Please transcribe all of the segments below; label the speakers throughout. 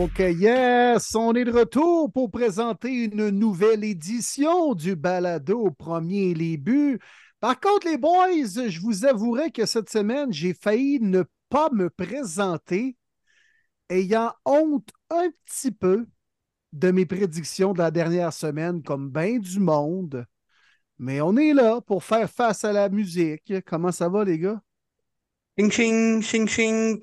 Speaker 1: OK, yes, on est de retour pour présenter une nouvelle édition du balado Premier les. Par contre, les boys, je vous avouerai que cette semaine, j'ai failli ne pas me présenter, ayant honte un petit peu de mes prédictions de la dernière semaine, comme bien du monde. Mais on est là pour faire face à la musique. Comment ça va, les gars?
Speaker 2: Ching ching, ching ching,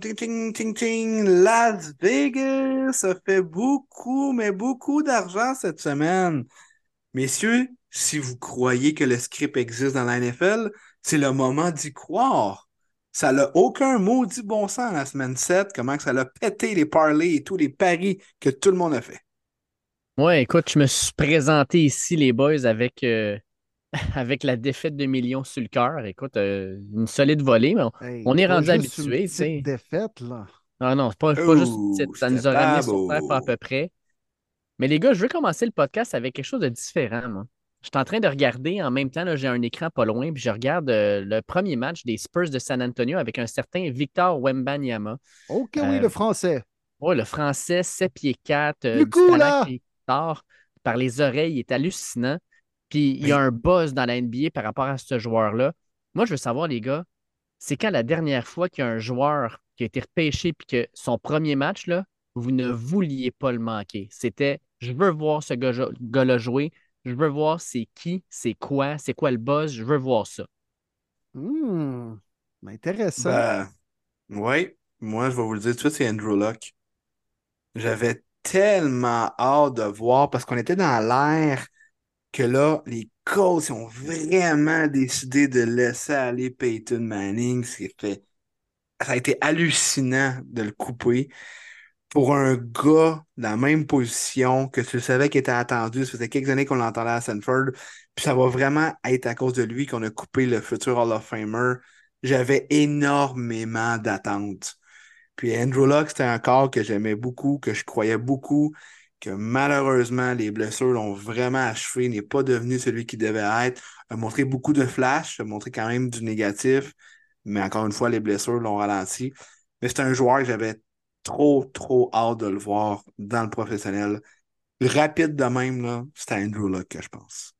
Speaker 2: ting ting ting, Las Vegas, ça fait beaucoup, mais beaucoup d'argent cette semaine. Messieurs, si vous croyez que le script existe dans la NFL, c'est le moment d'y croire. Ça n'a aucun maudit bon sens la semaine 7, comment ça a pété les parlays et tous les paris que tout le monde a fait.
Speaker 3: Ouais, écoute, je me suis présenté ici, les boys, avec, euh, avec la défaite de millions sur le cœur. Écoute, euh, une solide volée, mais on,
Speaker 1: Hey,
Speaker 3: on est rendu habitué,
Speaker 1: une
Speaker 3: tu sais.
Speaker 1: petite défaite, là.
Speaker 3: Non, non, c'est pas, pas juste une petite, ça nous a ramené sur terre à peu près. Mais les gars, je veux commencer le podcast avec quelque chose de différent, moi. Je suis en train de regarder, en même temps, là, j'ai un écran pas loin, puis je regarde euh, le premier match des Spurs de San Antonio avec un certain Victor Wembanyama.
Speaker 1: OK, oui,
Speaker 3: Euh,
Speaker 1: le français.
Speaker 3: Oh, le français, 7 pieds 4,
Speaker 1: Le
Speaker 3: du
Speaker 1: coup, là!
Speaker 3: qui par les oreilles, il est hallucinant. Puis il y a un buzz dans la NBA par rapport à ce joueur-là. Moi, je veux savoir, les gars, c'est quand la dernière fois qu'il y a un joueur qui a été repêché puis que son premier match, là, vous ne vouliez pas le manquer? C'était je veux voir ce gars- gars-là jouer, je veux voir c'est qui, c'est quoi, c'est quoi le buzz, je veux voir ça.
Speaker 1: Hmm, intéressant.
Speaker 2: Ben, ouais, moi je vais vous le dire tout de suite, c'est Andrew Luck. J'avais tellement hâte de voir parce qu'on était dans l'air que là, les Colts ont vraiment décidé de laisser aller Peyton Manning. C'est fait. Ça a été hallucinant de le couper pour un gars dans la même position que tu savais qu'il était attendu. Ça faisait quelques années qu'on l'entendait à Sanford. Puis ça va vraiment être à cause de lui qu'on a coupé le futur Hall of Famer. J'avais énormément d'attentes. Puis Andrew Luck, c'était un corps que j'aimais beaucoup, que je croyais beaucoup, que malheureusement, les blessures l'ont vraiment achevé, n'est pas devenu celui qu'il devait être, a montré beaucoup de flash, a montré quand même du négatif, mais encore une fois, les blessures l'ont ralenti. Mais c'est un joueur que j'avais trop, trop hâte de le voir dans le professionnel. Rapide de même, c'était Andrew Luck que je pense.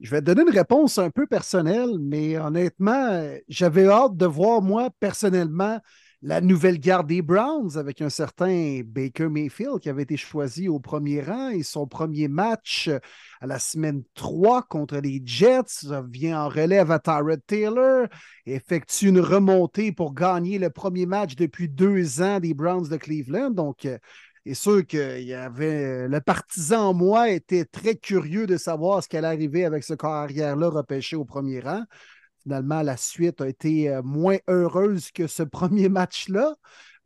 Speaker 1: Je vais te donner une réponse un peu personnelle, mais honnêtement, j'avais hâte de voir, moi, personnellement, la nouvelle garde des Browns avec un certain Baker Mayfield qui avait été choisi au premier rang et son premier match euh, à la semaine 3 contre les Jets vient en relève à Tyrod Taylor, effectue une remontée pour gagner le premier match depuis deux ans des Browns de Cleveland. Donc, euh, c'est sûr que il y avait le partisan en moi était très curieux de savoir ce qui allait arriver avec ce corps arrière-là repêché au premier rang. Finalement, la suite a été euh, moins heureuse que ce premier match-là.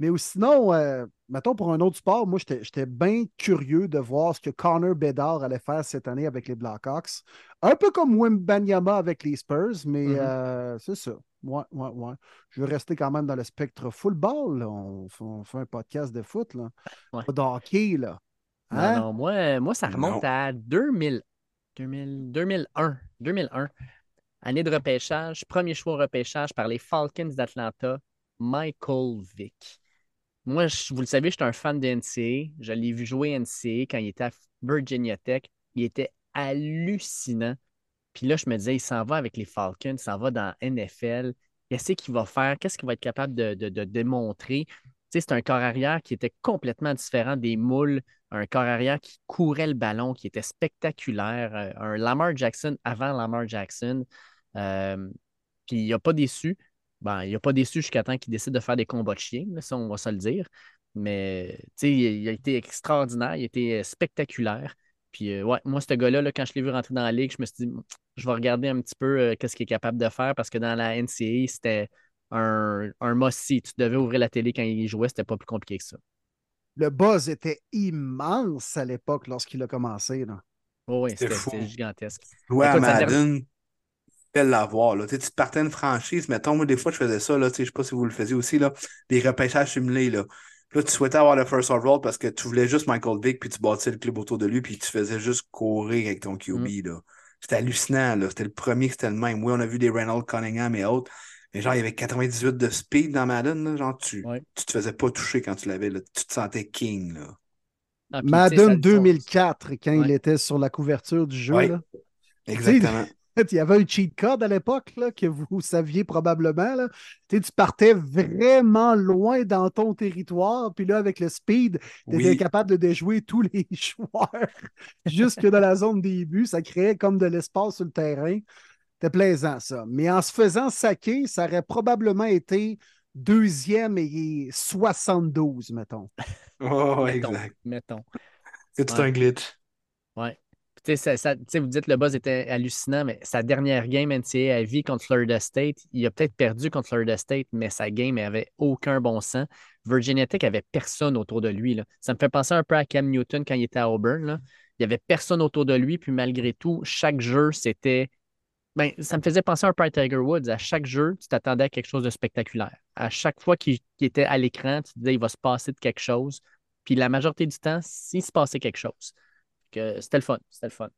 Speaker 1: Mais sinon, euh, mettons pour un autre sport, moi, j'étais j'étais bien curieux de voir ce que Connor Bedard allait faire cette année avec les Blackhawks. Un peu comme Wimbanyama avec les Spurs, mais
Speaker 2: Mhm.
Speaker 1: euh, c'est ça. Ouais, ouais, ouais. Je veux rester quand même dans le spectre football. là. On, fait un podcast de foot, là.
Speaker 3: Ouais.
Speaker 1: Pas de hockey, là.
Speaker 3: Non,
Speaker 1: Hein?
Speaker 3: non, moi, moi, ça remonte
Speaker 2: Non.
Speaker 3: à 2000, 2000, 2001. 2001. Année de repêchage, premier choix au repêchage par les Falcons d'Atlanta, Michael Vick. Moi, vous le savez, je suis un fan de NCA. Je l'ai vu jouer NCA quand il était à Virginia Tech. Il était hallucinant. Puis là, je me disais, il s'en va avec les Falcons, il s'en va dans NFL. Qu'est-ce qu'il va faire? Qu'est-ce qu'il va être capable de, démontrer? c'est un corps arrière qui était complètement différent des moules, un corps arrière qui courait le ballon, qui était spectaculaire, euh, un Lamar Jackson avant Lamar Jackson. Euh, puis il n'a pas déçu. Ben, il n'a pas déçu jusqu'à temps qu'il décide de faire des combats de chiens, ça, on va se le dire. Mais il a été extraordinaire, il a été spectaculaire. Puis, euh, ouais, moi, ce gars-là, là, quand je l'ai vu rentrer dans la ligue, je me suis dit, je vais regarder un petit peu euh, qu'est-ce qu'il est capable de faire parce que dans la NCAA, c'était un, un must-see. Tu devais ouvrir la télé quand il jouait, c'était pas plus compliqué que ça.
Speaker 1: Le buzz était immense à l'époque lorsqu'il a commencé. Là.
Speaker 3: Oh, oui,
Speaker 2: C'était
Speaker 3: c'était
Speaker 2: fou.
Speaker 3: c'était gigantesque.
Speaker 2: Jouer à Madden, belle l'avoir. Là. Tu partais une franchise, mettons, moi, des fois, je faisais ça, là, je sais pas si vous le faisiez aussi, là, des repêchages simulés. Là. Là, tu souhaitais avoir le first overall parce que tu voulais juste Michael Vick, puis tu bâtissais le club autour de lui, puis tu faisais juste courir avec ton QB.
Speaker 3: Mm.
Speaker 2: là. C'était hallucinant. là. C'était le premier que c'était le même. Oui, on a vu des Reynolds Cunningham et autres. Mais genre, il y avait 98 de speed dans Madden. Là. Genre, tu,
Speaker 3: Ouais.
Speaker 2: tu te faisais pas toucher quand tu l'avais. Tu te sentais king. Là.
Speaker 3: Ah,
Speaker 1: Madden
Speaker 3: son-
Speaker 1: 2004, quand il était sur la couverture du jeu.
Speaker 2: Ouais.
Speaker 1: là.
Speaker 2: Exactement.
Speaker 1: Il y avait un cheat code à l'époque là, que vous saviez probablement. Là. Tu partais vraiment loin dans ton territoire, puis là, avec le speed, tu étais
Speaker 2: Oui.
Speaker 1: capable de déjouer tous les joueurs jusque dans la zone des buts. Ça créait comme de l'espace sur le terrain. C'était plaisant, ça. Mais en se faisant saquer, ça aurait probablement été deuxième et 72, mettons.
Speaker 2: Oh,
Speaker 3: mettons,
Speaker 2: exact.
Speaker 3: mettons.
Speaker 2: C'est tout
Speaker 3: Ouais.
Speaker 2: un glitch.
Speaker 3: Ouais. Puis, tu sais, ça- ça- tu sais, vous dites le buzz était hallucinant, mais sa dernière game NCAA à vie contre Florida State, il a peut-être perdu contre Florida State, mais sa game avait aucun bon sens. Virginia Tech avait personne autour de lui. là. Ça me fait penser un peu à Cam Newton quand il était à Auburn. là. Il n'y avait personne autour de lui, puis malgré tout, chaque jeu, c'était. Ben, ça me faisait penser un peu à Tiger Woods. À chaque jeu, tu t'attendais à quelque chose de spectaculaire. À chaque fois qu'il qu'il était à l'écran, tu te disais il va se passer de quelque chose. Puis la majorité du temps, s'il se passait quelque chose. Que C'était le fun. C'était le fun.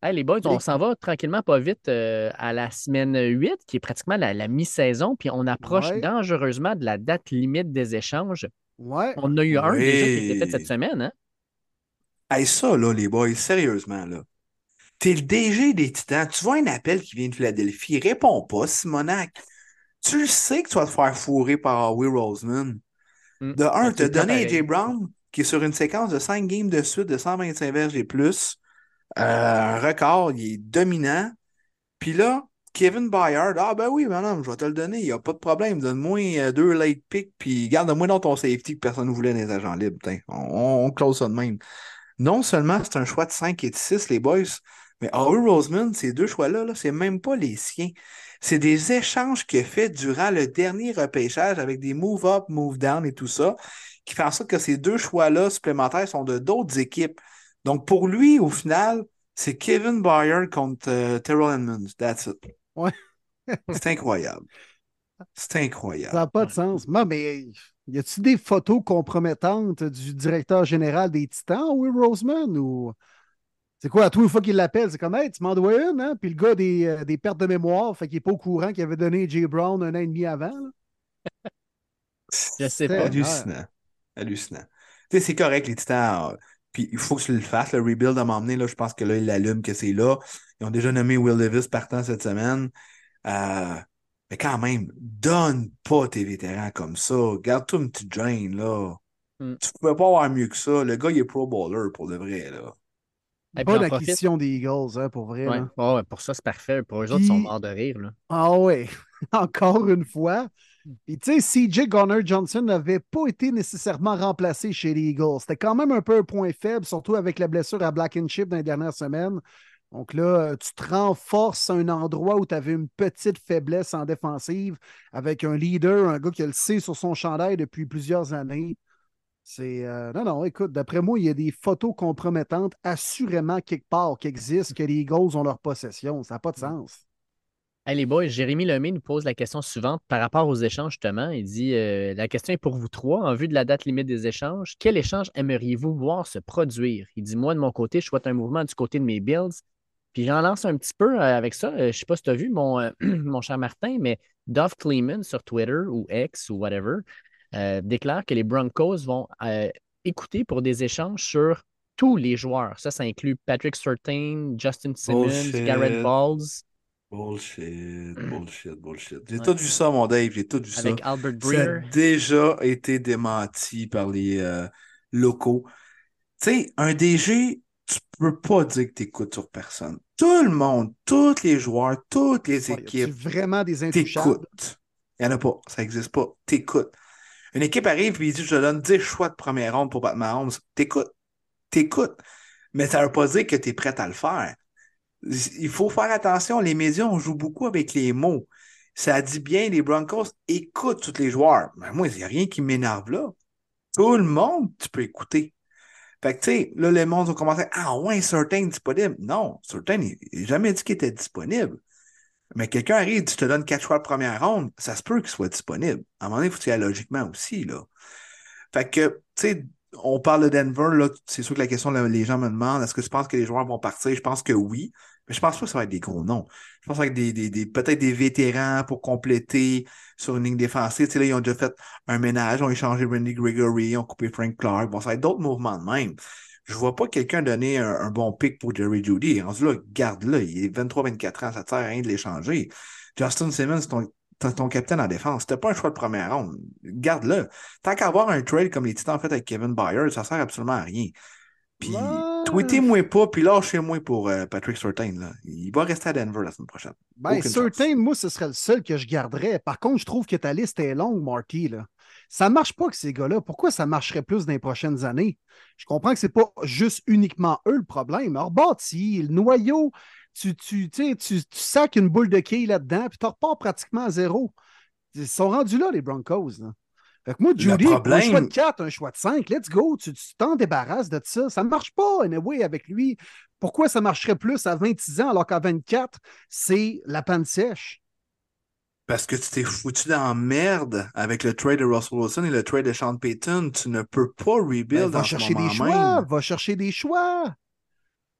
Speaker 3: Hey, les boys, on s'en va tranquillement, pas vite, euh, à la semaine 8, qui est pratiquement la, la mi-saison, puis on approche
Speaker 1: Ouais.
Speaker 3: dangereusement de la date limite des échanges.
Speaker 1: Ouais.
Speaker 3: On a eu un déjà qui a été fait
Speaker 2: Oui.
Speaker 3: cette semaine, hein?
Speaker 2: Hey, ça, là, les boys, sérieusement, là. T'es le DG des Titans. Tu vois un appel qui vient de Philadelphie. Réponds pas, Simonac. Tu le sais que tu vas te faire fourrer par Howie Roseman.
Speaker 3: Mm.
Speaker 2: De un,
Speaker 3: c'est pas
Speaker 2: donné. AJ Brown, qui est sur une séquence de 5 games de suite de 125 verges et plus. Euh, un record, il est dominant. Puis là, Kevin Byard, ah ben oui, madame, je vais te le donner, il n'y a pas de problème. Donne-moi euh, deux late picks, puis garde-moi dans ton safety que personne ne voulait dans les agents libres. On, on close ça de même. Non seulement c'est un choix de 5 et de 6, les boys, mais Howie Roseman, ces deux choix-là, là, c'est même pas les siens. C'est des échanges qu'il a fait durant le dernier repêchage avec des move up, move down et tout ça, qui fait en sorte que ces deux choix-là supplémentaires sont de d'autres équipes. Donc pour lui, au final, c'est Kevin Byard contre euh, Terrell Edmonds. That's it.
Speaker 1: Ouais.
Speaker 2: c'est incroyable. C'est
Speaker 1: Ça
Speaker 2: incroyable.
Speaker 1: n'a pas de sens. Non, mais y a-t-il des photos compromettantes du directeur général des Titans, Will Roseman? Ou? C'est quoi, à tous les fois qu'il l'appelle, c'est comme Hey, tu m'en dois une, hein? Puis le gars a des, euh, des pertes de mémoire, fait qu'il n'est pas au courant qu'il avait donné Jay Brown un an et demi avant. là.
Speaker 3: Je sais
Speaker 1: C'est
Speaker 3: pas.
Speaker 2: Hallucinant. Hallucinant. Tu sais, c'est correct, les Titans. euh, puis il faut que tu le fasses. Le rebuild à m'emmener, là, je pense que là, ils l'allument que c'est là. Ils ont déjà nommé Will Davis partant cette semaine. Euh, mais quand même, donne pas tes vétérans comme ça. Garde-toi une petite Jane, là.
Speaker 3: Mm.
Speaker 2: Tu pouvais pas avoir mieux que ça. Le gars, il est pro bowler pour de vrai, là.
Speaker 1: Bonne
Speaker 3: profite.
Speaker 1: acquisition des Eagles, hein, pour vrai.
Speaker 3: Ouais. pour ça, c'est parfait. Pour eux autres, ils sont morts de rire. Là.
Speaker 1: Ah ouais, encore une fois. Puis tu sais, CJ Garner Johnson n'avait pas été nécessairement remplacé chez les Eagles. C'était quand même un peu un point faible, surtout avec la blessure à Black and Chip dans les dernières semaines. Donc là, euh, tu te renforces à un endroit où tu avais une petite faiblesse en défensive avec un leader, un gars qui a le sait sur son chandail depuis plusieurs années. C'est. euh, non, non, écoute, d'après moi, il y a des photos compromettantes assurément quelque part qui existent que les Eagles ont leur possession. Ça n'a pas de sens.
Speaker 3: Hey, les boys, Jérémy Lemay nous pose la question suivante par rapport aux échanges, justement. Il dit euh, La question est pour vous trois. En vue de la date limite des échanges, quel échange aimeriez-vous voir se produire? Il dit Moi, de mon côté, je souhaite un mouvement du côté de mes Bills. Puis j'en lance un petit peu euh, avec ça. Euh, je ne sais pas si tu as vu, mon, euh, mon cher Martin, mais Dove Kleeman sur Twitter ou X ou whatever euh, déclare que les Broncos vont euh, écouter pour des échanges sur tous les joueurs. Ça, ça inclut Patrick Surtain, Justin Simmons,
Speaker 2: Bullshit.
Speaker 3: Garrett Balls.
Speaker 2: Bullshit, bullshit, bullshit. J'ai
Speaker 3: Ouais.
Speaker 2: tout vu ça, mon Dave, j'ai tout vu ça.
Speaker 3: Avec Albert
Speaker 2: Ça a
Speaker 3: Breer.
Speaker 2: déjà été démenti par les euh, locaux. Tu sais, un DG, tu peux pas dire que tu écoutes sur personne. Tout le monde, tous les joueurs, toutes les
Speaker 1: Ouais,
Speaker 2: équipes
Speaker 1: vraiment des
Speaker 2: t'écoutent. Il n'y en a pas, ça n'existe pas. T'écoutes. Une équipe arrive et il dit Je te donne 10 choix de première ronde pour battre Mahomes. T'écoutes. T'écoutes. Mais ça ne veut pas dire que tu es prêt à le faire. Il faut faire attention. Les médias, on joue beaucoup avec les mots. Ça dit bien, les Broncos écoutent tous les joueurs. Mais moi, il n'y a rien qui m'énerve là. Tout le monde, tu peux écouter. Fait que, tu sais, là, les mondes ont commencé Ah ouais, Certain disponible. Non, Certain, il n'a jamais dit qu'il était disponible. Mais quelqu'un arrive, tu te donnes quatre choix de première ronde, ça se peut qu'il soit disponible. À un moment donné, il faut que logiquement aussi, là. Fait que, tu sais, on parle de Denver, c'est sûr que la question, les gens me demandent, est-ce que tu penses que les joueurs vont partir? Je pense que oui, mais je pense pas que ça va être des gros noms. Je pense avec des, des, des peut-être des vétérans pour compléter sur une ligne défensive. Tu sais, là, ils ont déjà fait un ménage, ont échangé Randy Gregory, ont coupé Frank Clark. Bon, ça va être d'autres mouvements de même. Je vois pas quelqu'un donner un, un bon pick pour Jerry Judy. Rendu là, garde-le. Il est 23-24 ans, ça ne sert à rien de l'échanger. Justin Simmons, ton, ton, ton capitaine en défense. C'était pas un choix de première ronde. Garde-le. Tant qu'à avoir un trade comme les Titans ont fait avec Kevin Byard, ça sert absolument à rien. Puis, tweetez-moi pas, puis lâchez-moi pour euh, Patrick Surtain. Là. Il va rester à Denver la semaine prochaine.
Speaker 1: Ben, certain, moi, ce serait le seul que je garderais. Par contre, je trouve que ta liste est longue, Marty. Là. Ça ne marche pas que ces gars-là. Pourquoi ça marcherait plus dans les prochaines années? Je comprends que ce n'est pas juste uniquement eux le problème. Alors, bâti, le noyau, tu, tu, tu, tu, sacs une boule de quilles là-dedans, puis tu repars pratiquement à zéro. Ils sont rendus là, les Broncos. là. Fait que moi, Judy, un choix de 4, un choix de 5, let's go. Tu tu t'en débarrasses de ça. Ça ne marche pas, anyway, avec lui. Pourquoi ça marcherait plus à 26 ans alors qu'à 24, c'est la panne sèche?
Speaker 2: Parce que tu t'es foutu dans la merde avec le trade de Russell Wilson et le trade de Sean Payton. Tu ne peux pas
Speaker 1: Ben,
Speaker 2: rebuild
Speaker 1: va
Speaker 2: en ce
Speaker 1: chercher des choix, va chercher des choix.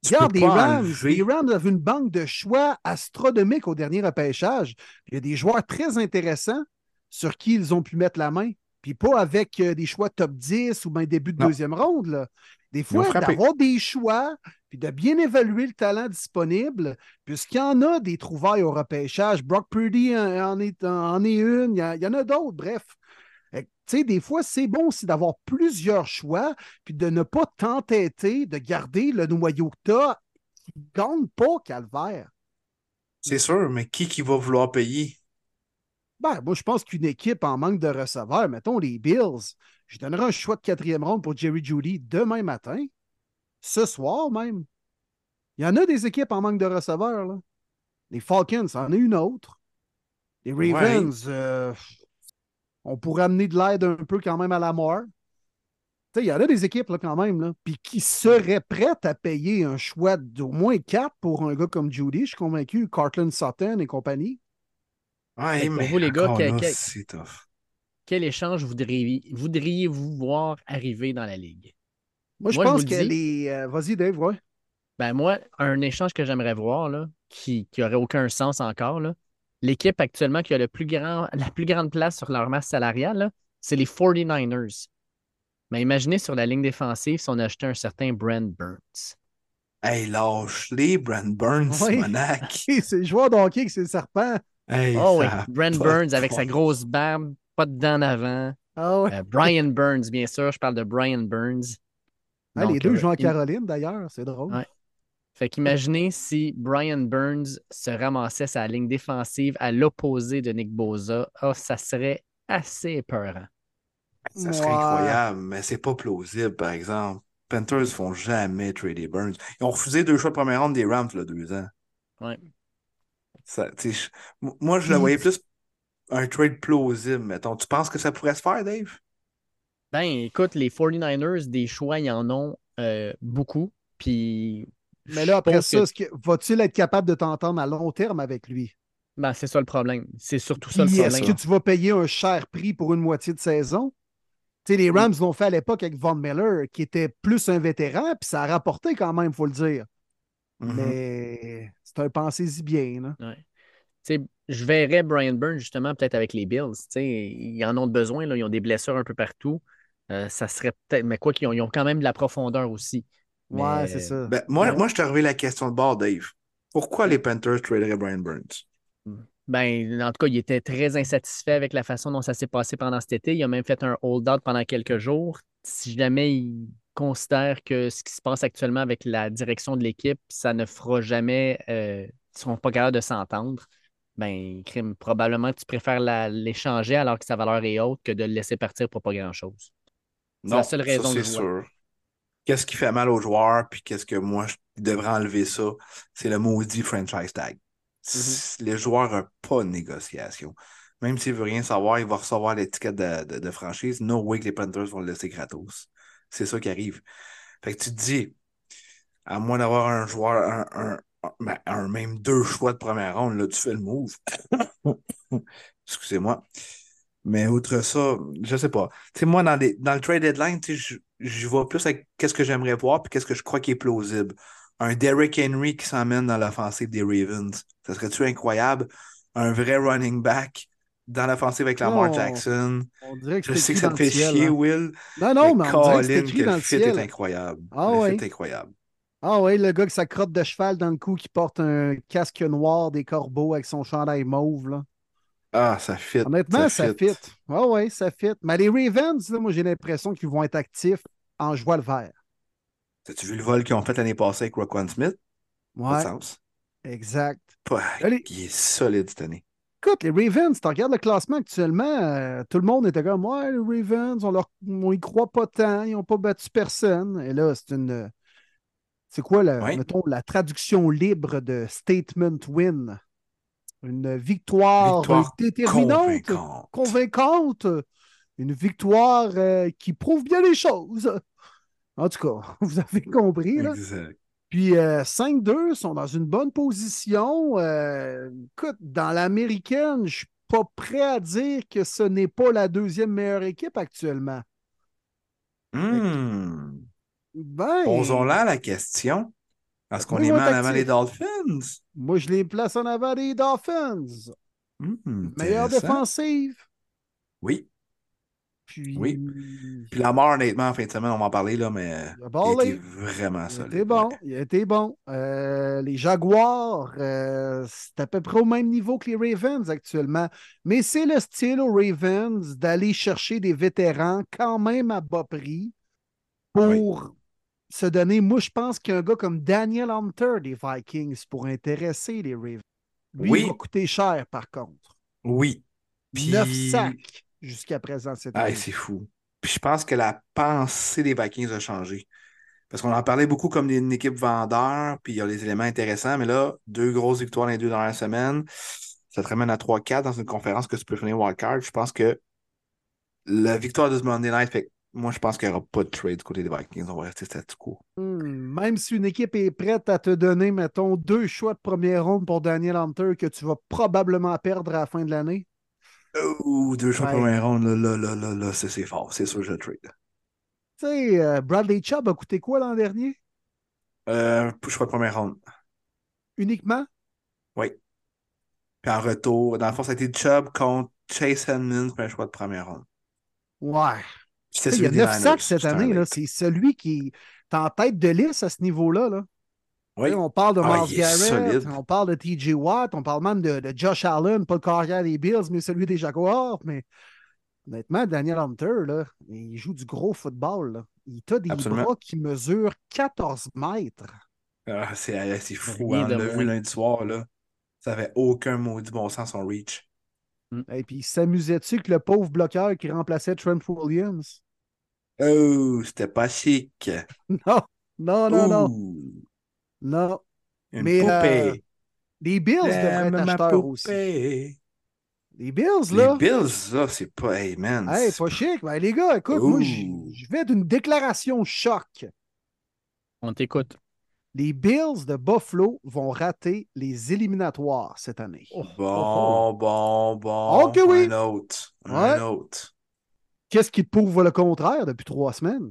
Speaker 2: Tu
Speaker 1: Regarde les Rams.
Speaker 2: enlever-
Speaker 1: Les Rams avaient une banque de choix astronomique au dernier repêchage. Il y a des joueurs très intéressants sur qui ils ont pu mettre la main. Puis pas avec euh, des choix top 10 ou bien début de
Speaker 2: Non.
Speaker 1: deuxième ronde. là. Des fois, d'avoir des choix, puis de bien évaluer le talent disponible, puisqu'il y en a des trouvailles au repêchage. Brock Purdy en, est, en est une, il y, en a d'autres, bref. Fait que, Tu sais, des fois, c'est bon aussi d'avoir plusieurs choix, puis de ne pas t'entêter de garder le noyau que tu as qui ne gagne pas calvaire.
Speaker 2: C'est sûr, mais qui qui va vouloir payer?
Speaker 1: Ben, moi, je pense qu'une équipe en manque de receveurs, mettons les Bills, je donnerais un choix de quatrième ronde pour Jerry Judy demain matin, ce soir même. Il y en a des équipes en manque de receveurs. Là. Les Falcons, c'en est une autre. Les Ravens, euh, on pourrait amener de l'aide un peu quand même à la mort. Tu sais, Il y en a des équipes là, quand même, là, puis qui seraient prêtes à payer un choix d'au moins 4 pour un gars comme Judy. Je suis convaincu, Cartland Sutton et compagnie.
Speaker 2: Ouais, mais
Speaker 3: vous, les gars, quel-
Speaker 2: là, tough.
Speaker 3: Quel échange voudriez- voudriez-vous voir arriver dans la Ligue?
Speaker 1: Moi, je
Speaker 3: Moi,
Speaker 1: pense que
Speaker 3: dis.
Speaker 1: les. euh, Vas-y, Dave, ouais.
Speaker 3: Ben moi, un échange que j'aimerais voir, là, qui n'aurait aucun sens encore, là, l'équipe actuellement qui a le plus grand, la plus grande place sur leur masse salariale, c'est les 49ers. Mais imaginez sur la ligne défensive si on achetait un certain Brent Burns.
Speaker 2: Hey, lâche-les, Brand Burns,
Speaker 1: Oui.
Speaker 2: Monac.
Speaker 1: c'est le joueur que c'est le serpent.
Speaker 2: Hey,
Speaker 3: Oh oui, Brent Burns avec sa grosse barbe, pas de dents en avant.
Speaker 1: Ah ouais.
Speaker 3: Euh, Brian Burns, bien sûr, je parle de Brian Burns.
Speaker 1: Ah, les deux
Speaker 3: euh,
Speaker 1: jouent en Caroline, d'ailleurs. C'est drôle.
Speaker 3: Ouais. Fait qu'imaginez si Brian Burns se ramassait sa ligne défensive à l'opposé de Nick Bosa. Oh, ça serait assez épeurant.
Speaker 2: Ça serait
Speaker 1: Ouais.
Speaker 2: incroyable, mais c'est pas plausible, par exemple. Panthers font jamais trader Burns. Ils ont refusé deux choix de première ronde des Rams, là, deux ans.
Speaker 3: Ouais.
Speaker 2: Ça, moi, je le voyais plus un trade plausible, mettons. Tu penses que ça pourrait se faire, Dave?
Speaker 3: Ben, écoute, les 49ers, des choix, ils en ont euh, beaucoup. Puis.
Speaker 1: Mais là, après ça,
Speaker 3: que-
Speaker 1: va-t-il être capable de t'entendre à long terme avec lui?
Speaker 3: Ben, c'est ça le problème. C'est surtout ça le
Speaker 1: Puis, est-ce
Speaker 3: problème.
Speaker 1: que tu vas payer un cher prix pour une moitié de saison? Tu sais, les Rams l'ont fait à l'époque avec Von Miller, qui était plus un vétéran, puis ça a rapporté quand même, il faut le dire.
Speaker 2: Mhm.
Speaker 1: Mais c'est un pensez-y bien. Là.
Speaker 3: Ouais. Je verrais Brian Burns justement peut-être avec les Bills. Tu sais, ils en ont besoin, là, ils ont des blessures un peu partout. Euh, ça serait peut-être, mais quoi qu'ils ont, ils ont quand même de la profondeur aussi.
Speaker 1: Ouais, c'est ça.
Speaker 2: Ben, moi,
Speaker 3: Ouais.
Speaker 2: moi, je t'ai revu la question de bord, Dave. Pourquoi les Panthers traderaient Brian Burns?
Speaker 3: Ben, en tout cas, il était très insatisfait avec la façon dont ça s'est passé pendant cet été. Il a même fait un hold-out pendant quelques jours. Si jamais il considère que ce qui se passe actuellement avec la direction de l'équipe, ça ne fera jamais, euh, ils ne seront pas capables de s'entendre, ben, crime, probablement tu préfères l'échanger alors que sa valeur est haute que de le laisser partir pour pas grand-chose. C'est la seule raison
Speaker 2: ça, c'est sûr. Qu'est-ce qui fait mal aux joueurs, puis qu'est-ce que moi, je devrais enlever ça, c'est le maudit franchise tag.
Speaker 3: Mm-hmm.
Speaker 2: Les joueurs n'ont pas de négociation. Même s'il veut rien savoir, il va recevoir l'étiquette de, de- de franchise. No way que les Panthers vont le laisser gratos. C'est ça qui arrive. Fait que tu te dis, à moins d'avoir un joueur, un, un- un- ben, un- même deux choix de première ronde, là, tu fais le move. Excusez-moi. Mais outre ça, je sais pas. Tu sais, moi, dans, les- dans le trade deadline, je, vois plus avec qu'est-ce que j'aimerais voir puis qu'est-ce que je crois qui est plausible. Un Derrick Henry qui s'emmène dans l'offensive des Ravens. Ça serait-tu incroyable? Un vrai running back dans l'offensive avec Lamar
Speaker 1: Non.
Speaker 2: Jackson.
Speaker 1: On dirait que
Speaker 2: Je sais que ça te fait
Speaker 1: ciel.
Speaker 2: chier,
Speaker 1: hein.
Speaker 2: Will.
Speaker 1: Non, non, mais on dirait que c'est
Speaker 2: Colin,
Speaker 1: écrit
Speaker 2: que
Speaker 1: dans
Speaker 2: le
Speaker 1: le
Speaker 2: fit est incroyable.
Speaker 1: Ah
Speaker 2: le
Speaker 1: ouais.
Speaker 2: fit est incroyable.
Speaker 1: Ah oui, le gars qui sa crotte de cheval dans le cou, qui porte un casque noir des corbeaux avec son chandail mauve. Là.
Speaker 2: Ah, ça fit.
Speaker 1: Honnêtement, ça fit. Ah oui, ça fit. Mais les Ravens, là, moi, j'ai l'impression qu'ils vont être actifs en jouant le vert.
Speaker 2: As-tu vu le vol qu'ils ont fait l'année passée avec Roquan Smith?
Speaker 1: Ouais,
Speaker 2: sens.
Speaker 1: exact.
Speaker 2: Pas-
Speaker 1: Allez.
Speaker 2: Il est solide cette année.
Speaker 1: Écoute, les Ravens, tu regardes le classement actuellement, euh, tout le monde était comme Ouais, les Ravens, on leur on y croit pas tant, ils n'ont pas battu personne. Et là, c'est une. Euh, C'est quoi, la, mettons, la traduction libre de statement win? Une victoire,
Speaker 2: Victoire
Speaker 1: déterminante,
Speaker 2: Convaincante.
Speaker 1: convaincante, une victoire euh, qui prouve bien les choses. En tout cas, vous avez compris. Là.
Speaker 2: Exact.
Speaker 1: Puis euh, 5-2 sont dans une bonne position. Euh, écoute, dans l'américaine, je suis pas prêt à dire que ce n'est pas la deuxième meilleure équipe actuellement.
Speaker 2: Hmm.
Speaker 1: Ben,
Speaker 2: Posons-là la question. Est-ce qu'on les met en avant les Dolphins?
Speaker 1: moi, je les place en avant des Dolphins.
Speaker 2: Hmm,
Speaker 1: Meilleure défensive.
Speaker 2: Oui.
Speaker 1: Puis,
Speaker 2: Oui. Puis la mort, honnêtement, en fin de semaine, on va en parler, là, mais
Speaker 1: Il
Speaker 2: était vraiment
Speaker 1: Il
Speaker 2: solide.
Speaker 1: était bon, il était bon. Euh, les Jaguars, euh, c'est à peu près au même niveau que les Ravens actuellement. Mais c'est le style aux Ravens d'aller chercher des vétérans quand même à bas prix pour se donner. Moi, je pense qu'un gars comme Daniel Hunter des Vikings pour intéresser les Ravens. Lui,
Speaker 2: Oui.
Speaker 1: il va coûter cher par contre.
Speaker 2: Oui. Puis-
Speaker 1: 9 sacs jusqu'à présent cette
Speaker 2: Ah,
Speaker 1: année.
Speaker 2: c'est fou. Puis je pense que la pensée des Vikings a changé. Parce qu'on en parlait beaucoup comme une équipe vendeur, puis il y a des éléments intéressants, mais là, deux grosses victoires dans les deux dernières semaines, ça te ramène à 3-4 dans une conférence que tu peux finir wildcard. Je pense que la victoire de ce Monday Night, fait moi, je pense qu'il n'y aura pas de trade du côté des Vikings. On va rester statu quo.
Speaker 1: Hmm, même si une équipe est prête à te donner, mettons, deux choix de première ronde pour Daniel Hunter que tu vas probablement perdre à la fin de l'année.
Speaker 2: Ouh, deux choix de
Speaker 1: Ouais.
Speaker 2: première ronde, là, là, là, là, là, c'est fort. C'est sûr que je le trade.
Speaker 1: Tu sais, euh, Bradley Chubb a coûté quoi l'an dernier?
Speaker 2: Euh, choix de première ronde.
Speaker 1: Uniquement?
Speaker 2: Oui. Puis en retour, dans le fond, ça a été Chubb contre Chase Edmonds, un choix de première ronde.
Speaker 1: Ouais. Il y a
Speaker 2: celui des
Speaker 1: 9
Speaker 2: Niners,
Speaker 1: sacs cette année. C'est celui qui est en tête de liste à ce niveau-là. Là.
Speaker 2: Oui.
Speaker 1: On parle de
Speaker 2: Ah,
Speaker 1: Miles
Speaker 2: il est
Speaker 1: Garrett,
Speaker 2: solide.
Speaker 1: on parle de TJ Watt, on parle même de, de Josh Allen, pas le carrière des Bills, mais celui des Jaguars. Mais honnêtement, Daniel Hunter, là, il joue du gros football. là. Il a des
Speaker 2: Absolument.
Speaker 1: bras qui mesurent 14 mètres.
Speaker 2: Ah, c'est ah, c'est fou. Hein,
Speaker 3: de
Speaker 2: On l'a vu lundi soir, là. Ça avait aucun maudit bon sens, son reach.
Speaker 1: Et puis, il s'amusait-tu que le pauvre bloqueur qui remplaçait Trent Williams?
Speaker 2: Oh, c'était pas chic.
Speaker 1: Non, non, non, non, non.
Speaker 2: Une
Speaker 1: Mais, euh. Les Bills devraient être acheteurs aussi. Les Bills, là.
Speaker 2: Les Bills, là, c'est pas. Hey, man.
Speaker 1: Hey,
Speaker 2: c'est
Speaker 1: pas chic. Ben, les gars, écoute, moi,
Speaker 2: Ouh.
Speaker 1: je vais d'une déclaration choc.
Speaker 3: On t'écoute.
Speaker 1: Les Bills de Buffalo vont rater les éliminatoires cette année.
Speaker 3: Oh,
Speaker 2: Bon, bon, bon.
Speaker 1: Ok, oui.
Speaker 2: Un autre.
Speaker 1: Ouais.
Speaker 2: Un autre.
Speaker 1: Qu'est-ce qui te prouve le contraire depuis trois semaines?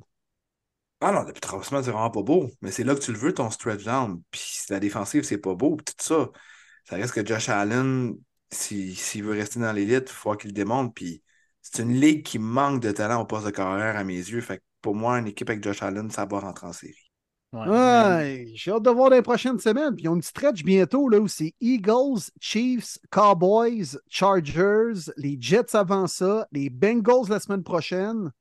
Speaker 2: Ah non, depuis trois semaines, c'est vraiment pas beau. Mais c'est là que tu le veux, ton stretch down. Puis la défensive, c'est pas beau. Puis tout ça. Ça reste que Josh Allen, si- s'il veut rester dans l'élite, il faut qu'il le démontre. Puis c'est une ligue qui manque de talent au poste de carrière à mes yeux. Fait que pour moi, une équipe avec Josh Allen, ça va rentrer en série.
Speaker 3: Ouais.
Speaker 1: Ouais, j'ai hâte de voir les prochaines semaines. Puis ils ont une stretch bientôt là, où c'est Eagles, Chiefs, Cowboys, Chargers, les Jets avant ça, les Bengals la semaine prochaine.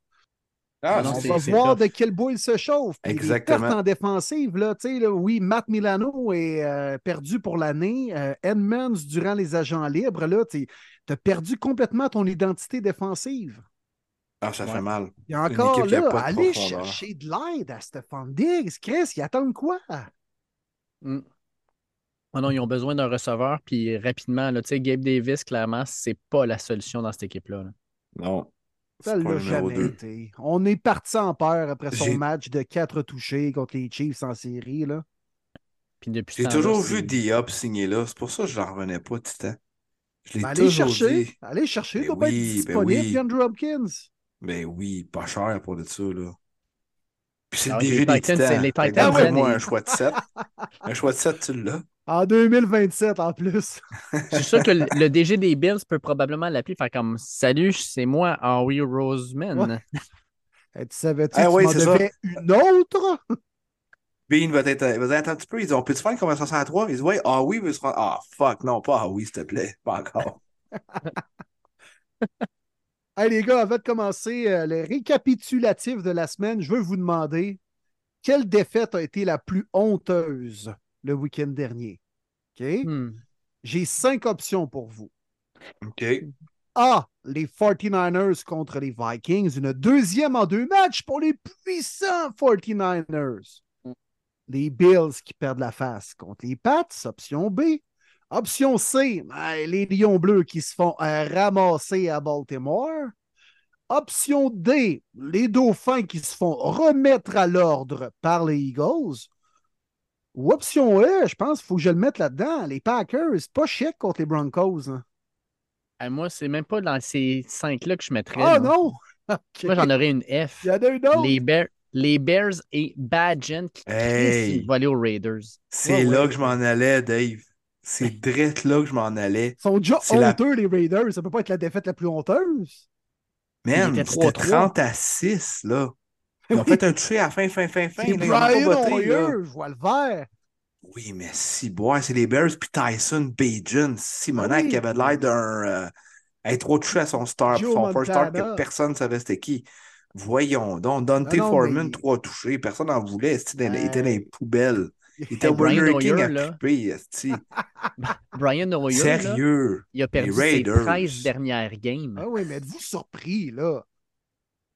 Speaker 2: Ah,
Speaker 3: non,
Speaker 1: On va voir
Speaker 3: tough.
Speaker 1: de quel bout il se chauffe. Puis les
Speaker 2: Exactement.
Speaker 1: pertes en défensive, là, tu sais, là, oui, Matt Milano est euh, perdu pour l'année. Euh, Edmonds, durant les agents libres, là, tu as perdu complètement ton identité défensive.
Speaker 2: Ah, ça
Speaker 3: Ouais.
Speaker 2: fait mal.
Speaker 1: Et encore
Speaker 2: qui a
Speaker 1: là,
Speaker 2: pas de
Speaker 1: allez chercher de l'aide à Stephon Diggs. Chris, ils attendent quoi?
Speaker 3: Mm. Ah non, ils ont besoin d'un receveur, puis rapidement, là, tu sais, Gabe Davis, clairement, c'est pas la solution dans cette équipe-là. là.
Speaker 2: Non.
Speaker 1: Ça l'a jamais
Speaker 2: 2.
Speaker 1: été. On est parti en peur après son match de quatre touchés contre les Chiefs en série. Là.
Speaker 3: Puis depuis
Speaker 2: J'ai toujours vu Diop signer là. C'est pour ça que je n'en revenais pas, Titan. Je l'ai
Speaker 1: Ben, allez
Speaker 2: toujours
Speaker 1: chercher.
Speaker 2: dit.
Speaker 1: Allez chercher. Il
Speaker 2: Ben
Speaker 1: doit pas être
Speaker 2: oui, ben
Speaker 1: disponible,
Speaker 2: oui.
Speaker 1: Andrew Hopkins.
Speaker 2: Ben oui, pas cher pour de ça, là. Puis c'est
Speaker 3: Ah
Speaker 2: le DG
Speaker 3: les
Speaker 2: des
Speaker 3: Titans, c'est- les
Speaker 1: c'est
Speaker 2: moi, un choix de 7. un choix de 7, tu l'as.
Speaker 1: En 2027 en plus.
Speaker 3: Je suis sûr que le, le DG des Bills peut probablement l'appeler, faire comme Salut, c'est moi, Howie Roseman.
Speaker 1: Ouais. Eh, tu savais-tu
Speaker 2: Ah
Speaker 1: que
Speaker 2: oui,
Speaker 1: tu m'en devais une autre?
Speaker 2: Bean va être. va dire, attends un petit peu. Ils ont peut-tu faire une conversation à trois? Ils disent, ouais, ah oui, veut se rendre. Ah, fuck, non, pas ah oui, s'il te plaît. Pas encore.
Speaker 1: Hey les gars, avant de commencer euh, le récapitulatif de la semaine, je veux vous demander quelle défaite a été la plus honteuse le week-end dernier? OK?
Speaker 3: Hmm.
Speaker 1: J'ai cinq options pour vous.
Speaker 2: OK.
Speaker 1: A. Les 49ers contre les Vikings. Une deuxième en deux matchs pour les puissants 49ers. Les Bills qui perdent la face contre les Pats. Option B. Option C. ben, les Lions bleus qui se font euh, ramasser à Baltimore. Option D. Les Dauphins qui se font remettre à l'ordre par les Eagles. Ou option E, je pense qu'il faut que je le mette là-dedans. Les Packers, c'est pas chic contre les Broncos. hein.
Speaker 3: Ah, moi, c'est même pas dans ces cinq-là que je mettrais.
Speaker 1: Ah
Speaker 3: moi.
Speaker 1: non!
Speaker 3: Moi, j'en aurais une F.
Speaker 1: Il y en a une autre.
Speaker 3: Les, Bears, les Bears et Badgen qui
Speaker 2: Hey.
Speaker 3: vont aller aux Raiders.
Speaker 2: C'est
Speaker 1: Ouais,
Speaker 2: là
Speaker 1: ouais.
Speaker 2: que je m'en allais, Dave. C'est direct là que je m'en allais.
Speaker 1: Ils sont déjà
Speaker 2: C'est la-
Speaker 1: honteux, les Raiders. Ça peut pas être la défaite la plus honteuse.
Speaker 2: Man, c'était
Speaker 3: 3-3.
Speaker 2: 30 à 6, là. Ils ont fait un touché à la fin, fin, fin, fin.
Speaker 1: C'est
Speaker 2: là,
Speaker 1: Brian. Hoyer, je vois le vert.
Speaker 2: Oui, mais si, boire, c'est les Bears puis Tyson Bajan, Simonac
Speaker 1: oui.
Speaker 2: qui avait l'air d'un. Euh, être trop touché à son star,
Speaker 1: Joe
Speaker 2: son first start que personne ne savait c'était qui. Voyons donc, Dante
Speaker 1: non,
Speaker 2: Foreman,
Speaker 1: mais-
Speaker 2: trois touchés, personne n'en voulait, dans- il était dans les poubelles? Il était
Speaker 3: Hey, Brian
Speaker 2: Burger King
Speaker 3: Hoyer,
Speaker 2: à
Speaker 3: là.
Speaker 2: couper.
Speaker 3: Brian Hoyer, là,
Speaker 2: Sérieux.
Speaker 3: il a perdu
Speaker 2: Les
Speaker 3: ses
Speaker 2: Raiders.
Speaker 3: 13 dernières games.
Speaker 1: Ah oui, mais êtes-vous surpris, là?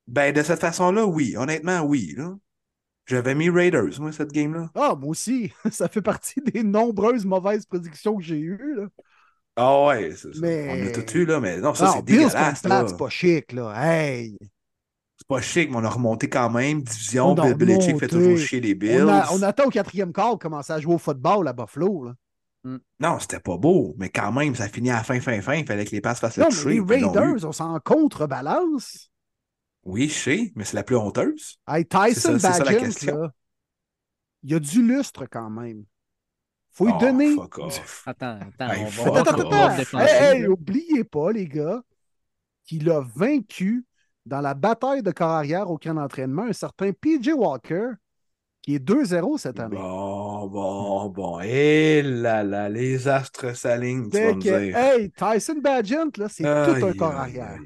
Speaker 2: Ben, de cette façon-là, oui. Honnêtement, oui. Là. J'avais mis Raiders, moi, cette game-là.
Speaker 1: Ah, moi aussi. Ça fait partie des nombreuses mauvaises prédictions que j'ai eues, là.
Speaker 2: Ah ouais, c'est ça.
Speaker 1: Mais-
Speaker 2: On a tout eu, là, mais non, ça,
Speaker 1: non,
Speaker 2: c'est dégueulasse.
Speaker 1: c'est pas chic, là. Hey!
Speaker 2: Pas chic, mais on a remonté quand même. Division, Bill Belichick fait toujours chier les Bills.
Speaker 1: On, a- on attend au quatrième quart commencer à jouer au football à Buffalo, là.
Speaker 2: Non, c'était pas beau, mais quand même, ça finit à la fin, fin, fin. Il fallait que les passes fassent le
Speaker 1: Non,
Speaker 2: toucher.
Speaker 1: les. Raiders, on s'en contrebalance.
Speaker 2: Oui, je sais, mais c'est la plus honteuse.
Speaker 1: Hey, Tyson
Speaker 2: ça- c'est ça la
Speaker 1: Bagent,
Speaker 2: question.
Speaker 1: là, il y a du lustre quand même. Faut lui
Speaker 2: Oh,
Speaker 1: donner.
Speaker 2: fuck off.
Speaker 3: Attends, attends,
Speaker 2: Hey,
Speaker 3: on va
Speaker 1: Attends, attends, attends.
Speaker 3: défendre.
Speaker 1: Hey, hey, oubliez pas, les gars, qu'il a vaincu dans la bataille de corps arrière au camp d'entraînement un certain PJ Walker, qui est 2-0 cette année.
Speaker 2: Bon, bon, bon. Et là là, les astres s'alignent, tu vas me dire.
Speaker 1: hey, Tyson Bagent, là, c'est tout un corps arrière.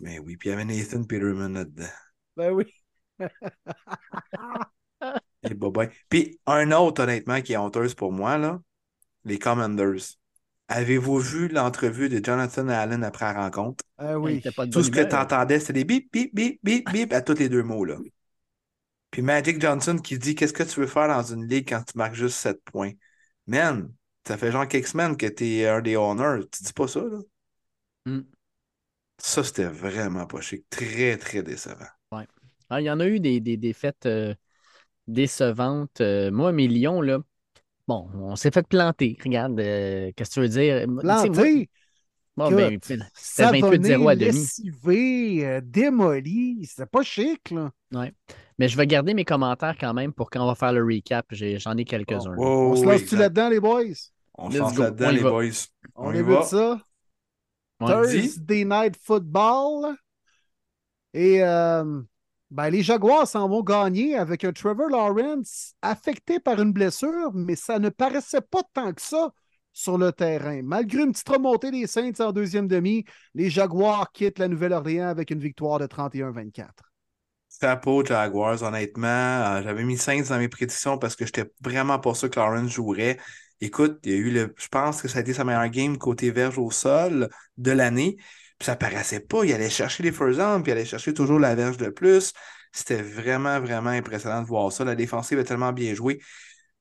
Speaker 2: Mais oui, puis il y avait Nathan Peterman là-dedans.
Speaker 1: Ben oui.
Speaker 2: Et Bobin. Puis un autre, honnêtement, qui est honteuse pour moi, là, les Commanders. Avez-vous vu l'entrevue de Jonathan Allen après la rencontre?
Speaker 1: Ah oui.
Speaker 3: pas de
Speaker 2: Tout ce que tu entendais, c'était des bip, bip, bip, bip, bip à tous les deux mots, là. Puis Magic Johnson qui dit Qu'est-ce que tu veux faire dans une ligue quand tu marques juste 7 points? Man, ça fait genre quelques semaines que tu es un des owners. Tu dis pas ça, là?
Speaker 3: Hmm.
Speaker 2: Ça, c'était vraiment pas chic. Très, très décevant.
Speaker 3: Ah, il y en a eu des, des défaites euh, décevantes. Euh, moi, mes Lions, là, bon, on s'est fait planter. Regarde, euh, qu'est-ce que tu veux dire?
Speaker 1: Planté,
Speaker 3: bon,
Speaker 1: écoute,
Speaker 3: ben, c'était
Speaker 1: savonné,
Speaker 3: 28-0 à demi.
Speaker 1: lessivé, euh, démoli. C'était pas chic, là.
Speaker 3: Mais je vais garder mes commentaires quand même pour quand on va faire le recap. J'en ai, quelques-uns. là.
Speaker 1: On se lance-tu là-dedans, les boys?
Speaker 2: On se lance là-dedans,
Speaker 3: On
Speaker 2: les
Speaker 3: va.
Speaker 2: boys.
Speaker 1: On,
Speaker 2: y va.
Speaker 1: ça.
Speaker 3: Ouais.
Speaker 2: Dis.
Speaker 1: Thursday Night Football. Et euh, Ben, les Jaguars s'en vont gagner avec un Trevor Lawrence affecté par une blessure, mais ça ne paraissait pas tant que ça sur le terrain. Malgré une petite remontée des Saints en deuxième demi, les Jaguars quittent la Nouvelle-Orléans avec une victoire de 31-24.
Speaker 2: Chapeau Jaguars, honnêtement. Euh, J'avais mis Saints dans mes prédictions parce que j'étais vraiment pas sûr que Lawrence jouerait. Écoute, il y a eu le. Je pense que ça a été sa meilleure game côté verge au sol de l'année. Ça paraissait pas. Il allait chercher les first downs, puis il allait chercher toujours la verge de plus. C'était vraiment, vraiment impressionnant de voir ça. La défensive a tellement bien joué.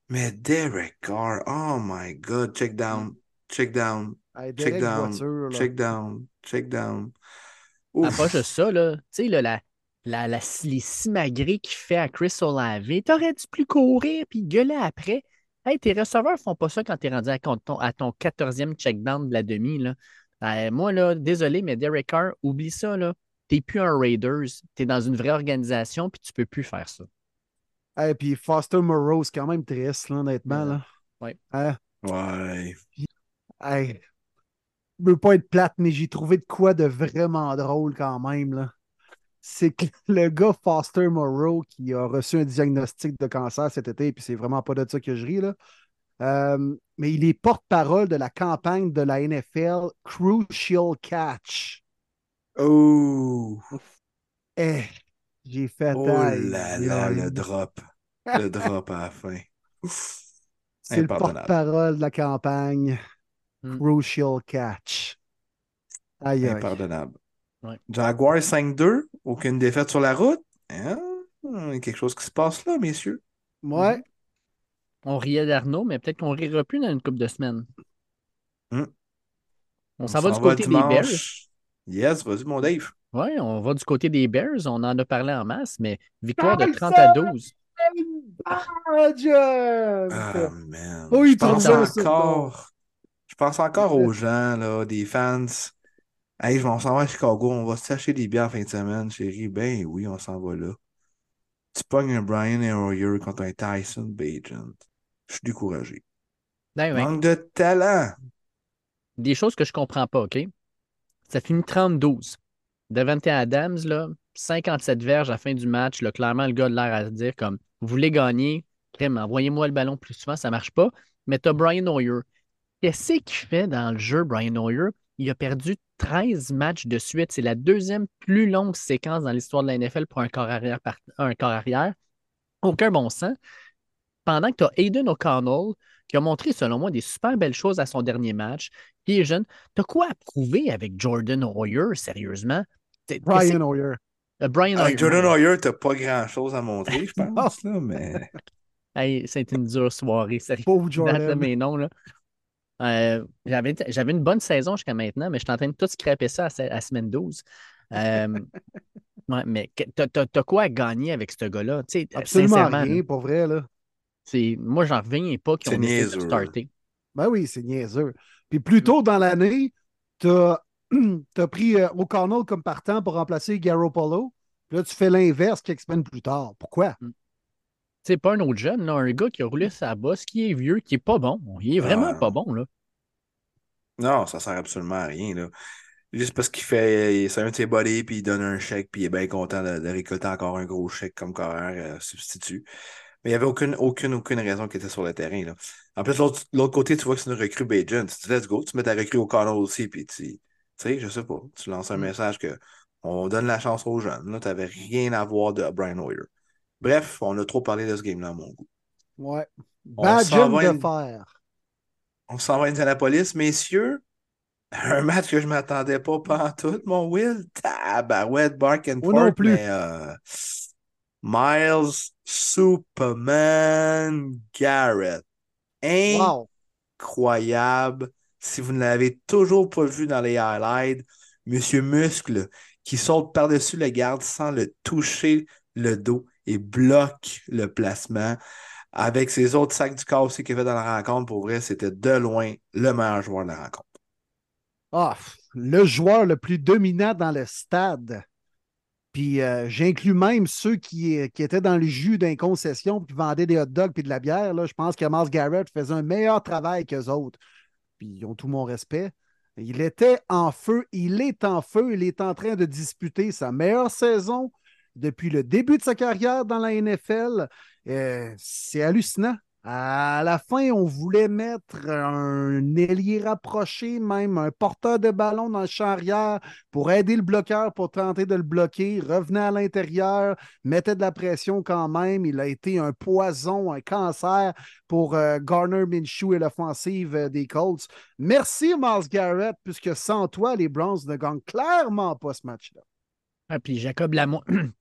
Speaker 2: Mais Derek Carr, oh my God, check down, check down,
Speaker 1: Hey,
Speaker 2: check down,
Speaker 1: Voiture,
Speaker 2: check down, check down.
Speaker 3: Ah,
Speaker 2: Ouf.
Speaker 3: pas juste ça, là. Tu sais, là, la, la, la- les simagrées qu'il fait à Chris Olave, t'aurais dû plus courir puis gueuler après. Hey, tes receveurs font pas ça quand t'es rendu à ton, à ton 14e checkdown de la demi, là. Euh, moi, là, désolé, mais Derek Carr, oublie ça, là. T'es plus un Raiders, t'es dans une vraie organisation puis tu peux plus faire ça.
Speaker 1: Hey, puis Foster Moreau, c'est quand même triste, là, honnêtement. Là.
Speaker 3: Ouais.
Speaker 1: Hein?
Speaker 2: Ouais.
Speaker 1: Hey, je veux pas être plate, mais j'ai trouvé de quoi de vraiment drôle quand même. Là. C'est que le gars Foster Moreau qui a reçu un diagnostic de cancer cet été, puis c'est vraiment pas de ça que je ris, là. Euh, mais il est porte-parole de la campagne de la NFL Crucial Catch.
Speaker 2: Oh,
Speaker 1: Eh, j'ai fait
Speaker 2: oh là là, le drop. Le drop à la fin.
Speaker 1: C'est le
Speaker 2: Impardonnable.
Speaker 1: porte-parole de la campagne
Speaker 3: Hmm.
Speaker 1: Crucial Catch. Aïe.
Speaker 2: Impardonnable.
Speaker 3: Ouais.
Speaker 2: Jaguar 5-2, aucune défaite sur la route. Hein? Il y a quelque chose qui se passe là, messieurs.
Speaker 1: Ouais.
Speaker 3: On riait d'Arnaud, mais peut-être qu'on rira plus dans une couple de semaines.
Speaker 2: Hmm.
Speaker 3: On s'en va du côté des Bears.
Speaker 2: Yes, vas-y, mon Dave.
Speaker 3: Oui, on va du côté des Bears. On en a parlé en masse, mais victoire de
Speaker 1: Nice!
Speaker 3: 30 à 12.
Speaker 1: Badger!
Speaker 2: Ah, man.
Speaker 1: Oh, il
Speaker 2: je pense encore. Je pense encore aux gens, là, des fans. Hey, je m'en s'en va à Chicago, on va s'acheter des bières en fin de semaine, chérie. Ben oui, on s'en va là. Tu pognes un Brian Hoyer contre un Tyson Bagent. Je suis découragé.
Speaker 3: Ben.
Speaker 2: Manque de talent.
Speaker 3: Des choses que je comprends pas, OK? Ça finit 30-12. Devante Adams, là, 57 verges à la fin du match. Là, clairement, le gars a l'air à se dire comme Vous voulez gagner, crème, envoyez-moi le ballon plus souvent, ça marche pas. Mais tu as Brian Hoyer. Qu'est-ce qu'il fait dans le jeu, Brian Hoyer? Il a perdu 13 matchs de suite. C'est la deuxième plus longue séquence dans l'histoire de la NFL pour un corps arrière. par- Un corps arrière. Aucun bon sens. Pendant que tu as Aiden O'Connell, qui a montré, selon moi, des super belles choses à son dernier match, qui est jeune. T'as quoi à prouver avec Jordan Hoyer, sérieusement?
Speaker 1: Brian Hoyer.
Speaker 3: euh, Brian
Speaker 2: Avec
Speaker 3: Hoyer.
Speaker 2: Jordan Hoyer, t'as pas grand chose à montrer, je pense, là, mais.
Speaker 3: Hey, c'était une dure soirée, sérieux.
Speaker 1: Pauvre Jordan.
Speaker 3: mes noms, là. Euh, j'avais, j'avais une bonne saison jusqu'à maintenant, mais je suis en train de tout scraper ça à, à semaine 12. Euh, ouais, mais t'as, t'as- t'as quoi à gagner avec ce gars-là? Tu sais,
Speaker 1: Absolument
Speaker 3: sincèrement,
Speaker 1: rien,
Speaker 3: là,
Speaker 1: pour vrai, là.
Speaker 3: C'est, moi, j'en reviens pas qu'ils ont
Speaker 2: niaiseux.
Speaker 3: starter.
Speaker 1: Ben oui, c'est niaiseux. Puis plus tôt dans l'année, tu as, pris euh, O'Connell comme partant pour remplacer Garoppolo. Puis là, tu fais l'inverse quelques semaines plus tard. Pourquoi?
Speaker 3: C'est pas un autre jeune, là, un gars qui a roulé sa bosse, qui est vieux, qui est pas bon. Il est vraiment
Speaker 2: Ah.
Speaker 3: pas bon, là.
Speaker 2: Non, ça sert absolument à rien, là. Juste parce qu'il fait, c'est un de ses bodies, puis il donne un chèque, puis il est bien content de, de récolter encore un gros chèque comme carrière euh, substitut. Mais il n'y avait aucune, aucune, aucune raison qu'il était sur le terrain, là. En plus, l'autre l'autre côté, tu vois que c'est une recrue Bajan. Tu dis, let's go, tu mets ta recrue au Connell aussi, puis tu sais, je sais pas, tu lances un
Speaker 3: Mm.
Speaker 2: message que on donne la chance aux jeunes. Là, tu n'avais rien à voir de Brian Hoyer. Bref, on a trop parlé de ce game-là, à mon goût.
Speaker 1: Ouais.
Speaker 2: Va
Speaker 1: de fer.
Speaker 2: On s'en va à Indianapolis, messieurs. Un match que je ne m'attendais pas tout, mon Will. Tabarouette, Bark and
Speaker 1: plus.
Speaker 2: mais euh, Miles Superman Garrett.
Speaker 1: Wow.
Speaker 2: Incroyable. Si vous ne l'avez toujours pas vu dans les highlights, Monsieur Muscle qui saute par-dessus le garde sans le toucher le dos et bloque le placement. Avec ses autres sacs du corps aussi qu'il fait dans la rencontre, pour vrai, c'était de loin le meilleur joueur de la rencontre.
Speaker 1: Ah, le joueur le plus dominant dans le stade. Puis euh, j'inclus même ceux qui, qui étaient dans le jus d'une concession qui vendaient des hot dogs puis de la bière. Là. Je pense que Miles Garrett faisait un meilleur travail qu'eux autres. Puis ils ont tout mon respect. Il était en feu, il est en feu, il est en train de disputer sa meilleure saison, depuis le début de sa carrière dans la NFL. Euh, c'est hallucinant. À la fin, on voulait mettre un ailier rapproché, même un porteur de ballon dans le champ arrière pour aider le bloqueur pour tenter de le bloquer. Revenait à l'intérieur, mettait de la pression quand même. Il a été un poison, un cancer pour euh, Garner Minshew et l'offensive euh, des Colts. Merci, Miles Garrett, puisque sans toi, les Browns ne gagnent clairement pas ce match-là.
Speaker 3: Ah, puis Jacob Lamoine,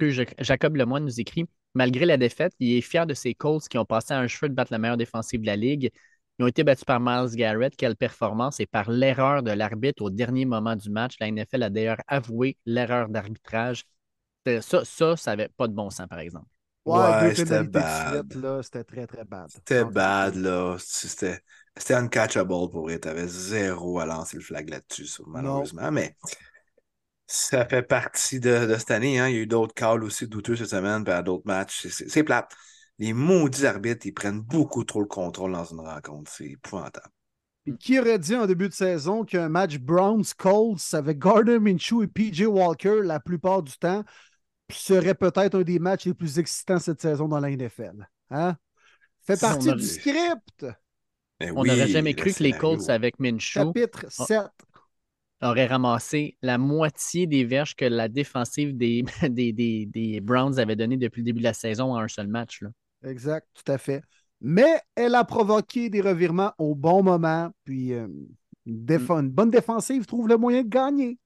Speaker 3: Jacob nous écrit Malgré la défaite, il est fier de ses Colts qui ont passé à un cheveu de battre la meilleure défensive de la Ligue. Ils ont été battus par Miles Garrett. Quelle performance! Et par l'erreur de l'arbitre au dernier moment du match. La NFL a d'ailleurs avoué l'erreur d'arbitrage. Ça, ça, ça n'avait pas de bon sens, par exemple.
Speaker 1: Ouais,
Speaker 2: c'était bad.
Speaker 1: C'était très, très bad.
Speaker 2: C'était bad, là. C'était c'était uncatchable pour vrai. T'avais zéro à lancer le flag là-dessus, malheureusement. Mais ça fait partie de, de cette année. Hein. Il y a eu d'autres calls aussi douteux cette semaine, puis à d'autres matchs. C'est- plate. Les maudits arbitres, ils prennent beaucoup trop le contrôle dans une rencontre. C'est épouvantable.
Speaker 1: Puis qui aurait dit en début de saison qu'un match Browns-Colts avec Gardner Minshew et PJ Walker la plupart du temps serait peut-être un des matchs les plus excitants cette saison dans la NFL? Hein? Fait
Speaker 3: Si
Speaker 1: partie
Speaker 3: aurait-
Speaker 1: du script.
Speaker 2: Mais
Speaker 3: On
Speaker 2: oui,
Speaker 3: n'aurait jamais cru que les. Colts avec Minshew
Speaker 1: Chapitre 7.
Speaker 3: Auraient ramassé la moitié des verges que la défensive des, Browns avait donné depuis le début de la saison en un seul match.
Speaker 1: Exact, tout à fait. Mais elle a provoqué des revirements au bon moment. Puis euh, une, bonne défensive trouve le moyen de gagner.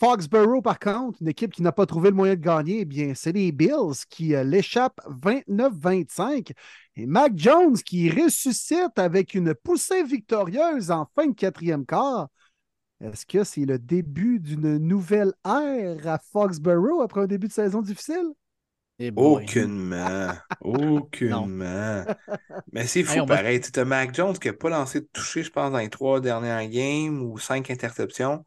Speaker 1: Foxborough, par contre, une équipe qui n'a pas trouvé le moyen de gagner, eh bien, c'est les Bills qui euh, l'échappent 29-25. Et Mac Jones qui ressuscite avec une poussée victorieuse en fin de quatrième quart. Est-ce que c'est le début d'une nouvelle ère à Foxborough après un début de saison difficile?
Speaker 3: Et boy.
Speaker 2: Aucunement. Aucunement. Mais c'est fou
Speaker 3: Hey,
Speaker 2: pareil. Tu as Mac Jones qui n'a pas lancé de toucher, je pense, dans les trois dernières games ou cinq interceptions.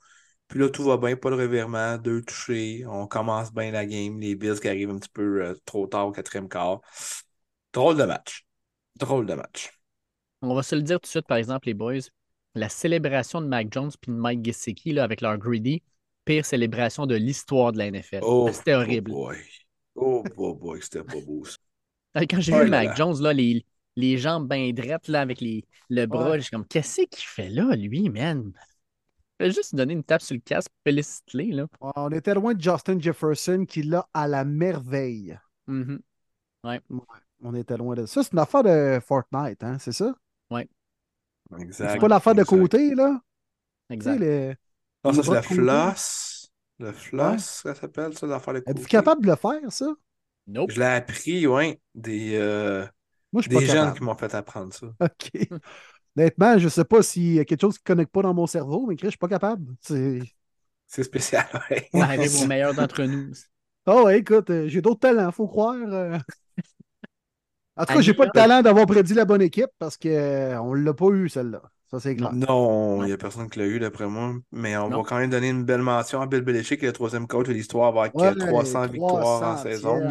Speaker 2: Puis là, tout va bien, pas de revirement, deux touchés. On commence bien la game. Les Bills qui arrivent un petit peu euh, trop tard au quatrième quart. Drôle de match. Drôle de match.
Speaker 3: On va se le dire tout de suite, par exemple, les boys. La célébration de Mac Jones puis de Mike Gesicki là, avec leur greedy, pire célébration de l'histoire de la NFL.
Speaker 2: Oh,
Speaker 3: C'était horrible.
Speaker 2: Oh boy. Oh boy, boy, c'était pas beau ça.
Speaker 3: Quand j'ai
Speaker 2: Oh
Speaker 3: vu Mac
Speaker 2: là.
Speaker 3: Jones, là, les, les jambes bien drettes là, avec les, le bras,
Speaker 1: Ouais.
Speaker 3: j'ai comme, qu'est-ce qu'il fait là, lui, man? Il fait juste donner une tape sur le casque, féliciter, là.
Speaker 1: On était loin de Justin Jefferson qui l'a à la merveille.
Speaker 3: Mhm.
Speaker 1: On était loin de ça. C'est une affaire de Fortnite, hein, c'est ça?
Speaker 2: Exact.
Speaker 1: C'est pas l'affaire de côté, là?
Speaker 3: Exact.
Speaker 1: les-
Speaker 2: Non, ça, c'est la floss. Le floss, ça s'appelle, ça, l'affaire de
Speaker 1: Êtes-vous
Speaker 2: côté?
Speaker 1: capable de le faire, ça?
Speaker 3: Nope.
Speaker 2: Je l'ai appris, oui, des, euh,
Speaker 1: Moi, je suis
Speaker 2: des
Speaker 1: pas
Speaker 2: jeunes
Speaker 1: capable.
Speaker 2: qui m'ont fait apprendre ça.
Speaker 1: OK. Honnêtement, je sais pas s'il y a quelque chose qui ne connecte pas dans mon cerveau, mais Chris, je suis pas capable. C'est-
Speaker 2: spécial, ouais.
Speaker 3: Ça arrive aux meilleurs d'entre nous.
Speaker 1: Oh, ouais, écoute, euh, j'ai d'autres talents, faut croire. euh. En tout cas, j'ai pas le talent d'avoir prédit la bonne équipe parce qu'on l'a pas eu, celle-là. Ça, c'est clair.
Speaker 2: Non, il n'y a personne qui l'a eu, d'après moi. Mais on
Speaker 3: Non.
Speaker 2: va quand même donner une belle mention à Bill Belichick, qui est le troisième coach de l'histoire avec euh,
Speaker 1: Ouais,
Speaker 2: 300 victoires en
Speaker 1: 300e.
Speaker 2: saison.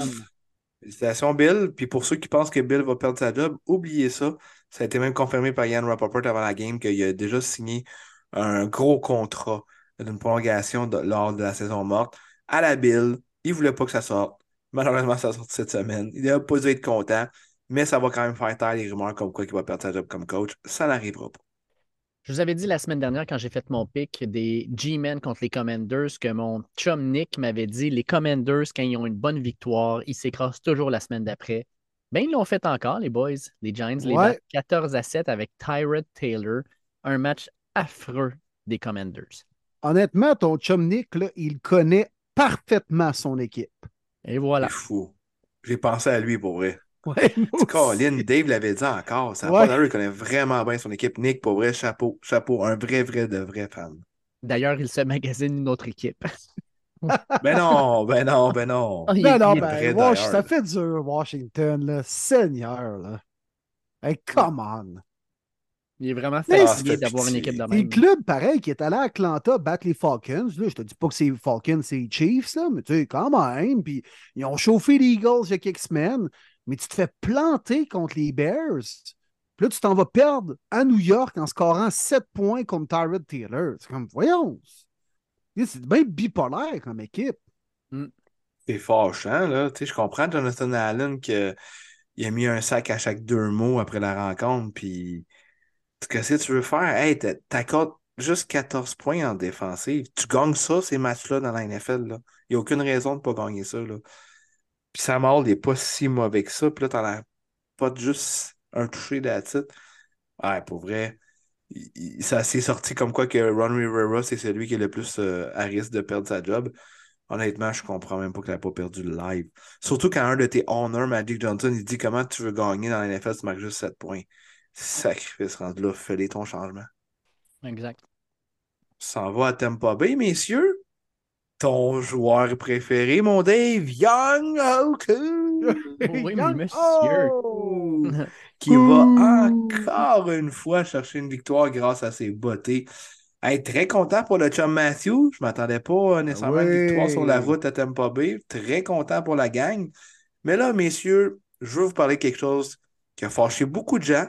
Speaker 2: Félicitations, Bill. Puis pour ceux qui pensent que Bill va perdre sa job, oubliez ça. Ça a été même confirmé par Ian Rappaport avant la game qu'il a déjà signé un gros contrat d'une prolongation lors de la saison morte à la Bill. Il voulait pas que ça sorte. Malheureusement, ça sort cette semaine. Il n'a pas dû être content, mais ça va quand même faire taire les rumeurs comme quoi qu'il va perdre sa job comme coach. Ça n'arrivera pas.
Speaker 3: Je vous avais dit la semaine dernière, quand j'ai fait mon pick des G-Men contre les Commanders, que mon chum Nick m'avait dit les Commanders, quand ils ont une bonne victoire, ils s'écrasent toujours la semaine d'après. Ben, ils l'ont fait encore, les boys. Les Giants les
Speaker 1: Ouais.
Speaker 3: battent 14 à 7 avec Tyrod Taylor. Un match affreux des Commanders.
Speaker 1: Honnêtement, ton chum Nick, là, il connaît parfaitement son équipe.
Speaker 3: Et voilà.
Speaker 2: C'est fou. J'ai pensé à lui pour vrai.
Speaker 1: Ouais.
Speaker 2: Colin, Dave l'avait dit encore. Ça
Speaker 1: Ouais.
Speaker 2: pas il connaît vraiment bien son équipe. Nick, pour vrai, chapeau. Chapeau. Un vrai, vrai, de vrai fan.
Speaker 3: D'ailleurs, il se magasine une autre équipe.
Speaker 2: Ben non, ben non, ben non.
Speaker 3: Ah, il
Speaker 1: Non, ben,
Speaker 2: prêt
Speaker 1: ça fait dur, Washington, là. Seigneur, là. Hey, come on.
Speaker 3: il est vraiment fatigué d'avoir une équipe de
Speaker 1: Les
Speaker 3: même.
Speaker 1: clubs, pareil, qui est allé à Atlanta battre les Falcons. Là, je te dis pas que c'est Falcons, c'est les Chiefs, là, mais tu sais, quand même. Puis ils ont chauffé les Eagles il y a quelques semaines. Mais tu te fais planter contre les Bears. Puis là, tu t'en vas perdre à New York en scorant 7 points contre Tyrod Taylor. C'est comme, voyons. C'est bien bipolaire comme équipe.
Speaker 3: Mm.
Speaker 2: C'est fâchant, là. Tu sais, je comprends Jonathan Allen qu'il a mis un sac à chaque deux mots après la rencontre, puis qu'est-ce que tu veux faire? Hey, t'a- t'accordes juste 14 points en défensive. Tu gagnes ça, ces matchs-là, dans la NFL, là. Il n'y a aucune raison de ne pas gagner ça, là. Puis Sam Hall n'est pas si mauvais que ça, puis là, t'en as pas juste un touché d'attitude. Ouais, pour vrai, ça s'est sorti comme quoi que Ron Rivera, c'est celui qui est le plus euh, à risque de perdre sa job. Honnêtement, je comprends même pas qu'il n'a pas perdu le live. Surtout quand un de tes honors, Magic Johnson, il dit comment tu veux gagner dans la NFL, tu marques juste 7 points. Sacrifice rendu là, fais-les ton changement.
Speaker 3: Exact.
Speaker 2: s'en va à Tampa Bay, messieurs. Ton joueur préféré, mon Dave, Young Hoku.
Speaker 3: Oui, monsieur.
Speaker 1: Ho!
Speaker 2: qui va encore une fois chercher une victoire grâce à ses beautés. Hey, très content pour le chum Matthew. Je ne m'attendais pas euh, nécessairement à une victoire sur la route à Tampa Bay. Très content pour la gang. Mais là, messieurs, je veux vous parler de quelque chose qui a fâché beaucoup de gens,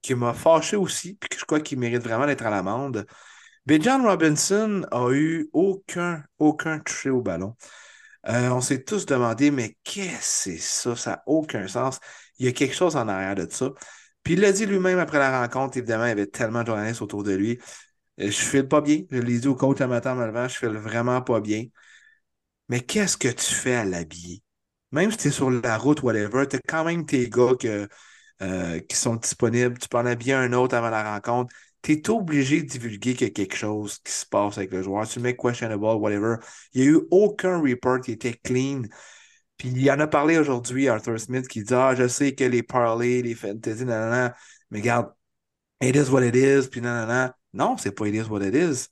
Speaker 2: qui m'a fâché aussi, puis que je crois qu'il mérite vraiment d'être à l'amende. Bijan Robinson a eu aucun, aucun touché au ballon. Euh, on s'est tous demandé, mais qu'est-ce que c'est ça? Ça n'a aucun sens. Il y a quelque chose en arrière de ça. Puis il l'a dit lui-même après la rencontre, évidemment, il y avait tellement de journalistes autour de lui. Euh, Je file pas bien. Je l'ai dit au coach un matin en me je file vraiment pas bien. Mais qu'est-ce que tu fais à l'habiller? Même si tu es sur la route, whatever, tu as quand même tes gars euh, qui sont disponibles. Tu peux en habiller un autre avant la rencontre. Tu es obligé de divulguer qu'il y a quelque chose qui se passe avec le joueur. Tu mets questionable, whatever. Il n'y a eu aucun report qui était clean. Puis il en a parlé aujourd'hui, Arthur Smith, qui dit Ah, je sais que les parlays, les fantasy, nanana, mais regarde, it is what it is, puis nanana. Non, c'est pas it is what it is.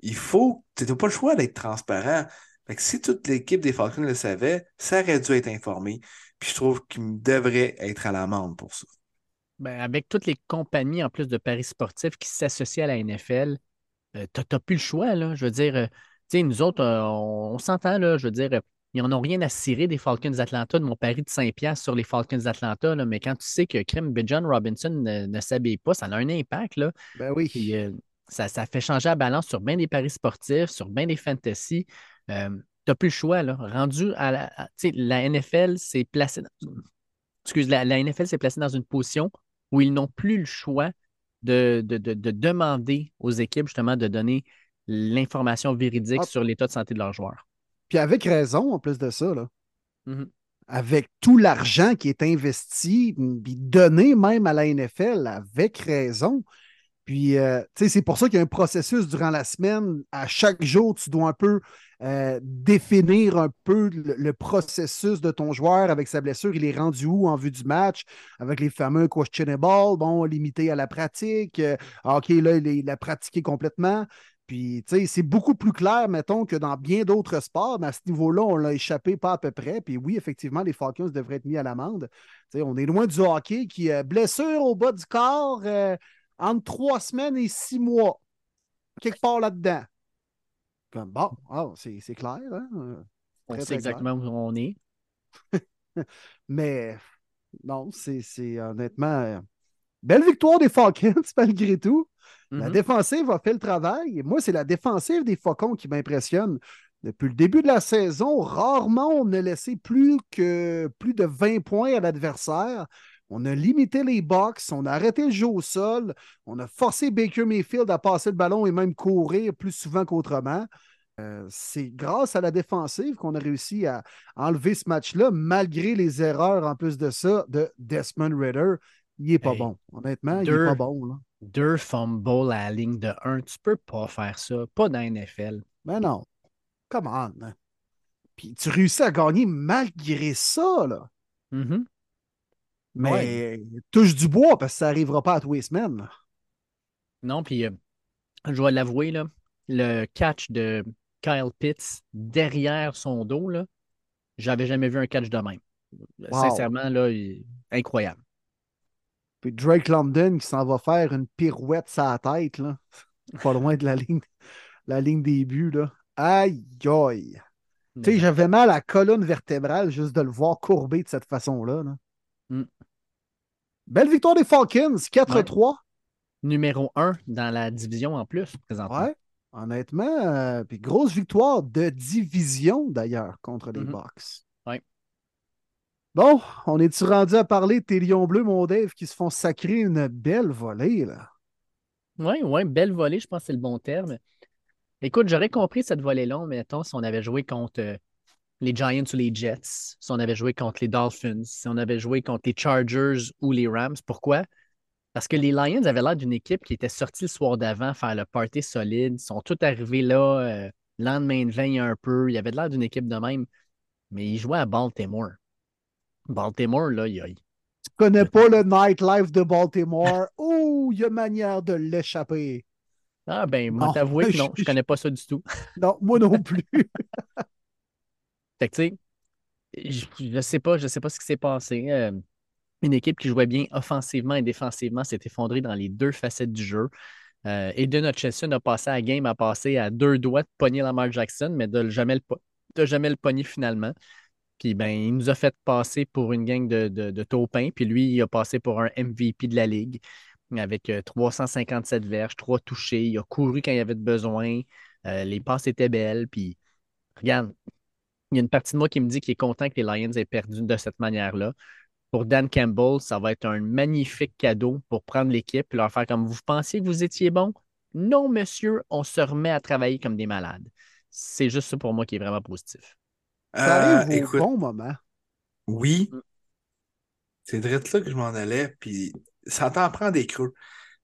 Speaker 2: Il faut, tu n'as pas le choix d'être transparent. Fait que si toute l'équipe des Falcons le savait, ça aurait dû être informé. Puis je trouve qu'il devrait être à l'amende pour ça.
Speaker 3: Ben, avec toutes les compagnies en plus de paris sportifs qui s'associent à la NFL, euh, t'as t'as plus le choix, là. Je veux dire, euh, tu sais, nous autres, euh, on, on s'entend, là. Je veux dire, euh, ils n'en ont rien à cirer des Falcons d'Atlanta, de mon pari de 5$ sur les Falcons d'Atlanta, là. Mais quand tu sais que Krim John Robinson ne, ne s'habille pas, ça a un impact, là.
Speaker 1: Ben oui.
Speaker 3: Puis, euh, ça, ça fait changer la balance sur bien des paris sportifs, sur bien des fantasy. Tu n'as plus le choix. Là. Rendu à la, à- tu sais, la NFL s'est placée dans, excuse, la, la NFL s'est placée dans une position où ils n'ont plus le choix de, de, de- de demander aux équipes justement de donner l'information véridique
Speaker 1: Ah.
Speaker 3: sur l'état de santé de leurs joueurs.
Speaker 1: Puis avec raison, en plus de ça, là.
Speaker 3: Mhm.
Speaker 1: avec tout l'argent qui est investi, puis donné même à la NFL, avec raison. Puis, euh, tu sais, c'est pour ça qu'il y a un processus durant la semaine. À chaque jour, tu dois un peu euh, définir un peu le, processus de ton joueur avec sa blessure? Il est rendu où en vue du match? Avec les fameux questionable, bon, limité à la pratique. Euh, OK, là, il a pratiqué complètement. Puis, tu sais, c'est beaucoup plus clair, mettons, que dans bien d'autres sports, mais à ce niveau-là, on l'a échappé pas à peu près. Puis oui, effectivement, les Falcons devraient être mis à l'amende. Tu sais, on est loin du hockey qui, euh, blessure au bas du corps, euh, entre trois semaines et six mois. Quelque part là-dedans. Comme, bon, ah, c'est c'est clair, hein? Euh,
Speaker 3: On sait exactement où on est.
Speaker 1: Mais non, c'est c'est honnêtement. euh, Belle victoire des Falcons, malgré tout. La
Speaker 3: Mhm.
Speaker 1: défensive a fait le travail. Et moi, c'est la défensive des Faucons qui m'impressionne. Depuis le début de la saison, rarement on a laissé plus que plus de 20 points à l'adversaire. On a limité les box, on a arrêté le jeu au sol, on a forcé Baker Mayfield à passer le ballon et même courir plus souvent qu'autrement. Euh, c'est grâce à la défensive qu'on a réussi à enlever ce match-là, malgré les erreurs en plus de ça de Desmond Ritter. Il n'est pas
Speaker 3: Hey,
Speaker 1: bon. Honnêtement, il n'est pas bon. Là.
Speaker 3: Deux fumbles à la ligne de 1, tu peux pas faire ça. Pas dans NFL.
Speaker 1: Mais non. Come on. Puis tu réussis à gagner malgré ça, là.
Speaker 3: Mhm.
Speaker 1: Mais touche du bois parce que ça n'arrivera pas à tous les semaines. là.
Speaker 3: Non, puis euh, je dois l'avouer, là, le catch de Kyle Pitts derrière son dos, là, j'avais jamais vu un catch de même.
Speaker 1: Wow.
Speaker 3: Sincèrement, là, il- incroyable.
Speaker 1: Puis Drake London qui s'en va faire une pirouette la tête, là. Pas loin de la ligne, la ligne des buts, là. Aïe, aïe. Tu sais, j'avais mal à la colonne vertébrale juste de le voir courber de cette façon-là. là.
Speaker 3: Mm.
Speaker 1: Belle victoire des Falcons, 4-3.
Speaker 3: Numéro 1 dans la division en plus, présentement.
Speaker 1: Ouais. Honnêtement, euh, puis grosse victoire de division d'ailleurs contre les
Speaker 3: Mhm.
Speaker 1: Bucks.
Speaker 3: Ouais.
Speaker 1: Bon, on est-tu rendu à parler de tes Lions bleus, mon Dave, qui se font sacrer une belle volée, là?
Speaker 3: Oui, oui, belle volée, je pense que c'est le bon terme. Écoute, j'aurais compris cette volée-là, mettons, si on avait joué contre euh, les Giants ou les Jets, si on avait joué contre les Dolphins, si on avait joué contre les Chargers ou les Rams. Pourquoi? Parce que les Lions avaient l'air d'une équipe qui était sortie le soir d'avant faire le party solide. Ils sont tous arrivés là, euh, lendemain de veille un peu. Il y avait de l'air d'une équipe de même. Mais ils jouaient à Baltimore. Baltimore, là, il y a,
Speaker 1: Tu connais pas le nightlife de Baltimore? Oh, il y a manière de l'échapper.
Speaker 3: Ah ben, moi t'avouer que non, je connais pas ça du tout.
Speaker 1: Non, moi non plus.
Speaker 3: Fait que tu sais, je, je sais pas, je sais pas ce qui s'est passé. Euh, une équipe qui jouait bien offensivement et défensivement s'est effondrée dans les deux facettes du jeu. Euh, Aiden Hutchinson a passé à game, a passé à deux doigts de pogner Lamar Jackson, mais de jamais le, de jamais le pogner finalement. Puis ben, il nous a fait passer pour une gang de, de, de taupins, puis lui, il a passé pour un MVP de la ligue avec euh, 357 verges, trois touchés. Il a couru quand il y avait de besoin. Euh, les passes étaient belles. Puis regarde, il y a une partie de moi qui me dit qu'il est content que les Lions aient perdu de cette manière-là. Pour Dan Campbell, ça va être un magnifique cadeau pour prendre l'équipe et leur faire comme vous pensiez que vous étiez bon? Non, monsieur, on se remet à travailler comme des malades. C'est juste ça pour moi qui est vraiment positif.
Speaker 1: Ça
Speaker 2: Euh,
Speaker 1: arrive au
Speaker 2: écoute,
Speaker 1: bon moment.
Speaker 2: oui, c'est direct là que je m'en allais, puis ça t'en prend des creux.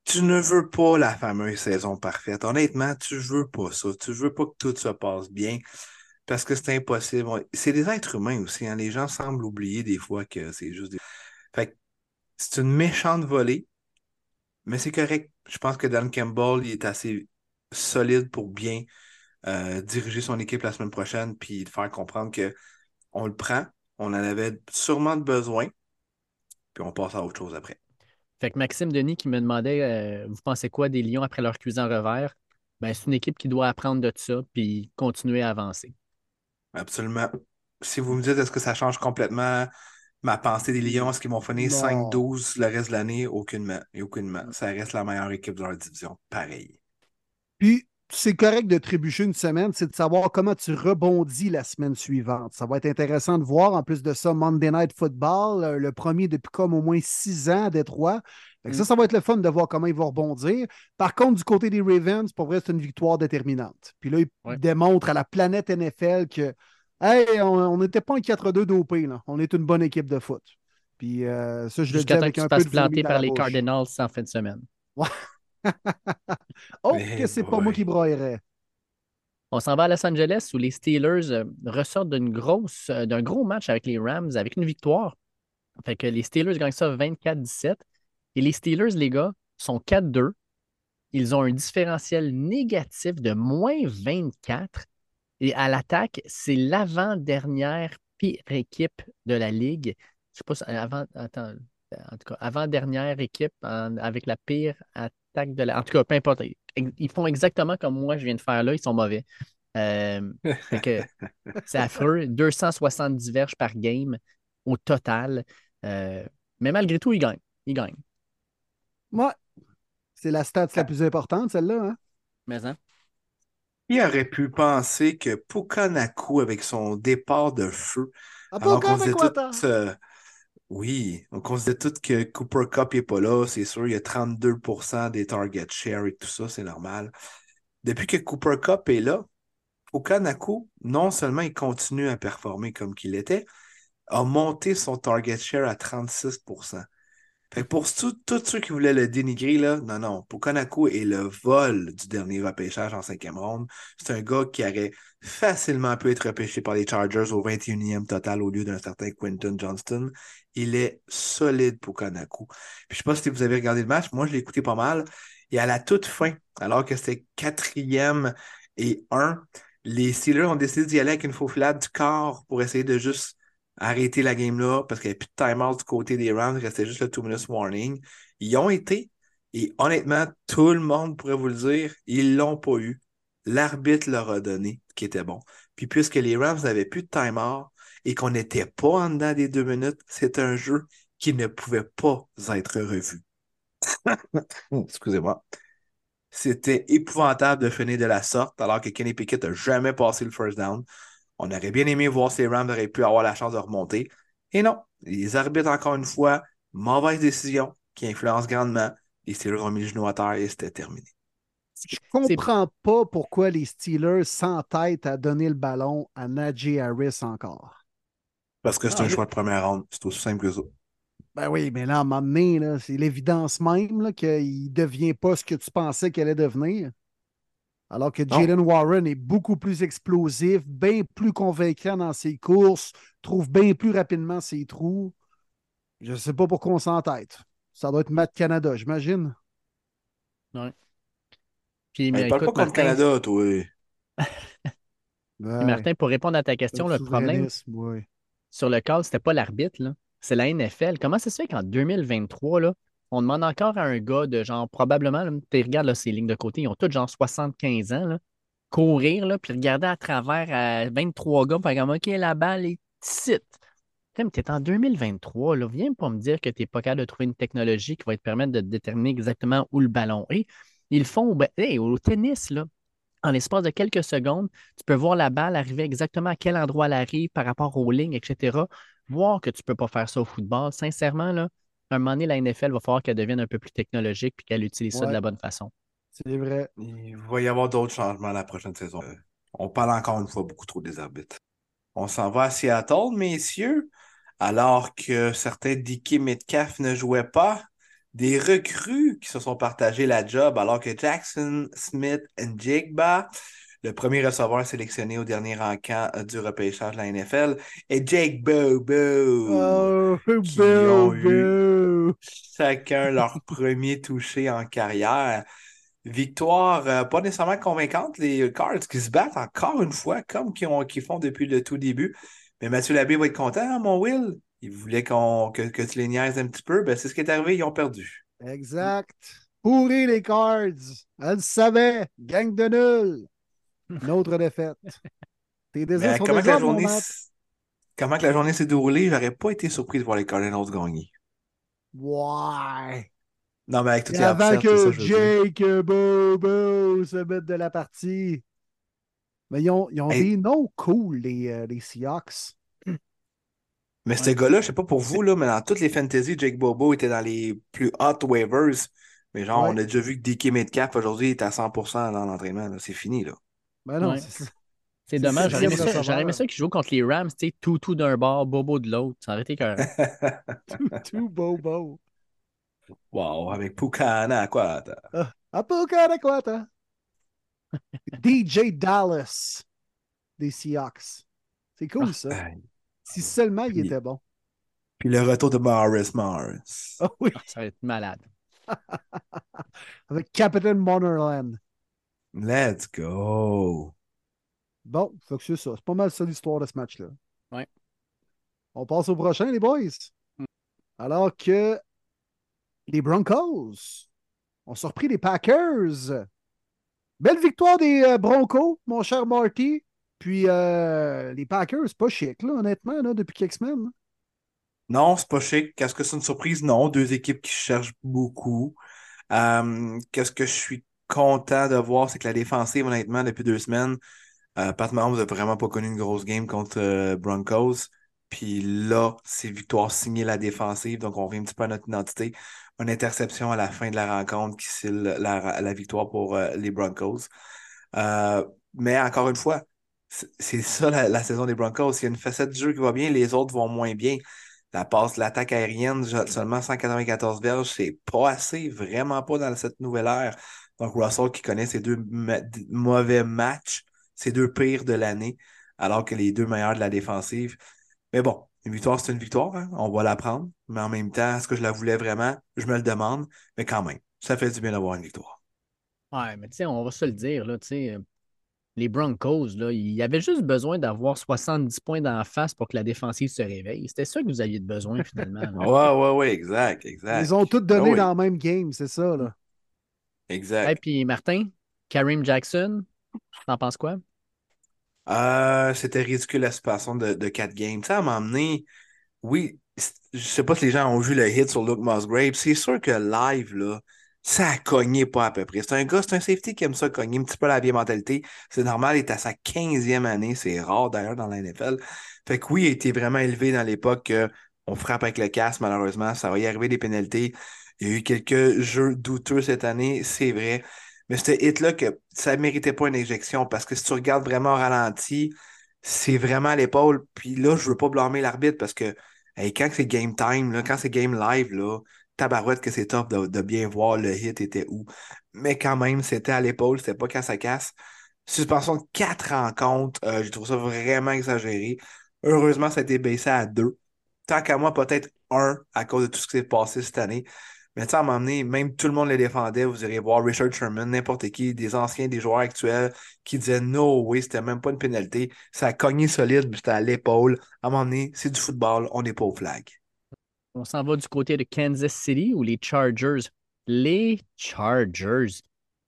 Speaker 2: Tu ne veux pas la fameuse saison parfaite. Honnêtement, tu veux pas ça. Tu veux pas que tout se passe bien parce que c'est impossible. C'est des êtres humains aussi. hein. Les gens semblent oublier des fois que c'est juste des. Fait c'est une méchante volée, mais c'est correct. Je pense que Dan Campbell il est assez solide pour bien euh, diriger son équipe la semaine prochaine puis faire comprendre que on le prend, on en avait sûrement besoin, puis on passe à autre chose après.
Speaker 3: Fait que Maxime Denis qui me demandait euh, Vous pensez quoi des Lions après leur cuisine revers? Ben, c'est une équipe qui doit apprendre de ça puis continuer à avancer.
Speaker 2: Absolument. Si vous me dites, est-ce que ça change complètement ma pensée des Lions? Est-ce qu'ils vont finir
Speaker 1: Non.
Speaker 2: 5-12 le reste de l'année? Aucunement. Et aucunement. Ça reste la meilleure équipe de leur division. Pareil.
Speaker 1: Puis, c'est correct de trébucher une semaine, c'est de savoir comment tu rebondis la semaine suivante. Ça va être intéressant de voir. En plus de ça, Monday Night Football, euh, le premier depuis comme au moins six ans à Détroit. Ça,
Speaker 3: Mm.
Speaker 1: ça va être le fun de voir comment ils vont rebondir. Par contre, du côté des Ravens, pour vrai, c'est une victoire déterminante. Puis là, ils
Speaker 3: Ouais.
Speaker 1: démontrent à la planète NFL que, hey, on n'était pas un 4-2 dopé, là. On est une bonne équipe de foot. Puis euh, ça, je le dis
Speaker 3: que
Speaker 1: avec
Speaker 3: tu
Speaker 1: un
Speaker 3: te
Speaker 1: peu
Speaker 3: fasses
Speaker 1: de vomi
Speaker 3: planter
Speaker 1: dans
Speaker 3: par les. Cardinals en fin de semaine.
Speaker 1: Oh, que c'est pas moi qui broyerais.
Speaker 3: On s'en va à Los Angeles où les Steelers euh, ressortent d'une grosse, euh, d'un gros match avec les Rams avec une victoire. Fait que les Steelers gagnent ça 24-17. Et les Steelers, les gars, sont 4-2. Ils ont un différentiel négatif de moins 24. Et à l'attaque, c'est l'avant-dernière pire équipe de la Ligue. Je sais pas si avant, attends, en tout cas, avant-dernière équipe en- avec la pire attaque de la. En tout cas, peu importe. Ils ils font exactement comme moi je viens de faire là, ils sont mauvais. Euh, c'est affreux. 270 verges par game au total. Euh, mais malgré tout, ils gagnent. Ils gagnent.
Speaker 1: Ouais. C'est la stat la plus importante, celle-là. Hein?
Speaker 3: Mais hein?
Speaker 2: Qui aurait pu penser que Pukanaku, avec son départ de feu,
Speaker 1: Ah,
Speaker 2: alors
Speaker 1: pas
Speaker 2: qu'on disait tout, euh, oui, on se disait tout que Cooper Cup n'est pas là, c'est sûr, il y a 32% des target share et tout ça, c'est normal. Depuis que Cooper Cup est là, Pukanaku, non seulement il continue à performer comme qu'il était, a monté son target share à 36%. Pour tous ceux qui voulaient le dénigrer, là, non, non, Pukanaku est le vol du dernier repêchage en cinquième ronde. C'est un gars qui aurait facilement pu être repêché par les Chargers au 21e total au lieu d'un certain Quinton Johnston. Il est solide Pukanaku. Puis je sais pas si vous avez regardé le match, moi je l'ai écouté pas mal. Et à la toute fin, alors que c'était quatrième et un, les Steelers ont décidé d'y aller avec une faufilade du corps pour essayer de juste arrêter la game là parce qu'il n'y avait plus de timeout du côté des Rams, il restait juste le two minutes warning. Ils ont été, et honnêtement, tout le monde pourrait vous le dire, ils l'ont pas eu. L'arbitre leur a donné, qui était bon. Puis puisque les Rams n'avaient plus de timeout et qu'on n'était pas en dedans des deux minutes, c'est un jeu qui ne pouvait pas être revu. Excusez-moi. C'était épouvantable de finir de la sorte, alors que Kenny Pickett n'a jamais passé le first down. On aurait bien aimé voir si les Rams auraient pu avoir la chance de remonter. Et non, les arbitres, encore une fois, mauvaise décision qui influence grandement. Les Steelers ont mis le genou à terre et c'était terminé.
Speaker 1: Je comprends pas pourquoi les Steelers s'entêtent à donner le ballon à Najee Harris encore.
Speaker 2: Parce que c'est
Speaker 1: Ah,
Speaker 2: un choix de première ronde. C'est aussi simple que ça.
Speaker 1: Ben oui, mais là, à un moment donné, c'est l'évidence même qu'il ne devient pas ce que tu pensais qu'il allait devenir. Alors que. Jalen Warren est beaucoup plus explosif, bien plus convaincant dans ses courses, trouve bien plus rapidement ses trous. Je ne sais pas pourquoi on s'entête. Ça doit être Matt Canada, j'imagine.
Speaker 3: Puis, mais
Speaker 2: parle pas contre
Speaker 3: Martin,
Speaker 2: Canada, toi.
Speaker 3: Martin, pour répondre à ta question, le problème
Speaker 1: Oui.
Speaker 3: sur le call, c'était pas l'arbitre, là. C'est la NFL. Comment ça se fait qu'en 2023, là, on demande encore à un gars de genre, probablement, tu regardes ces lignes de côté, ils ont tous genre 75 ans, courir, puis regarder à travers à 23 gars, puis comme, OK, la balle est ici. Tu es en 2023, là, viens pas me dire que tu n'es pas capable de trouver une technologie qui va te permettre de déterminer exactement où le ballon est. Ils font au, ben, au tennis, là. En l'espace de quelques secondes, tu peux voir la balle arriver exactement à quel endroit elle arrive par rapport aux lignes, etc. Voir que tu ne peux pas faire ça au football. Sincèrement, là, un moment donné, la NFL va falloir qu'elle devienne un peu plus technologique et qu'elle utilise ça de la bonne façon.
Speaker 1: C'est vrai.
Speaker 2: Il va y avoir d'autres changements la prochaine saison. Euh, on parle encore une fois beaucoup trop des arbitres. On s'en va à Seattle, messieurs, alors que certains Dicky Metcalf ne jouaient pas. Des recrues qui se sont partagés la job, alors que Jackson Smith et Jigba, le premier receveur sélectionné au dernier encamp euh, du repêchage de la NFL, et Jake Bobo.
Speaker 1: Oh,
Speaker 2: qui ont eu- chacun leur premier touché en carrière. Victoire euh, pas nécessairement convaincante, les Cards qui se battent encore une fois, comme qu'ils ont- qu'ils font depuis le tout début. Mais Mathieu Labbé va être content, hein, mon Will? Il voulait qu'on, que, que tu les niaises un petit peu. Ben, c'est ce qui est arrivé, ils ont perdu.
Speaker 1: Exact. Pourri les cards. Elle le savait. Gang de nuls. Une autre défaite. Tes désirs
Speaker 2: Mais
Speaker 1: sont
Speaker 2: comment, que la journée, comment que la journée s'est déroulée, j'aurais pas été surpris de voir les Cardinals gagner.
Speaker 1: Ouais.
Speaker 2: Non, mais avec toutes les
Speaker 1: avant
Speaker 2: ça
Speaker 1: que. Jake Bobo se mette de la partie. Mais ils ont, ils ont
Speaker 2: Hey.
Speaker 1: des noms cool, les, euh, les Seahawks.
Speaker 2: Mais ce gars-là, je sais pas pour vous, là, mais dans toutes les fantasy, Jake Bobo était dans les plus hot waivers. Mais genre,
Speaker 1: Ouais.
Speaker 2: on a déjà vu que DK Metcalf aujourd'hui est à 100% dans l'entraînement. C'est fini, là.
Speaker 1: Ben non,
Speaker 3: Ouais.
Speaker 1: c'est ça.
Speaker 3: C'est
Speaker 1: C'est
Speaker 3: dommage. J'aurais aimé, ça- aimé qu'ils jouent contre les Rams, tu sais, tout, tout d'un bord, bobo de l'autre. Ça aurait été écœurant.
Speaker 1: tout, tout Bobo.
Speaker 2: wow, avec Pukana, quoi. attends.
Speaker 1: Apocanaquata. DJ Dallas des Seahawks. C'est cool, ça.
Speaker 2: Aïe.
Speaker 1: Si seulement il était bon.
Speaker 2: Puis le retour de Morris Morris.
Speaker 1: Ah oui,
Speaker 3: Ah, ça va être malade.
Speaker 1: avec Captain Monerland.
Speaker 2: Let's go.
Speaker 1: Bon, fait que c'est ça. C'est pas mal ça l'histoire de ce match-là.
Speaker 3: Ouais.
Speaker 1: On passe au prochain, les boys.
Speaker 3: Mm.
Speaker 1: Alors que les Broncos ont surpris les Packers. Belle victoire des euh, Broncos, mon cher Marty. Puis euh, les Packers, c'est pas chic, là, honnêtement, là, depuis quelques semaines.
Speaker 2: Non, c'est pas chic. Qu'est-ce que c'est une surprise? Non, deux équipes qui cherchent beaucoup. Euh, Qu'est-ce que je suis content de voir, c'est que la défensive, honnêtement, depuis deux semaines, euh, Pat Mahomes n'a vraiment pas connu une grosse game contre euh, Broncos. Puis là, c'est victoire signée la défensive, donc on revient un petit peu à notre identité. Une interception à la fin de la rencontre qui scelle la, la victoire pour euh, les Broncos. Euh, mais encore une fois, c'est c'est ça la, la saison des Broncos. Il y a une facette du jeu qui va bien, les autres vont moins bien. La passe, l'attaque aérienne, seulement 194 verges, c'est pas assez, vraiment pas dans cette nouvelle ère. Donc Russell qui connaît ses deux mauvais matchs, ses deux pires de l'année, alors que les deux meilleurs de la défensive. Mais bon, une victoire, c'est une victoire, hein, on va la prendre. Mais en même temps, est-ce que je la voulais vraiment? Je me le demande, mais quand même, ça fait du bien d'avoir une victoire.
Speaker 3: Ouais, mais tu sais, on va se le dire, là, tu sais, euh, les Broncos, là, il y avait juste besoin d'avoir 70 points d'en face pour que la défensive se réveille. C'était ça que vous aviez de besoin, finalement.
Speaker 2: Ouais, ouais, ouais, exact, exact.
Speaker 1: Ils ont tous donné
Speaker 2: oui.
Speaker 1: dans le même game, c'est ça, là.
Speaker 2: Exact.
Speaker 3: Et puis, Martin, Kareem Jackson, t'en penses quoi?
Speaker 2: Euh, c'était ridicule la situation de, de 4 games. Tu sais, à m'emmener, oui, je sais pas si les gens ont vu le hit sur Luke Musgrave. C'est sûr que live, là, Ça a cogné pas à peu près. C'est un gars, c'est un safety qui aime ça cogner un petit peu la vieille mentalité. C'est normal, il est à sa 15e année. C'est rare d'ailleurs dans la NFL. Fait que oui, il a été vraiment élevé dans l'époque que on frappe avec le casque, malheureusement. Ça va y arriver des pénalités. Il y a eu quelques jeux douteux cette année, c'est vrai. Mais c'était hit-là que ça ne méritait pas une éjection parce que si tu regardes vraiment au ralenti, c'est vraiment à l'épaule. Puis là, je veux pas blâmer l'arbitre parce que quand c'est game time, là, quand c'est game live, là, tabarouette que c'est top de, bien voir le hit était où. Mais quand même, c'était à l'épaule, c'était pas casse à casse. Suspension de quatre rencontres, euh, je trouve ça vraiment exagéré. Heureusement, ça a été baissé à deux. Tant qu'à moi, peut-être un à cause de tout ce qui s'est passé cette année. Mais tu sais, à un moment donné, même tout le monde les défendait. Vous irez voir Richard Sherman, n'importe qui, des anciens, des joueurs actuels, qui disaient no oui, c'était même pas une pénalité. Ça a cogné solide, c'était à l'épaule. À un moment donné, c'est du football, on n'est pas au flag.
Speaker 3: On s'en va du côté de Kansas City ou les Chargers? Les Chargers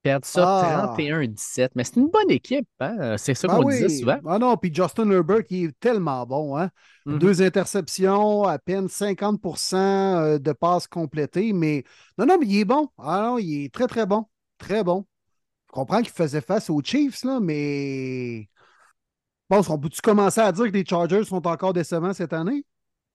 Speaker 3: perdent ça 31-17. Ah. Mais c'est une bonne équipe, hein? C'est ça ben qu'on disait souvent.
Speaker 1: Ah non, puis Justin Herbert, il est tellement bon, hein? Mm-hmm. Deux interceptions, à peine 50% euh, de passes complétées, mais non, non, mais il est bon. Ah non, il est très, très bon. Très bon. Je comprends qu'il faisait face aux Chiefs, là, mais. Bon, on peut-tu commencer à dire que les Chargers sont encore décevants cette année?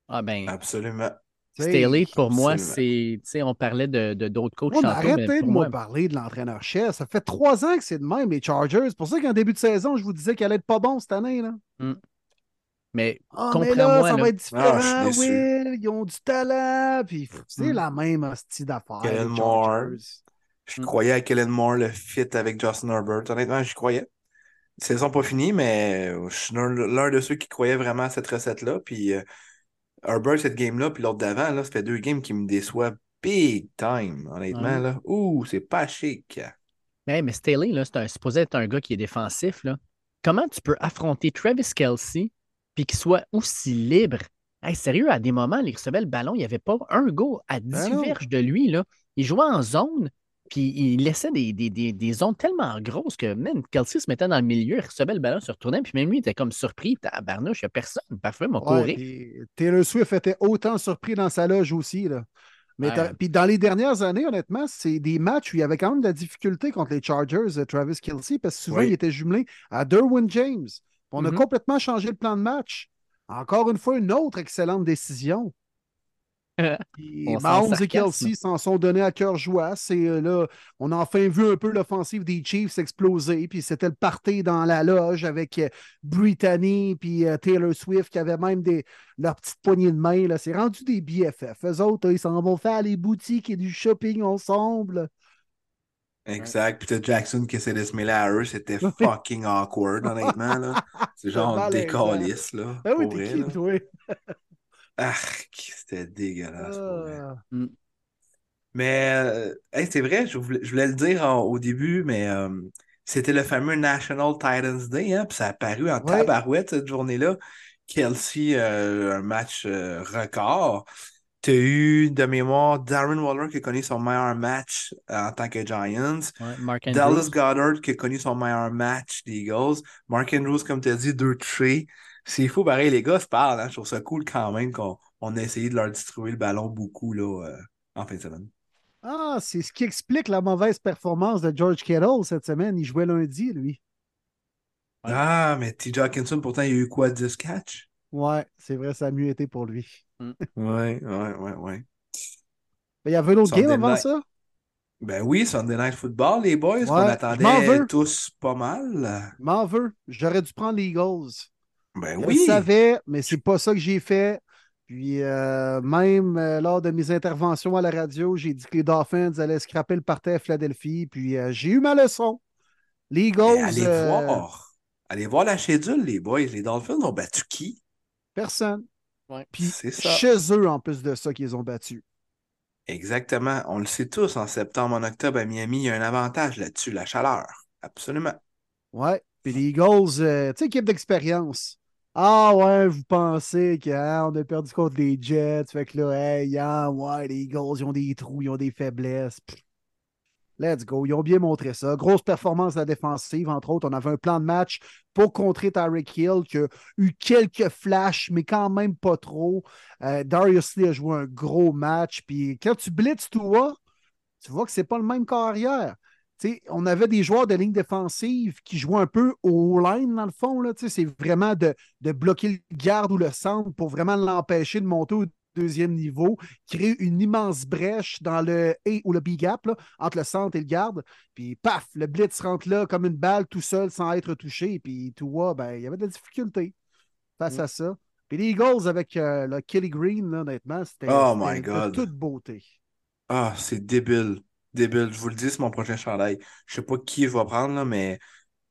Speaker 3: Ah ben.
Speaker 2: Absolument.
Speaker 3: Staley, pour moi, c'est. On parlait de d'autres coachs.
Speaker 1: On arrêtez de moi parler de l'entraîneur-chef. Ça fait trois ans que c'est de même, les Chargers. C'est pour ça qu'en début de saison, je vous disais qu'elle allait être pas bon cette année. Là.
Speaker 3: Hmm. Mais
Speaker 1: ah, comprends-moi. Ça va être différent, ah, Will. Ils ont du talent. Puis c'est hmm. la même hostie d'affaires.
Speaker 2: Kellen Moore. Je hmm. croyais à Kellen Moore, le fit avec Justin Herbert. Honnêtement, j'y croyais. Saison pas finie, mais je suis l'un de ceux qui croyaient vraiment à cette recette-là. Puis. Euh, Herbert, cette game-là, puis l'autre d'avant, là, ça fait deux games qui me déçoivent big time, honnêtement. Là. Ouh, c'est pas chic.
Speaker 3: mais Staley, là, c'est un, supposé être un gars qui est défensif. Là. Comment tu peux affronter Travis Kelsey puis qu'il soit aussi libre? Hey, sérieux, à des moments, il recevait le ballon, il n'y avait pas un go à 10 ben verges de lui. Là. Il jouait en zone, puis il laissait des, des, des, zones tellement grosses que même Kelsey se mettait dans le milieu, il recevait le ballon, se retournait, puis même lui était comme surpris. Barnouche, il n'y a personne. Parfait, mon ouais,
Speaker 1: Taylor Swift était autant surpris dans sa loge aussi. Là. Mais puis dans les dernières années, honnêtement, c'est des matchs où il y avait quand même de la difficulté contre les Chargers, euh, Travis Kelsey, parce que souvent, il était jumelé à Derwin James. On a mm-hmm. complètement changé le plan de match. Encore une fois, une autre excellente décision. Mahomes et Kelsey s'en sont donnés à cœur joie. C'est euh, là, on a enfin vu un peu l'offensive des Chiefs exploser. Puis c'était le party dans la loge avec euh, Brittany puis euh, Taylor Swift qui avaient même des, leurs petites poignées de main. C'est rendu des BFF. Eux autres, ils s'en vont faire les boutiques et du shopping ensemble.
Speaker 2: Exact. Puis t'as Jackson qui essaie de se mêler à eux. C'était fucking awkward, honnêtement. C'est genre décalisse, là.
Speaker 1: Ah oui, t'es oui.
Speaker 2: Ah, c'était dégueulasse. Ah. Mm. Mais euh, c'est vrai, je voulais, le dire au début, mais euh, c'était le fameux National Titans Day, hein, puis ça a apparu en tabarouette cette journée-là. Kelsey, euh, un match record. Tu as eu de mémoire Darren Waller qui a connu son meilleur match en tant que Giants. Dallas Goddard qui a connu son meilleur match des Eagles. Mark Andrews, comme tu as dit, deux traits. C'est fou, pareil, les gars se parlent. Hein? Je trouve ça cool quand même qu'on on a essayé de leur distribuer le ballon beaucoup là, euh, en fin de semaine.
Speaker 1: Ah, c'est ce qui explique la mauvaise performance de George Kittle cette semaine. Il jouait lundi, lui.
Speaker 2: Ah, mais T. Hawkinson, pourtant, il a eu quoi, 10 catch?
Speaker 1: Ouais, c'est vrai, ça a mieux été pour lui.
Speaker 2: Mm. ouais, ouais, ouais, ouais.
Speaker 1: il y avait un autre game avant ça?
Speaker 2: Ben oui, Sunday Night Football, les boys, qu'on attendait tous pas mal.
Speaker 1: M'en veux. J'aurais dû prendre les Eagles.
Speaker 2: Ben oui.
Speaker 1: Je savais, mais c'est pas ça que j'ai fait. Puis euh, même euh, lors de mes interventions à la radio, j'ai dit que les Dolphins allaient scraper le parterre à Philadelphie. Puis euh, j'ai eu ma leçon. Les Eagles.
Speaker 2: allez voir. Allez voir la schedule, les boys. Les Dolphins ont battu qui?
Speaker 1: Personne. Puis chez eux, en plus de ça, qu'ils ont battu.
Speaker 2: Exactement. On le sait tous, en septembre, en octobre, à Miami, il y a un avantage là-dessus, la chaleur. Absolument.
Speaker 1: Ouais. Puis les Eagles, tu sais, équipe d'expérience. Ah ouais, vous pensez qu'on hein, a perdu contre les Jets, fait que là, hey, ouais, les Eagles, ils ont des trous, ils ont des faiblesses. Let's go. Ils ont bien montré ça. Grosse performance à la défensive, entre autres. On avait un plan de match pour contrer Tyreek Hill qui a eu quelques flashs, mais quand même pas trop. Euh, Darius Lee a joué un gros match. Puis quand tu blitzes toi, tu vois que c'est pas le même carrière. On avait des joueurs de ligne défensive qui jouaient un peu au line dans le fond. C'est vraiment de, de, bloquer le garde ou le centre pour vraiment l'empêcher de monter au deuxième niveau, créer une immense brèche dans le A ou le B gap entre le centre et le garde. Puis paf, le blitz rentre là comme une balle tout seul sans être touché. Puis tu vois, ben, il y avait de la difficulté face mm. à ça. Puis les Eagles avec euh, le Kelly Green, là, honnêtement, c'était
Speaker 2: oh
Speaker 1: de toute beauté.
Speaker 2: Ah, c'est débile. Débile. Je vous le dis, c'est mon prochain chandail. Je sais pas qui je vais prendre, mais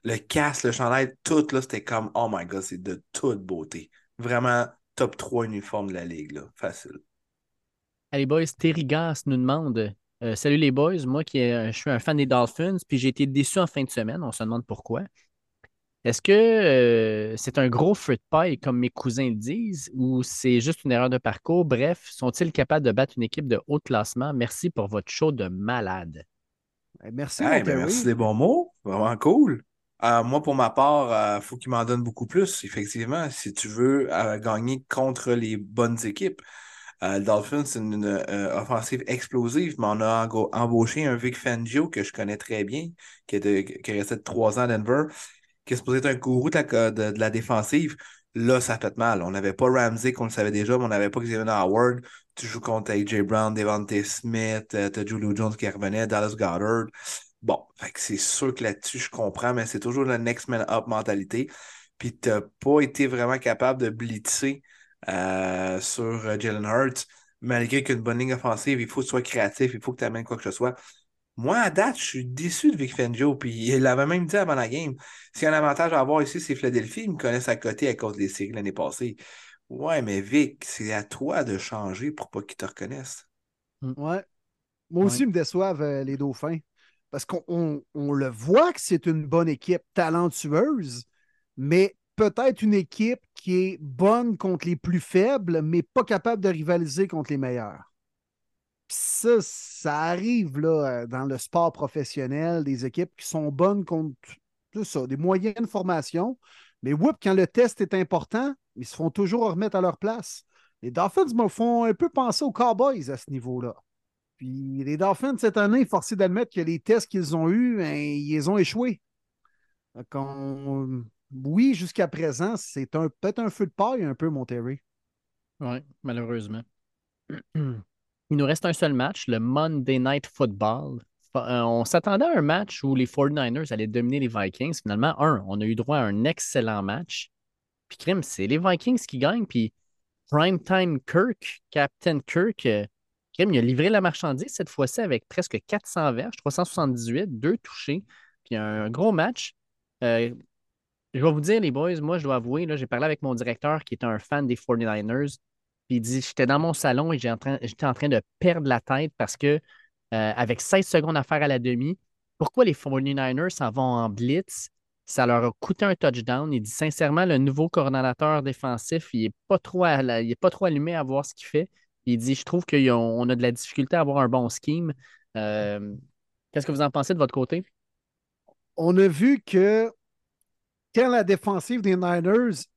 Speaker 2: le casque, le chandail, tout, là, c'était comme, oh my god, c'est de toute beauté. Vraiment top 3 uniforme de la ligue, là. Facile.
Speaker 3: Allez, boys, Terry Gass nous demande euh, Salut les boys, moi qui je suis un fan des Dolphins, puis j'ai été déçu en fin de semaine. On se demande pourquoi. Est-ce que euh, c'est un gros feu de paille comme mes cousins le disent ou c'est juste une erreur de parcours? Bref, sont-ils capables de battre une équipe de haut classement? Merci pour votre show de malade.
Speaker 1: Eh, merci,
Speaker 2: ben, merci des bons mots. Vraiment cool. Euh, moi, pour ma part, il euh, faut qu'il m'en donne beaucoup plus, effectivement, si tu veux gagner contre les bonnes équipes. le Dolphins, c'est une, offensive explosive, mais on a embauché un Vic Fangio que je connais très bien, qui, est qui est resté trois ans à Denver qui est supposé être un gourou de la, défensive, là, ça fait mal. On n'avait pas Ramsey, qu'on le savait déjà, mais on n'avait pas Xavier Howard. Tu joues contre AJ Brown, Devante Smith, euh, tu as Julio Jones qui revenait, Dallas Goddard. Bon, c'est sûr que là-dessus, je comprends, mais c'est toujours la next man up mentalité. Puis tu n'as pas été vraiment capable de blitzer euh, sur euh, Jalen Hurts, malgré qu'une bonne ligne offensive, il faut que tu sois créatif, il faut que tu amènes quoi que ce soit. Moi, à date, je suis déçu de Vic Fangio. Puis il l'avait même dit avant la game. S'il y a un avantage à avoir ici, c'est Philadelphie. Ils me connaissent à côté à cause des séries l'année passée. Ouais, mais Vic, c'est à toi de changer pour pas qu'ils te reconnaissent.
Speaker 1: Mm. Ouais. Moi aussi, ils me déçoivent euh, les Dauphins. Parce qu'on le voit que c'est une bonne équipe talentueuse, mais peut-être une équipe qui est bonne contre les plus faibles, mais pas capable de rivaliser contre les meilleurs ça, ça arrive là, euh, dans le sport professionnel, des équipes qui sont bonnes contre tout ça, des moyennes formations. Mais whoop, quand le test est important, ils se font toujours remettre à leur place. Les Dolphins me font un peu penser aux Cowboys à ce niveau-là. Puis les Dolphins, cette année, forcés d'admettre que les tests qu'ils ont eus, ben, ils ont échoués. Oui, jusqu'à présent, c'est peut-être un feu de paille un peu, Monterrey.
Speaker 3: Oui, malheureusement. Il nous reste un seul match, le Monday Night Football. Euh, on s'attendait à un match où les 49ers allaient dominer les Vikings. Finalement, un, on a eu droit à un excellent match. Puis, crime, c'est les Vikings qui gagnent. Puis, Primetime Kirk, Captain Kirk, euh, crime, il a livré la marchandise cette fois-ci avec presque 400 verges, 378, deux touchés. Puis, un gros match. Euh, je vais vous dire, les boys, moi, je dois avouer, j'ai parlé avec mon directeur qui est un fan des 49ers. Puis il dit J'étais dans mon salon et j'étais en, train, de perdre la tête parce que, euh, avec 16 secondes à faire à la demi, pourquoi les 49ers s'en vont en blitz? Ça leur a coûté un touchdown. Il dit sincèrement Le nouveau coordonnateur défensif, il n'est pas, trop pas trop allumé à voir ce qu'il fait. Il dit Je trouve qu'on a de la difficulté à avoir un bon scheme. Euh, qu'est-ce que vous en pensez de votre côté?
Speaker 1: On a vu que quand la défensive des Niners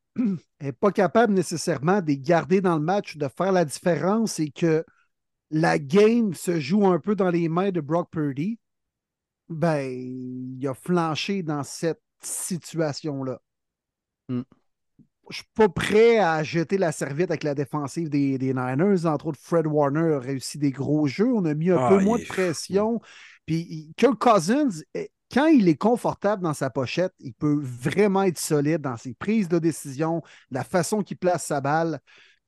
Speaker 1: n'est pas capable nécessairement de garder dans le match, de faire la différence et que la game se joue un peu dans les mains de Brock Purdy, ben, il a flanché dans cette situation-là. Je hmm. Je suis pas prêt à jeter la serviette avec la défensive des, Niners. Entre autres, Fred Warner a réussi des gros jeux. On a mis un ah, peu moins de pression. Puis Kirk Cousins quand il est confortable dans sa pochette, il peut vraiment être solide dans ses prises de décision, la façon qu'il place sa balle.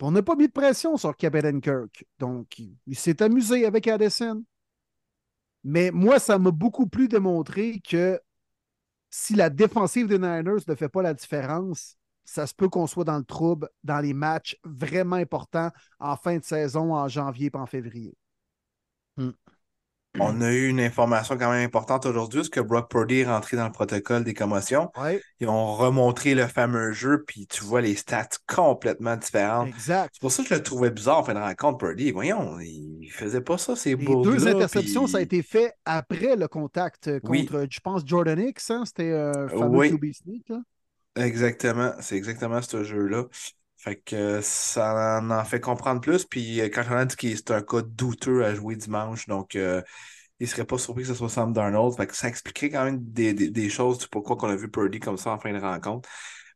Speaker 1: on n'a pas mis de pression sur Captain Kirk. Donc, il, s'est amusé avec Addison. Mais moi, ça m'a beaucoup plus démontré que si la défensive des Niners ne fait pas la différence, ça se peut qu'on soit dans le trouble dans les matchs vraiment importants en fin de saison, en janvier et en février.
Speaker 2: Hmm. On a eu une information quand même importante aujourd'hui, parce que Brock Purdy est rentré dans le protocole des commotions. Ils ont remontré le fameux jeu, puis tu vois les stats complètement différentes.
Speaker 1: Exact.
Speaker 2: C'est pour ça que je le trouvais bizarre en fin de rencontre, Purdy. Voyons, il faisait pas ça, ces
Speaker 1: Les deux interceptions, ça a été fait après le contact contre, je pense, Jordan Hicks. Hein? C'était un fameux oui. sneak.
Speaker 2: Exactement, c'est exactement ce jeu-là. Fait que ça en fait comprendre plus. Puis euh, quand on a dit que c'est un cas douteux à jouer dimanche, donc euh, il serait pas surpris que ce soit Sam Darnold. Fait que ça expliquerait quand même des, des, des choses du pourquoi qu'on a vu Purdy comme ça en fin de rencontre.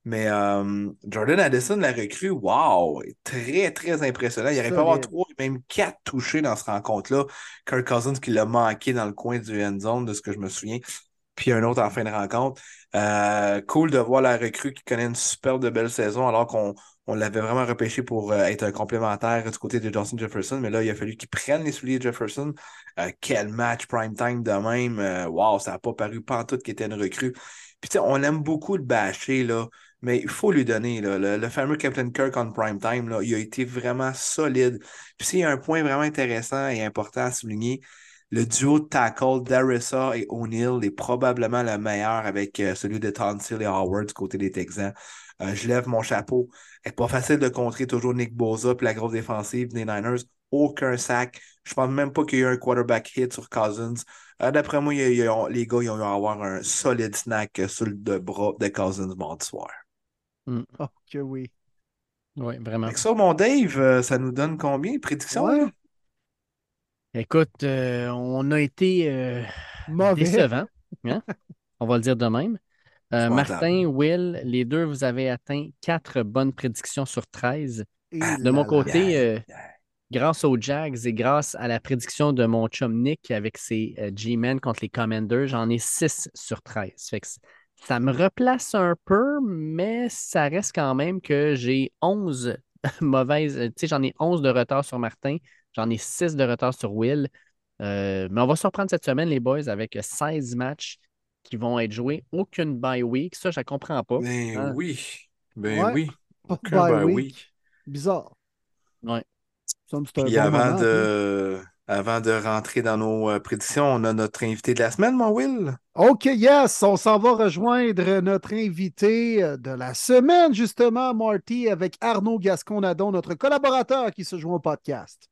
Speaker 2: Mais euh, Jordan Addison, la recrue, wow, très, très impressionnant. Il aurait pu avoir trois, même quatre touchés dans cette rencontre-là. Kirk Cousins qui l'a manqué dans le coin du end zone, de ce que je me souviens. Puis un autre en fin de rencontre. Euh, cool de voir la recrue qui connaît une superbe de belle saison alors qu'on on l'avait vraiment repêché pour euh, être un complémentaire du côté de Justin Jefferson. Mais là, il a fallu qu'il prenne les souliers de Jefferson. Euh, quel match prime time de même. Euh, wow, ça n'a pas paru pantoute qu'il était une recrue. Puis tu sais, on aime beaucoup le bâcher, là. Mais il faut lui donner, le, fameux Captain Kirk on prime time, là, il a été vraiment solide. Puis s'il y a un point vraiment intéressant et important à souligner, le duo de tackle d'Arissa et O'Neill est probablement le meilleur avec euh, celui de Tonsil et Howard du côté des Texans. Euh, je lève mon chapeau. C'est pas facile de contrer toujours Nick Boza puis la grosse défensive des Niners. Aucun sac. Je pense même pas qu'il y ait eu un quarterback hit sur Cousins. Euh, D'après moi, il y a- il y a- les gars, ils ont eu à avoir un solide snack sur le de bras de Cousins mardi soir.
Speaker 1: Oh, que oui.
Speaker 3: Oui, vraiment.
Speaker 2: Avec ça, mon Dave, euh, ça nous donne combien? Prédiction?
Speaker 1: Ouais.
Speaker 2: là?
Speaker 3: Écoute, euh, on a été euh,
Speaker 1: Mauvais.
Speaker 3: décevants. hein? on va le dire de même. Euh. Martin, Will, les deux, vous avez atteint quatre bonnes prédictions sur 13.
Speaker 1: Et
Speaker 2: Ah,
Speaker 3: De mon côté,
Speaker 2: yeah,
Speaker 3: euh, grâce aux Jags et grâce à la prédiction de mon chum Nick avec ses euh, G-Men contre les Commanders, j'en ai 6 sur 13. Fait que c- ça me replace un peu, mais ça reste quand même que j'ai 11 mauvaises. Tu sais, j'en ai 11 de retard sur Martin, j'en ai 6 de retard sur Will. Mais on va se reprendre cette semaine, les boys, avec 16 matchs qui vont être joués. Aucune bye week. Ça, je ne comprends pas.
Speaker 2: Ben
Speaker 3: hein.
Speaker 2: oui. Ben
Speaker 1: Ouais.
Speaker 2: oui.
Speaker 1: Pas de
Speaker 2: Aucun
Speaker 1: bye week.
Speaker 2: week.
Speaker 1: Bizarre. Un
Speaker 2: Puis
Speaker 1: bon
Speaker 2: avant
Speaker 1: moment, hein.
Speaker 2: de, avant de rentrer dans nos euh, prédictions, on a notre invité de la semaine, mon Will.
Speaker 1: OK, yes, on s'en va rejoindre notre invité euh, de la semaine, justement, Marty, avec Arnaud Gasconadon, notre collaborateur qui se joint au podcast.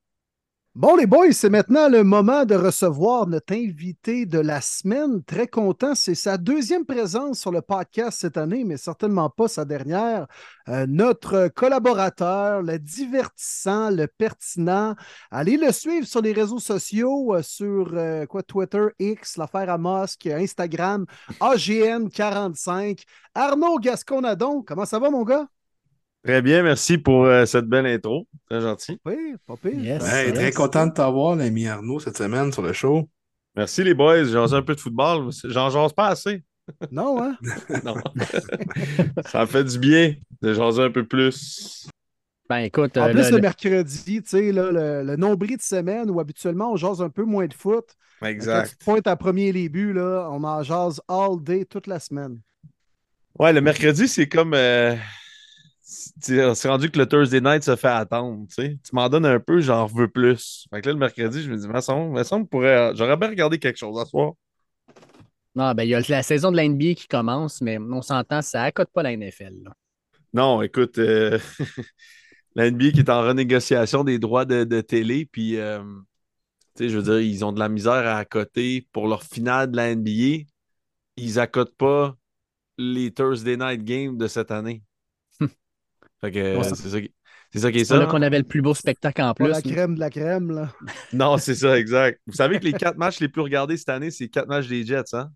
Speaker 1: Bon, les boys, c'est maintenant le moment de recevoir notre invité de la semaine. Très content. C'est sa deuxième présence sur le podcast cette année, mais certainement pas sa dernière. Euh, notre collaborateur, le divertissant, le pertinent. Allez le suivre sur les réseaux sociaux, euh, sur euh, quoi, Twitter, X, l'affaire à Mosque, Instagram, AGN45. Arnaud Gasconadon, comment ça va, mon gars?
Speaker 4: Très bien, merci pour euh, cette belle intro. Très gentil.
Speaker 1: Oui, pas pire.
Speaker 3: Yes.
Speaker 2: Hey,
Speaker 3: yes.
Speaker 2: très content de t'avoir, l'ami Arnaud, cette semaine sur le show.
Speaker 4: Merci les boys. J'en un peu de football. J'en jase pas assez.
Speaker 1: Non, hein?
Speaker 4: Non. Ça me fait du bien de jaser un peu plus.
Speaker 3: Ben écoute,
Speaker 1: En
Speaker 3: euh,
Speaker 1: plus,
Speaker 3: le-
Speaker 1: mercredi, tu sais, là, le, le nombril de semaine où habituellement on jase un peu moins de foot. Quand tu
Speaker 4: Exact.
Speaker 1: pointes à premier les buts, là, on en jase all day toute la semaine.
Speaker 4: Ouais, le mercredi, c'est comme. euh, c'est rendu que le Thursday night se fait attendre. Tu m'en donnes un peu, j'en veux plus. Fait que là, le mercredi, je me dis, me semble pourrait- j'aurais bien regardé quelque chose à soir.
Speaker 3: non, ben, il y a la saison de la NBA qui commence, mais on s'entend, ça accote pas la NFL. là.
Speaker 4: Non, écoute, euh, la NBA qui est en renégociation des droits de, de télé, puis, euh, tu sais, je veux dire, ils ont de la misère à accoter pour leur finale de la NBA. Ils accotent pas les Thursday Night Games de cette année. Fait que c'est ça, qui- c'est ça qui est
Speaker 3: là qu'on avait le plus beau spectacle en
Speaker 1: Pas
Speaker 3: plus.
Speaker 1: la crème de la crème, là.
Speaker 4: Non, c'est ça, exact. Vous savez que les quatre matchs les plus regardés cette année, c'est les quatre matchs des Jets, hein?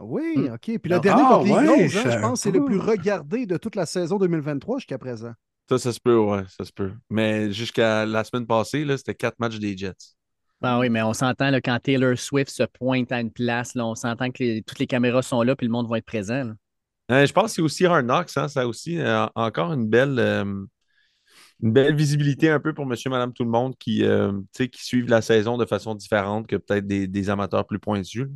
Speaker 1: Oui,
Speaker 3: Hmm.
Speaker 1: OK. Puis le
Speaker 3: Ah,
Speaker 1: dernier contre les Eagles, hein,
Speaker 2: je
Speaker 1: pense que c'est le plus regardé de toute la saison 2023 jusqu'à présent.
Speaker 4: Ça, ça se peut, ouais, ça se peut. Mais jusqu'à la semaine passée, là, c'était quatre matchs des Jets.
Speaker 3: Ah oui, mais on s'entend là, quand Taylor Swift se pointe à une place, là, on s'entend que les- toutes les caméras sont là puis le monde va être présent. là.
Speaker 4: Euh, je pense que c'est aussi Hard Knocks, hein, ça aussi euh, encore une belle, euh, une belle visibilité un peu pour monsieur, madame, tout le monde qui, qui suivent la saison de façon différente que peut-être des, amateurs plus pointus.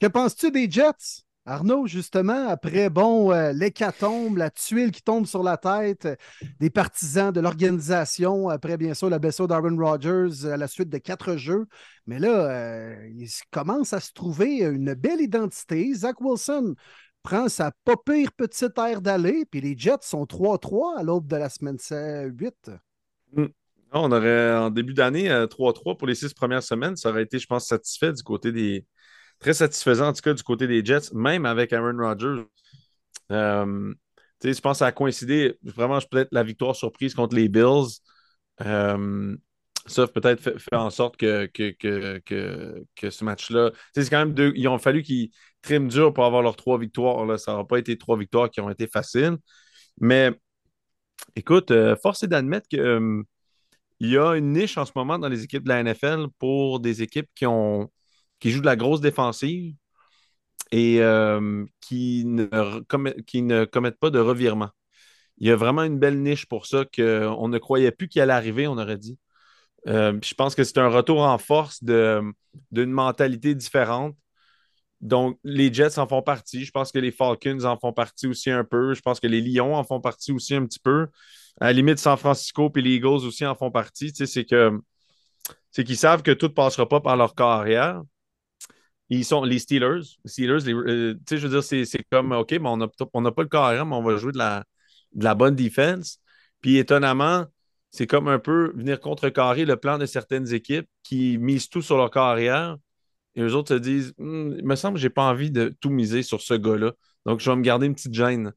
Speaker 1: Que penses-tu des Jets? Arnaud, justement, après, bon, l'hécatombe, la tuile qui tombe sur la tête des partisans de l'organisation, après, bien sûr, la blessure d'Aaron Rodgers à la suite de quatre jeux. Mais là, il commence à se trouver une belle identité. Zach Wilson prend sa pas pire petite aire d'aller, puis les Jets sont 3-3 à l'aube de la semaine 8.
Speaker 4: On aurait, en début d'année, euh, 3-3 pour les six premières semaines. Ça aurait été, je pense, satisfait du côté des. Très satisfaisant, en tout cas, du côté des Jets, même avec Aaron Rodgers. Euh, je pense que ça a coïncidé vraiment, peut-être, la victoire surprise contre les Bills. Euh, ça peut-être fait, fait en sorte que, que, que, que, ce match-là. C'est quand même deux. Ils ont fallu qu'ils triment dur pour avoir leurs trois victoires. Là. Ça n'aura pas été trois victoires qui ont été faciles. Mais écoute, euh, force est d'admettre que. euh, y a une niche en ce moment dans les équipes de la NFL pour des équipes qui ont qui jouent de la grosse défensive et euh, qui, ne, commet- qui ne commettent pas de revirement. Il y a vraiment une belle niche pour ça qu'on ne croyait plus qu'il allait arriver, on aurait dit. Euh, je pense que c'est un retour en force d'une mentalité différente. Donc, les Jets en font partie. Je pense que les Falcons en font partie aussi un peu. Je pense que les Lions en font partie aussi un petit peu. À la limite, San Francisco et les Eagles aussi en font partie. Tu sais, c'est que c'est qu'ils savent que tout ne passera pas par leur carrière. Ils sont les Steelers. Steelers, les- euh, tu sais, je veux dire, c'est comme OK, mais on n'a on n'a pas le carrière, mais on va jouer de la, de la bonne défense. Puis étonnamment, c'est comme un peu venir contrecarrer le plan de certaines équipes qui misent tout sur leur carrière. Et eux autres se disent Hum, Il me semble que j'ai pas envie de tout miser sur ce gars-là. Donc, je vais me garder une petite gêne.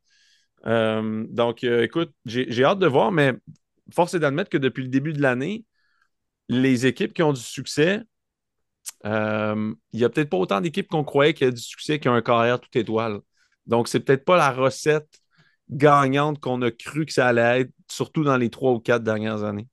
Speaker 4: Euh, donc, euh, écoute, j'ai hâte de voir, mais force est d'admettre que depuis le début de l'année, les équipes qui ont du succès, euh, il n'y a peut-être pas autant d'équipes qu'on croyait qui a du succès qui ont un carrière toute étoile. Donc, c'est peut-être pas la recette gagnante qu'on a cru que ça allait être, surtout dans les trois ou quatre dernières années.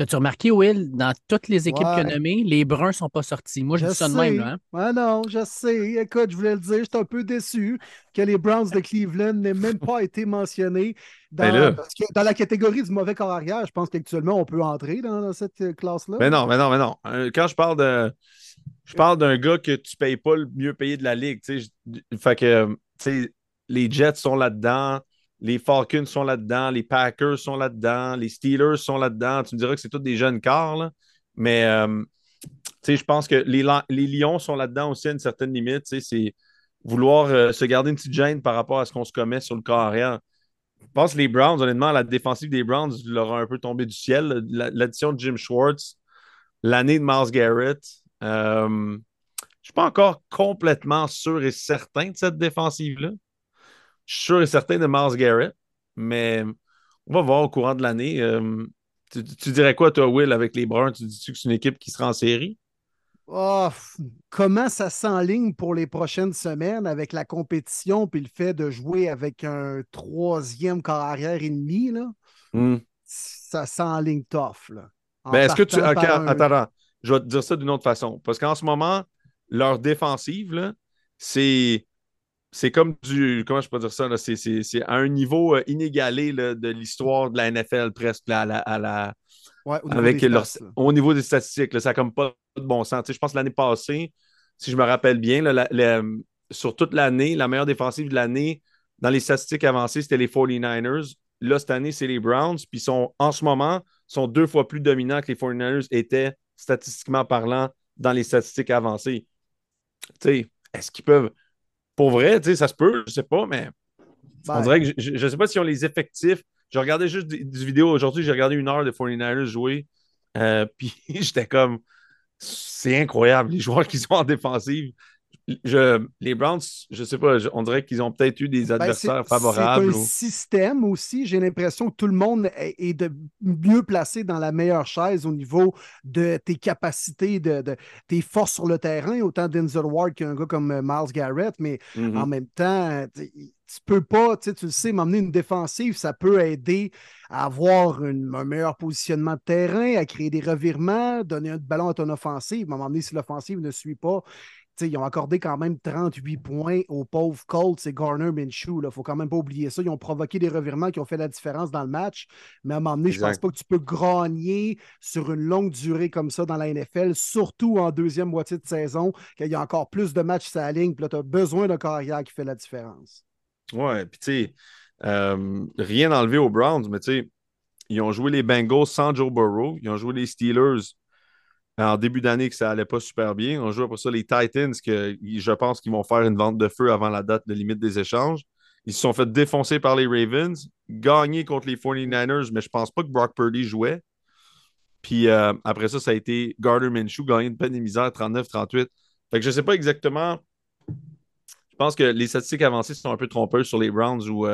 Speaker 3: As-tu remarqué, Will, dans toutes les équipes
Speaker 1: Ouais.
Speaker 3: a nommées, les Bruns ne sont pas sortis? Moi, je, dis ça de même. Là, hein.
Speaker 1: Ouais, non, je sais. Écoute, je voulais le dire, j'étais un peu déçu que les Browns de Cleveland n'aient même pas été mentionnés dans,
Speaker 4: Ben
Speaker 1: parce que dans la catégorie du mauvais corps arrière. Je pense qu'actuellement, on peut entrer dans, dans cette euh, classe-là.
Speaker 4: Mais non, mais non, mais non. Euh, Quand je parle de. Je parle d'un gars que tu payes pas le mieux payé de la ligue. tu sais. Je- Fait que, tu sais, les Jets sont là-dedans, les Falcons sont là-dedans, les Packers sont là-dedans, les Steelers sont là-dedans. Tu me diras que c'est tous des jeunes corps, là. Mais, euh, je pense que les, Lions sont là-dedans aussi à une certaine limite. C'est vouloir euh, se garder une petite gêne par rapport à ce qu'on se commet sur le corps arrière. Je pense que les Browns, honnêtement, la défensive des Browns leur a un peu tombé du ciel. La- L'addition de Jim Schwartz, l'année de Miles Garrett. euh, je ne suis pas encore complètement sûr et certain de cette défensive-là. Je suis sûr et certain de Miles Garrett, mais on va voir au courant de l'année. Euh, tu, tu dirais quoi, toi, Will, avec les Browns? Tu dis-tu que c'est une équipe qui sera en série?
Speaker 1: Oh, comment ça s'enligne pour les prochaines semaines avec la compétition puis le fait de jouer avec un troisième corps arrière et demi, là,
Speaker 4: Hmm.
Speaker 1: ça s'enligne tough. Là. En
Speaker 4: Ben, est-ce que tu.
Speaker 1: partant
Speaker 4: ok,
Speaker 1: par un-
Speaker 4: attends, attends. Je vais te dire ça d'une autre façon. Parce qu'en ce moment, leur défensive, là, c'est. C'est comme du. Comment je peux dire ça? là? C'est, c'est- c'est à un niveau euh, inégalé là, de l'histoire de la NFL, presque, là, à la, à la-
Speaker 1: Ouais, au niveau
Speaker 4: avec leur- au niveau des statistiques. là, ça n'a comme pas de bon sens. Tu sais, je pense que l'année passée, si je me rappelle bien, là, la- la- sur toute l'année, la meilleure défensive de l'année dans les statistiques avancées, c'était les 49ers. Là, cette année, c'est les Browns. Puis sont, en ce moment, sont deux fois plus dominants que les 49ers étaient, statistiquement parlant, dans les statistiques avancées. Tu sais, est-ce qu'ils peuvent. Pour vrai, tu sais, ça se peut, je sais pas, mais on
Speaker 1: Ben,
Speaker 4: dirait que je ne sais pas si ont les effectifs. Je regardais juste des, des vidéos aujourd'hui, j'ai regardé une heure de 49ers jouer. Euh, puis j'étais comme, c'est incroyable, les joueurs qu'ils ont en défensive. Je, les Browns, je sais pas, je- on dirait qu'ils ont peut-être eu des
Speaker 1: Ben,
Speaker 4: adversaires favorables.
Speaker 1: C'est un
Speaker 4: ou-
Speaker 1: système aussi. J'ai l'impression que tout le monde est, est de mieux placé dans la meilleure chaise au niveau de tes capacités, de, de tes forces sur le terrain, autant Denzel Ward qu'un gars comme euh, Miles Garrett, mais
Speaker 4: Mhm.
Speaker 1: en même temps, tu peux pas, tu sais, tu le sais, m'emmener une défensive, ça peut aider à avoir une- un meilleur positionnement de terrain, à créer des revirements, donner un ballon à ton offensive. À un moment donné, si l'offensive ne suit pas, ils ont accordé quand même 38 points aux pauvres Colts et Garner Minshew. Il ne faut quand même pas oublier ça. Ils ont provoqué des revirements qui ont fait la différence dans le match. Mais à un moment donné, je pense
Speaker 4: Exact.
Speaker 1: pas que tu peux grogner sur une longue durée comme ça dans la NFL, surtout en deuxième moitié de saison, qu'il y a encore plus de matchs sur la ligne. Puis là, tu as besoin d'un carrière qui fait la différence.
Speaker 4: Ouais, puis tu sais, euh, rien enlevé aux Browns, mais tu sais, ils ont joué les Bengals sans Joe Burrow, ils ont joué les Steelers en début d'année que ça allait pas super bien. Ils ont joué pour ça les Titans, que je pense qu'ils vont faire une vente de feu avant la date de limite des échanges. Ils se sont fait défoncer par les Ravens, gagner contre les 49ers, mais je pense pas que Brock Purdy jouait. Puis euh, après ça, ça a été Gardner Minshew, gagné de peine et misère, 39-38. Fait que je sais pas exactement. Je pense que les statistiques avancées sont un peu trompeuses sur les Browns ou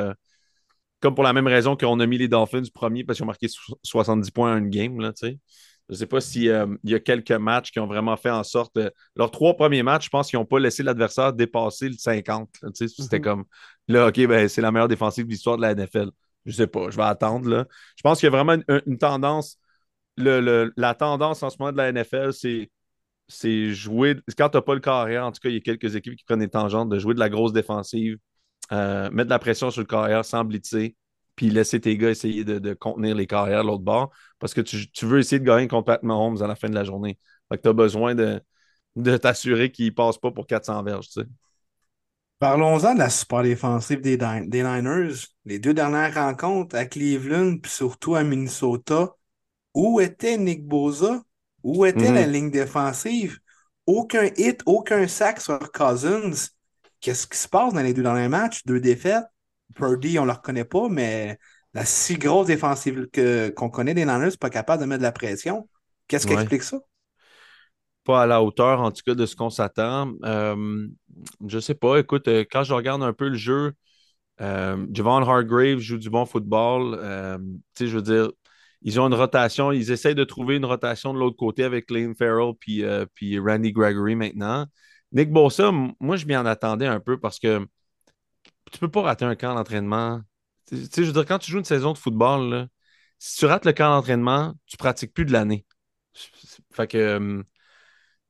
Speaker 4: comme pour la même raison qu'on a mis les Dolphins premiers parce qu'ils ont marqué so- 70 points à une game, là, tu sais. Je ne sais pas s'il y a quelques matchs qui ont vraiment fait en sorte. euh, leurs trois premiers matchs, je pense qu'ils n'ont pas laissé l'adversaire dépasser le 50. là. Tu sais, C'était
Speaker 1: Mhm.
Speaker 4: comme là, OK, ben, c'est la meilleure défensive de l'histoire de la NFL. Je sais pas, je vais attendre. Là. Je pense qu'il y a vraiment une, une tendance. le- le- la tendance en ce moment de la NFL, c'est c'est jouer. Quand tu n'as pas le carrière, en tout cas, il y a quelques équipes qui prennent des tangentes de jouer de la grosse défensive, euh, mettre de la pression sur le carrière sans blitzer, puis laisser tes gars essayer de, de contenir les carrières de l'autre bord, parce que tu, tu veux essayer de gagner contre Pat Mahomes à la fin de la journée. Fait que tu as besoin de, de t'assurer qu'il ne passe pas pour 400 verges. tu sais.
Speaker 2: Parlons-en de la super défensive des, Niners. Les deux dernières rencontres à Cleveland, puis surtout à Minnesota. Où était Nick Bosa? Où était
Speaker 4: Mhm.
Speaker 2: la ligne défensive? Aucun hit, aucun sac sur Cousins. Qu'est-ce qui se passe dans les deux derniers matchs? Deux défaites? Purdy, on ne le reconnaît pas, mais la si grosse défensive que, qu'on connaît des Niners, pas capable de mettre de la pression. Qu'est-ce qui
Speaker 4: Ouais.
Speaker 2: explique ça?
Speaker 4: Pas à la hauteur, en tout cas, de ce qu'on s'attend. Euh, je sais pas. Écoute, euh, quand je regarde un peu le jeu, euh, Javon Hargrave joue du bon football. Euh, tu sais, je veux dire, ils ont une rotation. Ils essayent de trouver une rotation de l'autre côté avec Lane Farrell puis, puis Randy Gregory maintenant. Nick Bosa, moi, je m'y en attendais un peu parce que tu peux pas rater un camp d'entraînement. Tu sais, je veux dire, quand tu joues une saison de football, là, si tu rates le camp d'entraînement, tu pratiques plus de l'année. Fait que euh,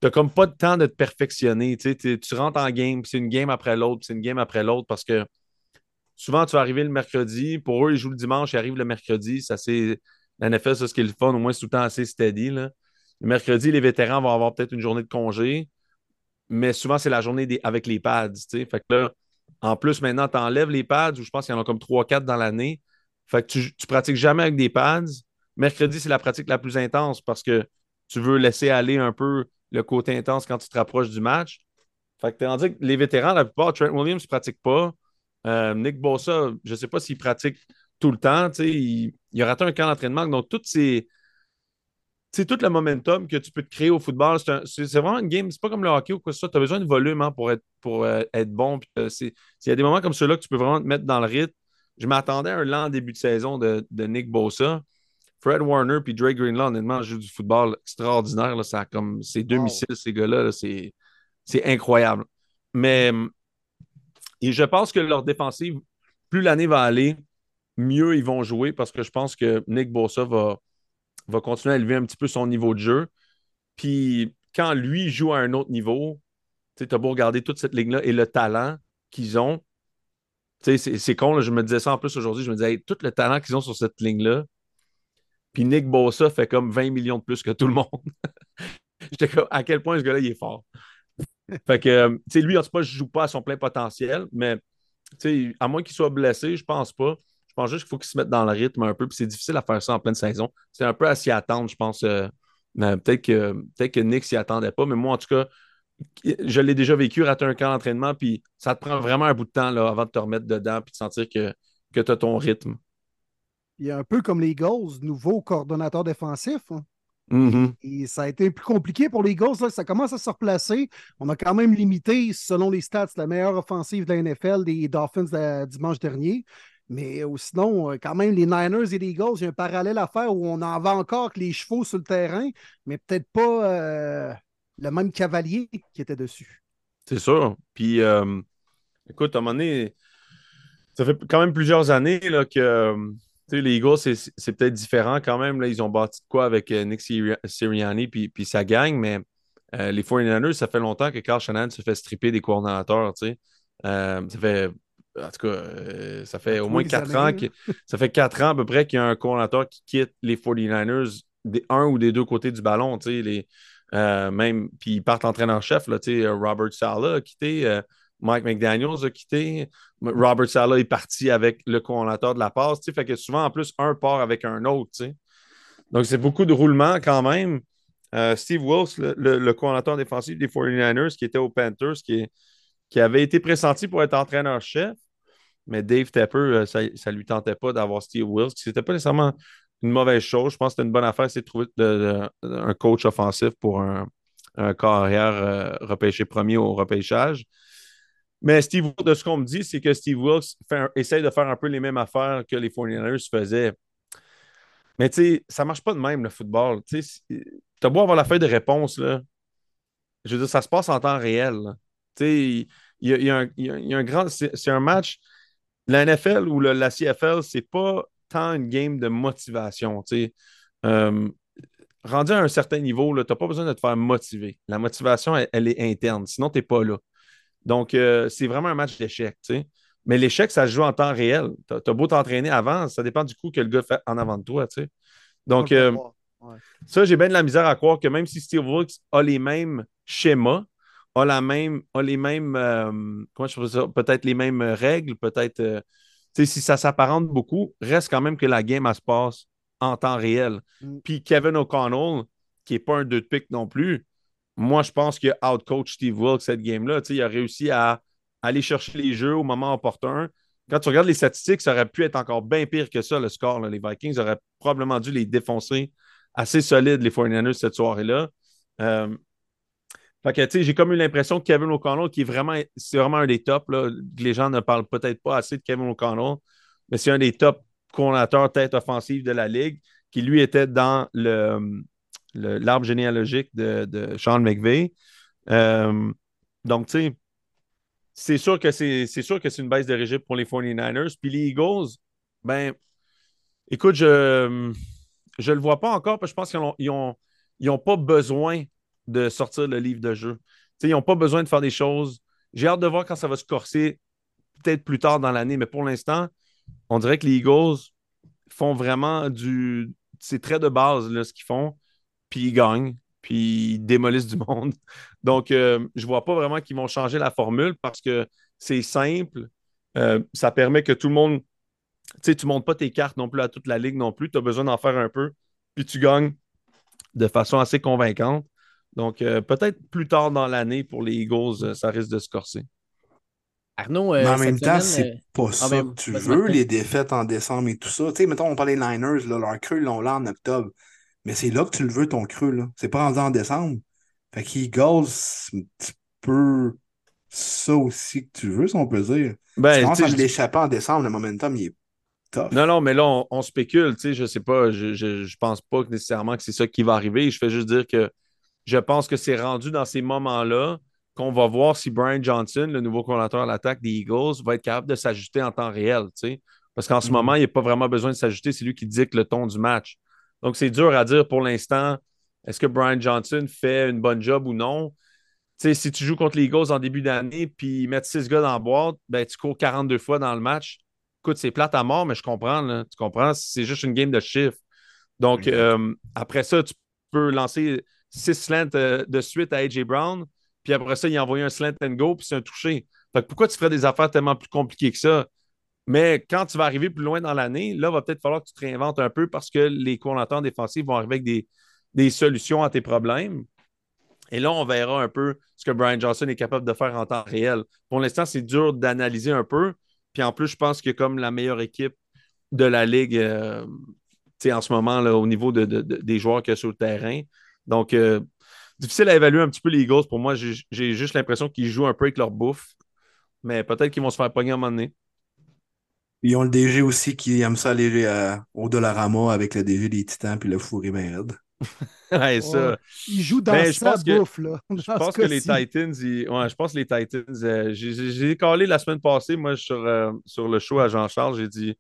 Speaker 4: t'as comme pas de temps de te perfectionner. Tu sais, tu rentres en game, c'est une game après l'autre, c'est une game après l'autre parce que souvent, tu vas arriver le mercredi. Pour eux, ils jouent le dimanche, ils arrivent le mercredi. Ça, c'est. La NFL, ça, ce qui est le fun, au moins, c'est tout le temps assez steady. Là. Le mercredi, les vétérans vont avoir peut-être une journée de congé, mais souvent, c'est la journée des... avec les pads. tu sais. Fait que là, en plus, maintenant, tu enlèves les pads, ou je pense qu'il y en a comme 3-4 dans l'année. Fait que tu, tu pratiques jamais avec des pads. Mercredi, c'est la pratique la plus intense parce que tu veux laisser aller un peu le côté intense quand tu te rapproches du match. Fait que tandis que les vétérans, la plupart, Trent Williams ne pratique pas. Euh, Nick Bosa, je ne sais pas s'il pratique tout le temps. Il, il a raté un camp d'entraînement. Donc, toutes ces. C'est tout le momentum que tu peux te créer au football. C'est un- c'est- c'est vraiment une game. C'est pas comme le hockey ou quoi que ce soit. Tu as besoin de volume hein, pour être, pour, euh, être bon. Puis, euh, c'est- Il y a des moments comme ceux-là que tu peux vraiment te mettre dans le rythme. Je m'attendais à un lent début de saison de, de Nick Bosa. Fred Warner puis Dre Greenlaw, honnêtement, jouent du football extraordinaire. Là, ça comme ces deux
Speaker 1: Wow.
Speaker 4: missiles, ces gars-là, là, c'est c'est incroyable. Mais et je pense que leur défensive, plus l'année va aller, mieux ils vont jouer parce que je pense que Nick Bosa va, va continuer à élever un petit peu son niveau de jeu. Puis quand lui joue à un autre niveau, tu as beau regarder toute cette ligne-là et le talent qu'ils ont. C'est con, là, je me disais ça en plus aujourd'hui. Je me disais, hey, tout le talent qu'ils ont sur cette ligne-là. Puis Nick Bosa fait comme 20 millions de plus que tout le monde. J'étais comme, à quel point ce gars-là, il est fort? Fait que, tu sais, lui, en tout cas, je joue pas à son plein potentiel, mais, à moins qu'il soit blessé, je pense pas. Je pense juste qu'il faut qu'il se mette dans le rythme un peu, puis c'est difficile à faire ça en pleine saison. C'est un peu à s'y attendre, je pense. euh, mais peut-être que, peut que Nick s'y attendait pas, mais moi, en tout cas, je l'ai déjà vécu, rater un camp d'entraînement, puis ça te prend vraiment un bout de temps là, avant de te remettre dedans, puis de sentir que, que tu as ton rythme.
Speaker 1: Il est un peu comme les Eagles, nouveau coordonnateur défensif. hein.
Speaker 4: Mhm.
Speaker 1: Et ça a été plus compliqué pour les Eagles. là. Ça commence à se replacer. On a quand même limité, selon les stats, la meilleure offensive de la NFL des Dolphins de- dimanche dernier. Mais euh, sinon, euh, quand même, les Niners et les Eagles, il y a un parallèle à faire où on en va encore que les chevaux sur le terrain, mais peut-être pas euh, le même cavalier qui était dessus.
Speaker 4: C'est sûr. Puis, écoute, à un moment donné, ça fait quand même plusieurs années là, que les Eagles, c'est peut-être différent quand même. Là, ils ont bâti de quoi avec Nick Siri- Sirianni puis, puis sa gang, mais les 49ers, ça fait longtemps que Carl Shanahan se fait stripper des. Euh, ça fait, en tout cas, euh, ça fait au moins quatre ans, que- ça fait quatre ans à peu près qu'il y a un coordonnateur qui quitte les 49ers des un ou des deux côtés du ballon. tu sais, Les, euh, même, puis ils partent entraîneur-chef. là, tu sais, Robert Sala a quitté, euh, Mike McDaniels a quitté, Robert Sala est parti avec le coordonnateur de la passe. tu sais, Fait que souvent, en plus, un part avec un autre. tu sais. Donc, c'est beaucoup de roulement quand même. Euh, Steve Wilkes, le, le, le coordonnateur défensif des 49ers, qui était aux Panthers, qui avait été pressenti pour être entraîneur-chef, mais Dave Tepper, euh, ça ne lui tentait pas d'avoir Steve Wilkes. C'était pas nécessairement une mauvaise chose. Je pense que c'était une bonne affaire, c'est de trouver un coach offensif pour un, un carrière euh, repêché premier au repêchage. Mais Steve de ce qu'on me dit, c'est que Steve Wilkes essaye de faire un peu les mêmes affaires que les 49ers faisaient. Mais tu sais, ça marche pas de même, le football. Tu as beau avoir la feuille de réponse, là. Je veux dire, ça se passe en temps réel. Tu sais, il y y a un, grand. C'est un match. La NFL ou le- la CFL, c'est pas tant une game de motivation. Euh, rendu à un certain niveau, tu n'as pas besoin de te faire motiver. La motivation, elle, elle est interne. Sinon, tu n'es pas là. Donc, euh, c'est vraiment un match d'échec. Mais l'échec, ça se joue en temps réel. Tu as, beau t'entraîner avant, ça dépend du coup que le gars fait en avant de toi. Donc, euh.
Speaker 1: Ouais.
Speaker 4: ça, j'ai bien de la misère à croire que même si Steve Wilkes a les mêmes schémas, a, la même, a les mêmes, euh, comment je ça, peut-être les mêmes règles, peut-être, euh, si ça s'apparente beaucoup, reste quand même que la game, elle se passe en temps réel.
Speaker 1: Mm.
Speaker 4: Puis Kevin O'Connell, qui n'est pas un deux de pique non plus, moi, je pense qu'il a outcoach Steve Wilkes cette game-là. Il a réussi à aller chercher les jeux au moment opportun. Quand tu regardes les statistiques, ça aurait pu être encore bien pire que ça, le score. là. Les Vikings auraient probablement dû les défoncer assez solide, les 49ers, cette soirée-là. Euh, fait que, tu sais, j'ai comme eu l'impression que Kevin O'Connell, qui est vraiment, c'est vraiment un des tops, là, les gens ne parlent peut-être pas assez de Kevin O'Connell, mais c'est un des top coordinateurs tête offensive de la Ligue, qui lui était dans le, l'arbre généalogique de, de Sean McVay. Euh, donc, tu sais, c'est sûr que c'est, sûr que c'est une baisse de régime pour les 49ers. Puis les Eagles, ben, écoute, je je le vois pas encore parce que je pense qu'ils ont, ils ont, ils ont pas besoin de sortir le livre de jeu. Ils n'ont pas besoin de faire des choses. J'ai hâte de voir quand ça va se corser, peut-être plus tard dans l'année, mais pour l'instant, on dirait que les Eagles font vraiment du. C'est très de base là, ce qu'ils font, puis ils gagnent, puis ils démolissent du monde. Donc, euh, je vois pas vraiment qu'ils vont changer la formule parce que c'est simple. Euh, ça permet que tout le monde tu sais, tu ne montes pas tes cartes non plus à toute la ligue non plus. Tu as besoin d'en faire un peu, puis tu gagnes de façon assez convaincante. Donc, euh, peut-être plus tard dans l'année pour les Eagles, euh, ça risque de se corser.
Speaker 3: Arnaud, euh,
Speaker 2: Mais en
Speaker 3: cette
Speaker 2: même temps, c'est pas ça
Speaker 3: ben,
Speaker 2: que tu veux, les défaites en décembre et tout ça. Tu sais, mettons, on parlait des Niners, là, leur creux, ils l'ont là en octobre. Mais c'est là que tu le veux, ton creux, là. C'est pas rendu en décembre. Fait qu'Eagles, c'est un petit peu ça aussi que tu veux, si on peut dire.
Speaker 4: Ben, tu
Speaker 2: l'échapper en décembre, le momentum, il est tough.
Speaker 4: non, non, mais là, on, on spécule. Tu sais, je sais pas. Je, je, je pense pas que nécessairement que c'est ça qui va arriver. Je fais juste dire que je pense que c'est rendu dans ces moments-là qu'on va voir si Brian Johnson, le nouveau coordinateur à l'attaque des Eagles, va être capable de s'ajuster en temps réel. Parce qu'en ce
Speaker 2: Mhm.
Speaker 4: moment, il n'y a pas vraiment besoin de s'ajuster. C'est lui qui dicte le ton du match. Donc, c'est dur à dire pour l'instant. Est-ce que Brian Johnson fait une bonne job ou non? Si tu joues contre les Eagles en début d'année puis ils mettent six gars dans la boîte, ben, tu cours 42 fois dans le match. Écoute, c'est plate à mort, mais je comprends. là. Tu comprends? C'est juste une game de chiffres. Donc, euh, après ça, tu peux lancer six slants euh, de suite à A.J. Brown, puis après ça, il a envoyé un slant and go, puis c'est un touché. Fait pourquoi tu ferais des affaires tellement plus compliquées que ça? Mais quand tu vas arriver plus loin dans l'année, là, va peut-être falloir que tu te réinventes un peu parce que les coordinateurs défensifs vont arriver avec des, des solutions à tes problèmes. Et là, on verra un peu ce que Brian Johnson est capable de faire en temps réel. Pour l'instant, c'est dur d'analyser un peu. Puis en plus, je pense que comme la meilleure équipe de la Ligue euh, en ce moment là, au niveau de, de- de- des joueurs qu'il y a sur le terrain. Donc, euh, difficile à évaluer un petit peu les Eagles. Pour moi, j'ai juste l'impression qu'ils jouent un peu avec leur bouffe. Mais peut-être qu'ils vont se faire pogner à un moment donné.
Speaker 2: Ils ont le DG aussi qui aime ça aller euh, au Dollarama avec le DG des Titans puis le fourré bien raide.
Speaker 4: Ouais, ça.
Speaker 1: Ouais. Il joue dans
Speaker 4: Ben,
Speaker 1: sa
Speaker 4: que-
Speaker 1: bouffe, là.
Speaker 4: Je pense que les Titans, ils- ouais, je pense que les Titans, euh, j'ai calé la semaine passée, moi, sur, euh, sur le show à Jean-Charles, j'ai dit,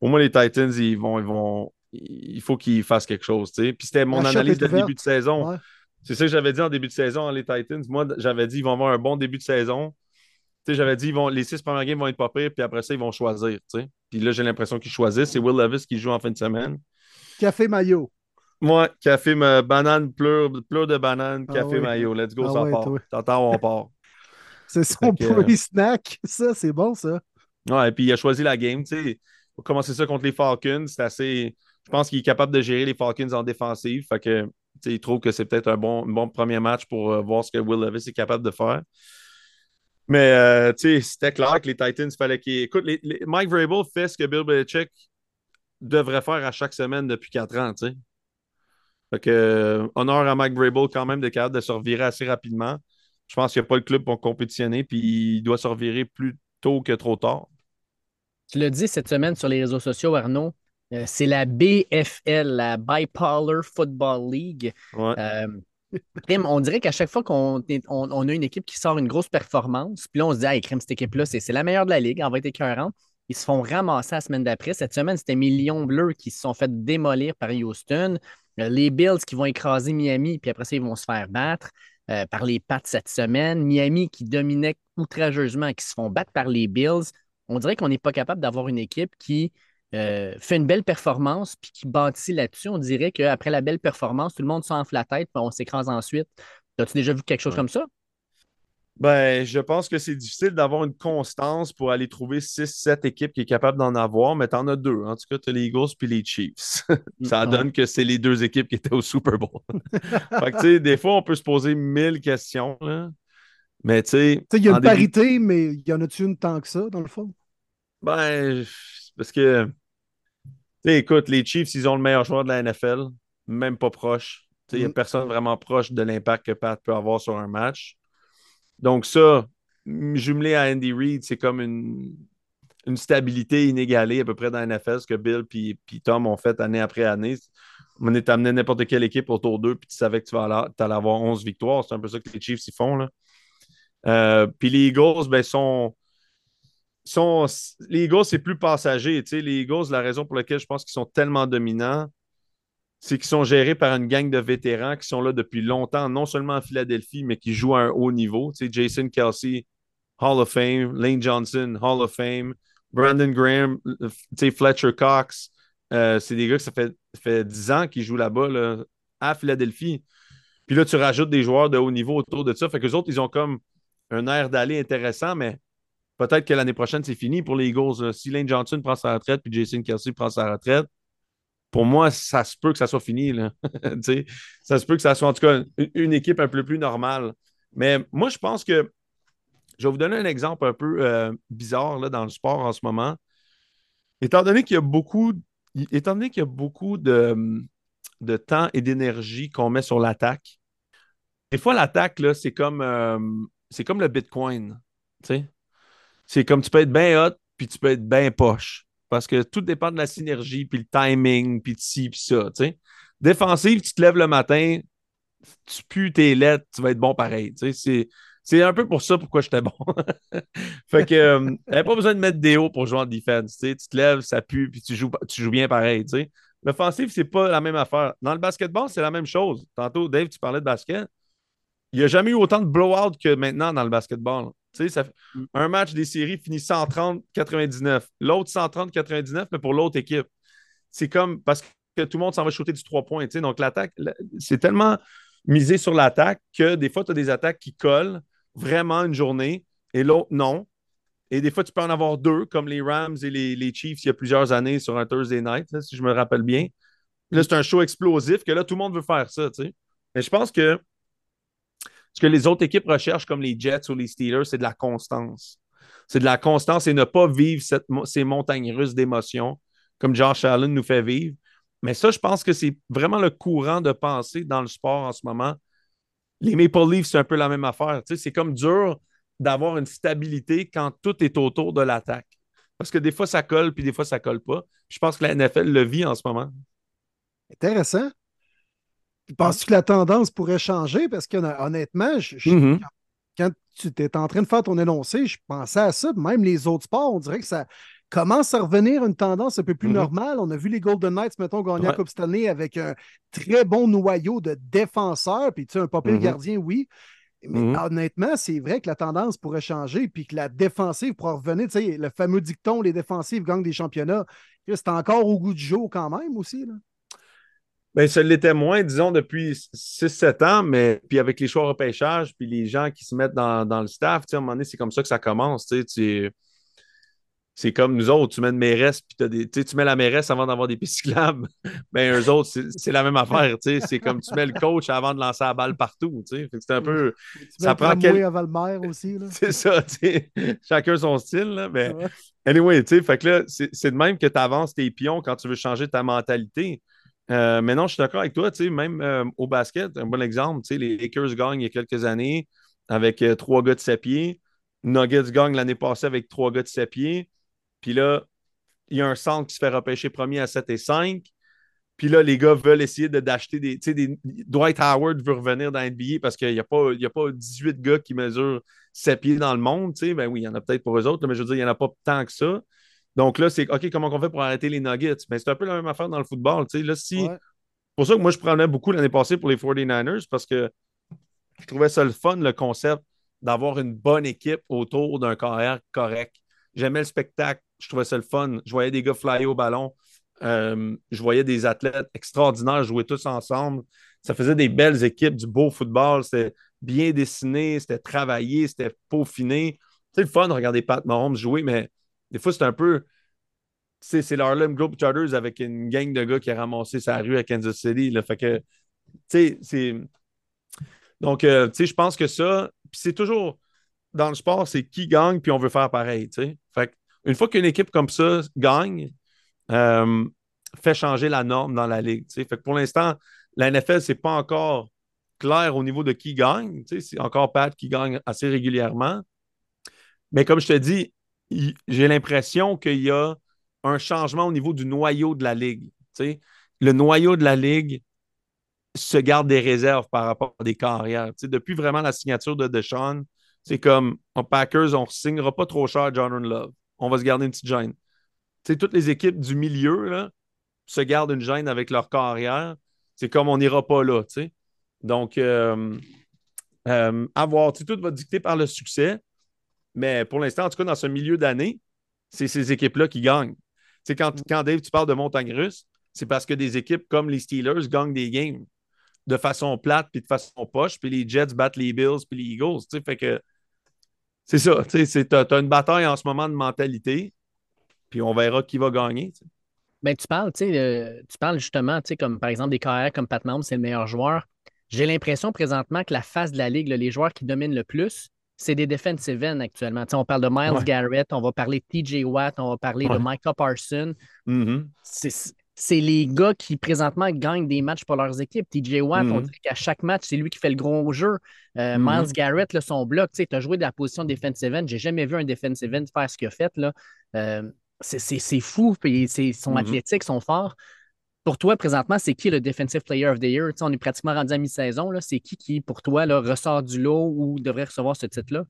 Speaker 4: pour moi, les Titans, ils vont, ils vont, il faut qu'ils fassent quelque chose. Puis c'était mon
Speaker 1: La
Speaker 4: analyse de début de saison.
Speaker 1: Ouais.
Speaker 4: C'est ça que j'avais dit en début de saison, les Titans. Moi, j'avais dit, ils vont avoir un bon début de saison. J'avais dit, ils vont, les six premières games vont être pas pires, puis après ça, ils vont choisir. Puis là, j'ai l'impression qu'ils choisissent. C'est Will Levis qui joue en fin de semaine.
Speaker 1: Café maillot.
Speaker 4: Moi, café, ma banane, pleure, pleure de banane,
Speaker 1: Ah
Speaker 4: café
Speaker 1: oui.
Speaker 4: maillot. Let's go,
Speaker 1: Ah
Speaker 4: ça part.
Speaker 1: toi.
Speaker 4: T'entends, on part.
Speaker 1: C'est son
Speaker 4: euh,
Speaker 1: pre-snack. Ça, c'est bon, ça.
Speaker 4: Ouais, et puis il a choisi la game. Tu sais, commencer ça contre les Falcons, c'est assez. Je pense qu'il est capable de gérer les Falcons en défensive. Fait que, il trouve que c'est peut-être un bon, bon premier match pour euh, voir ce que Will Levis est capable de faire. Mais, euh, c'était clair que les Titans, fallait qu'ils. Écoute, Mike Vrabel fait ce que Bill Belichick devrait faire à chaque semaine depuis quatre ans, tu sais. Fait que, euh, honneur à Mike Vrabel quand même de capable de se revirer assez rapidement. Je pense qu'il n'y a pas le club pour compétitionner, puis il doit se revirer plus tôt que trop tard.
Speaker 3: Tu l'as dit cette semaine sur les réseaux sociaux, Arnaud. Euh, c'est la BFL, la Bipolar Football League.
Speaker 4: Ouais.
Speaker 3: Euh, on dirait qu'à chaque fois qu'on on, on a une équipe qui sort une grosse performance, puis là, on se dit, hey, Crime, cette équipe-là, c'est c'est la meilleure de la ligue, elle va être écœurante. Ils se font ramasser la semaine d'après. Cette semaine, c'était mes Lions bleus qui se sont fait démolir par Houston. Euh, Les Bills qui vont écraser Miami, puis après ça, ils vont se faire battre euh, par les Pats cette semaine. Miami qui dominait outrageusement, qui se font battre par les Bills. On dirait qu'on n'est pas capable d'avoir une équipe qui euh, fait une belle performance puis qui bâtit là-dessus. On dirait qu'après la belle performance, tout le monde s'enfle la tête puis on s'écrase ensuite. As-tu déjà vu quelque chose
Speaker 4: Ouais.
Speaker 3: comme ça?
Speaker 4: Ben, je pense que c'est difficile d'avoir une constance pour aller trouver 6-7 équipes qui est capable d'en avoir, mais t'en as deux. En tout cas, tu as les Eagles puis les Chiefs. Ça
Speaker 3: Ouais.
Speaker 4: donne que c'est les deux équipes qui étaient au Super Bowl. fait que, tu sais, des fois, on peut se poser mille questions, là. Mais, tu sais.
Speaker 1: Tu sais, il y a une
Speaker 4: début-
Speaker 1: parité, mais il y en a-tu une tant que ça, dans le fond?
Speaker 4: Ben, c'est parce que, tu sais, écoute, les Chiefs, ils ont le meilleur joueur de la NFL, même pas proche. Il n'y a
Speaker 1: Mm.
Speaker 4: personne vraiment proche de l'impact que Pat peut avoir sur un match. Donc, ça, jumelé à Andy Reid, c'est comme une, une stabilité inégalée à peu près dans la NFL, ce que Bill puis Tom ont fait année après année. On est amené n'importe quelle équipe autour d'eux, puis tu savais que tu vas t'allais avoir 11 victoires. C'est un peu ça que les Chiefs y font. Là. Euh, puis les Eagles, ben, sont les Eagles, c'est plus passager. Les Eagles, la raison pour laquelle je pense qu'ils sont tellement dominants, c'est qu'ils sont gérés par une gang de vétérans qui sont là depuis longtemps, non seulement en Philadelphie, mais qui jouent à un haut niveau. Jason Kelsey, Hall of Fame, Lane Johnson, Hall of Fame, Brandon Graham, sais, Fletcher Cox. Euh, c'est des gars que ça fait, ça fait 10 ans qu'ils jouent là-bas, là, à Philadelphie. Puis là, tu rajoutes des joueurs de haut niveau autour de ça. Fait que les autres, ils ont comme un air d'aller intéressant, mais peut-être que l'année prochaine, c'est fini pour les Eagles. là. Si Lane Johnson prend sa retraite puis Jason Kelsey prend sa retraite, pour moi, ça se peut que ça soit fini. Là. Ça se peut que ça soit en tout cas une, équipe un peu plus normale. Mais moi, je pense que je vais vous donner un exemple un peu euh, bizarre là, dans le sport en ce moment. Étant donné qu'il y a beaucoup, étant donné qu'il y a beaucoup de, de temps et d'énergie qu'on met sur l'attaque, des fois, l'attaque, c'est comme, euh, c'est comme le Bitcoin. C'est comme tu peux être bien hot, puis tu peux être bien poche. Parce que tout dépend de la synergie, puis le timing, puis de ci, puis ça. tu sais. Défensive, tu te lèves le matin, tu pues tes lettres, tu vas être bon pareil. C'est, un peu pour ça pourquoi j'étais bon. fait que euh, pas besoin de mettre des hauts pour jouer en defense. tu te lèves, ça pue, puis tu joues, tu joues bien pareil. tu sais. L'offensive, c'est pas la même affaire. Dans le basketball, c'est la même chose. Tantôt, Dave, tu parlais de basket. Il n'y a jamais eu autant de blowout que maintenant dans le basketball. Tu sais, ça fait- un match des séries finit 130-99. L'autre 130-99, mais pour l'autre équipe. C'est comme parce que tout le monde s'en va shooter du 3 points. tu sais. Donc, l'attaque, la- c'est tellement misé sur l'attaque que des fois, tu as des attaques qui collent vraiment une journée et l'autre non. Et des fois, tu peux en avoir deux, comme les Rams et les, les Chiefs il y a plusieurs années sur un Thursday night, là, si je me rappelle bien. Là, c'est un show explosif que là, tout le monde veut faire ça. tu sais. Mais je pense que ce que les autres équipes recherchent, comme les Jets ou les Steelers, c'est de la constance. C'est de la constance et ne pas vivre ces montagnes russes d'émotions, comme Josh Allen nous fait vivre. Mais ça, je pense que c'est vraiment le courant de pensée dans le sport en ce moment. Les Maple Leafs, c'est un peu la même affaire. C'est comme dur d'avoir une stabilité quand tout est autour de l'attaque. Parce que des fois, ça colle, puis des fois, ça colle pas. Je pense que la NFL le vit en ce moment.
Speaker 1: Intéressant. Penses-tu que la tendance pourrait changer? Parce que hon- honnêtement, je- je-
Speaker 4: Mhm.
Speaker 1: quand tu étais en train de faire ton énoncé, je pensais à ça. Même les autres sports, on dirait que ça commence à revenir à une tendance un peu plus
Speaker 4: Mhm.
Speaker 1: normale. On a vu les Golden Knights, mettons, gagner la
Speaker 4: Ouais.
Speaker 1: Coupe Stanley avec un très bon noyau de défenseurs. Puis, tu sais, un papier
Speaker 4: Mhm.
Speaker 1: gardien, oui. Mais honnêtement, c'est vrai que la tendance pourrait changer, puis que la défensive pourrait revenir. Tu sais, le fameux dicton, les défensives gagnent des championnats. C'est encore au goût du jour quand même aussi. Là.
Speaker 4: Ben, ça l'était moins, disons, depuis 6-7 ans, mais puis avec les choix au repêchage, puis les gens qui se mettent dans, dans le staff, tu sais, à un moment donné, c'est comme ça que ça commence. tu C'est comme nous autres, tu mets une mairesse, puis des, tu sais, tu mets la mairesse avant d'avoir des pistes cyclables. Ben, eux autres, c'est la même affaire. tu sais, C'est comme tu mets le coach avant de lancer la balle partout. C'est un peu.
Speaker 1: Tu
Speaker 4: Ça prend
Speaker 1: le
Speaker 4: quel-
Speaker 1: tramway à Valmer aussi.
Speaker 4: C'est ça, tu sais. Chacun son style, là. Mais. Anyway, fait que là, c'est de même que tu avances tes pions quand tu veux changer ta mentalité. Euh, mais non, je suis d'accord avec toi, même euh, au basket, un bon exemple, les Lakers gagnent il y a quelques années avec euh, trois gars de 7 pieds. Nuggets gagnent l'année passée avec trois gars de 7 pieds. Puis là, il y a un centre qui se fait repêcher premier à 7 et 5. Puis là, les gars veulent essayer d'acheter des, des. Dwight Howard veut revenir dans NBA parce qu'il n'y a, pas, a pas 18 gars qui mesurent 7 pieds dans le monde. Ben oui, il y en a peut-être pour eux autres, mais je veux dire, il n'y en a pas tant que ça. Donc là, c'est OK, comment on fait pour arrêter les Nuggets? Ben, c'est un peu la même affaire dans le football. Là, si...
Speaker 1: Ouais.
Speaker 4: pour ça que moi, je prenais beaucoup l'année passée pour les 49ers parce que je trouvais ça le fun, le concept d'avoir une bonne équipe autour d'un carrière correct. J'aimais le spectacle, je trouvais ça le fun. Je voyais des gars flyer au ballon. Euh, je voyais des athlètes extraordinaires jouer tous ensemble. Ça faisait des belles équipes, du beau football. C'était bien dessiné, c'était travaillé, c'était peaufiné. C'est le fun de regarder Pat Mahomes jouer, mais des fois, c'est un peu. C'est l'Harlem Globetrotters avec une gang de gars qui a ramassé sa rue à Kansas City. Fait que. Donc, euh, je pense que ça, puis c'est toujours dans le sport, c'est qui gagne, puis on veut faire pareil. Fait une fois qu'une équipe comme ça gagne, euh, fait changer la norme dans la ligue. Fait que pour l'instant, la NFL, c'est pas encore clair au niveau de qui gagne. C'est encore Pat qui gagne assez régulièrement. Mais comme je te dis, j'ai l'impression qu'il y a un changement au niveau du noyau de la ligue. Le noyau de la ligue se garde des réserves par rapport à des carrières. depuis vraiment la signature de Deshaun, c'est comme en Packers, on ne signera pas trop cher John Love. On va se garder une petite gêne. toutes les équipes du milieu là, se gardent une gêne avec leur carrière. C'est comme on n'ira pas là. Donc, euh, euh, voir. Tout va dicter par le succès. Mais pour l'instant, en tout cas, dans ce milieu d'année, c'est ces équipes-là qui gagnent. quand, quand Dave, tu parles de montagne russe, c'est parce que des équipes comme les Steelers gagnent des games de façon plate puis de façon poche, puis les Jets battent les Bills puis les Eagles. Fait que c'est ça. Tu as, une bataille en ce moment de mentalité, puis on verra qui va gagner.
Speaker 3: Ben, tu parles, tu parles justement, comme par exemple des carrières comme Pat Mahomes, c'est le meilleur joueur. J'ai l'impression présentement que la face de la ligue, les joueurs qui dominent le plus, c'est des defensive ends actuellement. on parle de Miles Garrett, on va parler de TJ Watt, on va parler de Micah Parson.
Speaker 4: Mm-hmm.
Speaker 3: C'est les gars qui présentement gagnent des matchs pour leurs équipes. TJ Watt, on mm-hmm. dit qu'à chaque match, c'est lui qui fait le gros jeu. Euh, mm-hmm. Miles Garrett, là, son bloc, tu as joué de la position defensive end. J'ai jamais vu un defensive end faire ce qu'il a fait. Là. Euh, c'est fou, puis son athlétique, son fort. Pour toi, présentement, c'est qui le Defensive Player of the Year? on est pratiquement rendu à mi-saison. C'est qui qui, pour toi, là, ressort du lot ou devrait recevoir ce titre-là?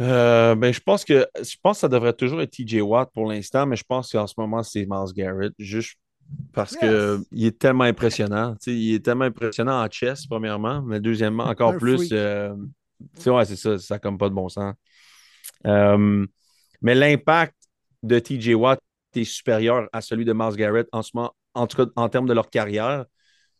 Speaker 4: Euh, ben, je pense que je pense que ça devrait toujours être TJ Watt pour l'instant, mais je pense qu'en ce moment, c'est Miles Garrett, juste parce qu'il est tellement impressionnant. il est tellement impressionnant en chess, premièrement, mais deuxièmement, encore plus. Euh, ouais, c'est ça, ça comme pas de bon sens. Euh, mais l'impact de TJ Watt est supérieur à celui de Miles Garrett en ce moment, en tout cas en termes de leur carrière.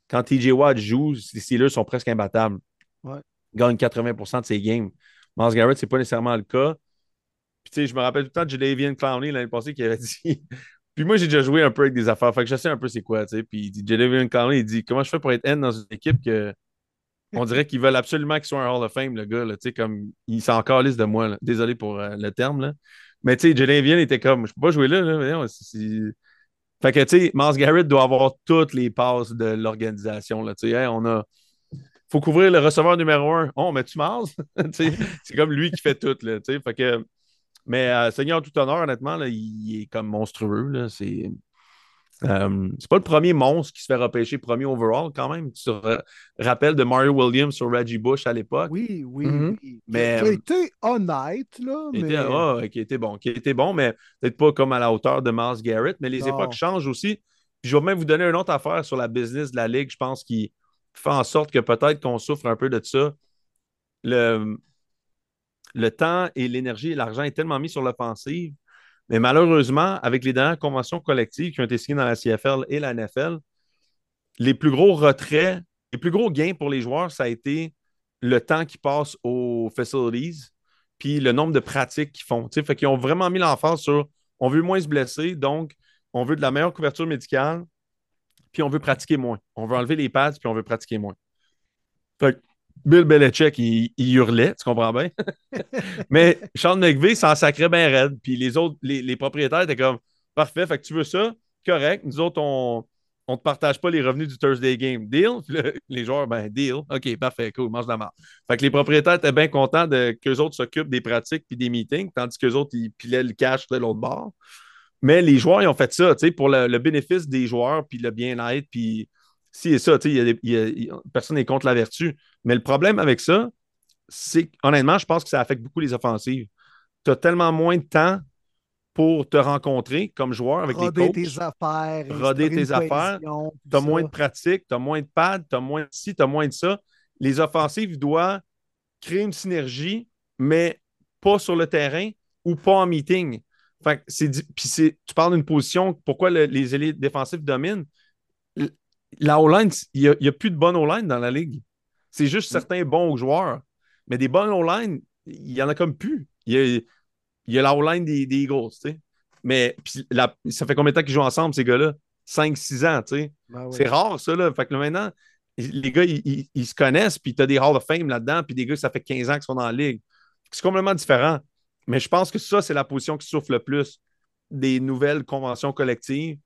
Speaker 4: Quand TJ Watt joue, les Steelers sont presque imbattables.
Speaker 1: Ouais.
Speaker 4: Ils gagnent 80% de ses games. Miles Garrett, ce n'est pas nécessairement le cas. Puis, je me rappelle tout le temps de Jadavian Clowney l'année passée qui avait dit. Puis moi, j'ai déjà joué un peu avec des affaires. Fait que je sais un peu c'est quoi. sais. Puis Jadavian Clowney, il dit Comment je fais pour être N dans une équipe que. On dirait qu'ils veulent absolument qu'il soit un Hall of Fame, le gars. Là, comme il s'en calisse de moi. Désolé pour euh, le terme. Là. Mais tu sais, Jadavian était comme Je peux pas jouer là. là. Fait que, tu sais, Mars Garrett doit avoir toutes les passes de l'organisation. Tu sais, on a. faut couvrir le receveur numéro un. Oh, mais tu Mars? c'est comme lui qui fait tout. Là, fait que, mais euh, Seigneur tout honneur, honnêtement, là, il est comme monstrueux. C'est. Euh, c'est pas le premier monstre qui se fait repêcher premier overall quand même. Tu te rappelles de Mario Williams sur Reggie Bush à l'époque?
Speaker 1: Oui, oui.
Speaker 4: Mm-hmm. Mais,
Speaker 1: qui a été honnête, là.
Speaker 4: Qui,
Speaker 1: mais...
Speaker 4: était, oh, qui était bon. Qui était bon, mais peut-être pas comme à la hauteur de Miles Garrett. Mais les époques changent aussi. je vais même vous donner une autre affaire sur la business de la Ligue, je pense, qui fait en sorte que peut-être qu'on souffre un peu de ça. Le, le temps et l'énergie et l'argent est tellement mis sur l'offensive mais malheureusement, avec les dernières conventions collectives qui ont été signées dans la CFL et la NFL, les plus gros retraits, les plus gros gains pour les joueurs, ça a été le temps qu'ils passent aux facilities, puis le nombre de pratiques qu'ils font. Fait qu'ils ont vraiment mis l'emphase sur on veut moins se blesser, donc on veut de la meilleure couverture médicale, puis on veut pratiquer moins. On veut enlever les pads, puis on veut pratiquer moins. Bill Belichick, il, hurlait, tu comprends bien? Mais Sean McVay s'en sacrait bien raide. Puis les autres, les, propriétaires étaient comme Parfait, fait que tu veux ça? Correct. Nous autres, on ne te partage pas les revenus du Thursday Game. Deal? les joueurs, ben, deal. OK, parfait, cool, mange de la marde. Fait que les propriétaires étaient bien contents qu'eux autres s'occupent des pratiques puis des meetings, tandis qu'eux autres, ils pilaient le cash de l'autre bord. Mais les joueurs, ils ont fait ça, tu sais, pour le, le bénéfice des joueurs, puis le bien-être, puis si et ça, tu sais, il y a des- il y a- il y a- personne n'est contre la vertu. Mais le problème avec ça, c'est honnêtement, je pense que ça affecte beaucoup les offensives. Tu as tellement moins de temps pour te rencontrer comme joueur avec
Speaker 1: roder
Speaker 4: les
Speaker 1: tes
Speaker 4: coachs.
Speaker 1: affaires,
Speaker 4: roder tes affaires, Tu as
Speaker 1: ça.
Speaker 4: moins de pratique, tu as moins de pads, tu as moins de ci, tu as moins de ça. Les offensives doivent créer une synergie, mais pas sur le terrain ou pas en meeting. Fait que c'est di- puis c'est- tu parles d'une position, pourquoi le- les élites défensifs dominent? La O-line, il n'y a, plus de bonne O-line dans la ligue. C'est juste certains bons joueurs. Mais des bonnes O-line, il n'y en a comme plus. Il y a, il y a la O-line des, des Eagles, tu sais. Mais puis la- ça fait combien de temps qu'ils jouent ensemble, ces gars-là? 5-6 ans, tu sais.
Speaker 1: Ben oui.
Speaker 4: C'est rare, ça, là. Fait que là, maintenant, les gars, ils, ils- ils se connaissent, puis tu as des Hall of Fame là-dedans, puis des gars, ça fait 15 ans qu'ils sont dans la ligue. C'est complètement différent. Mais je pense que ça, c'est la position qui souffre le plus des nouvelles conventions collectives,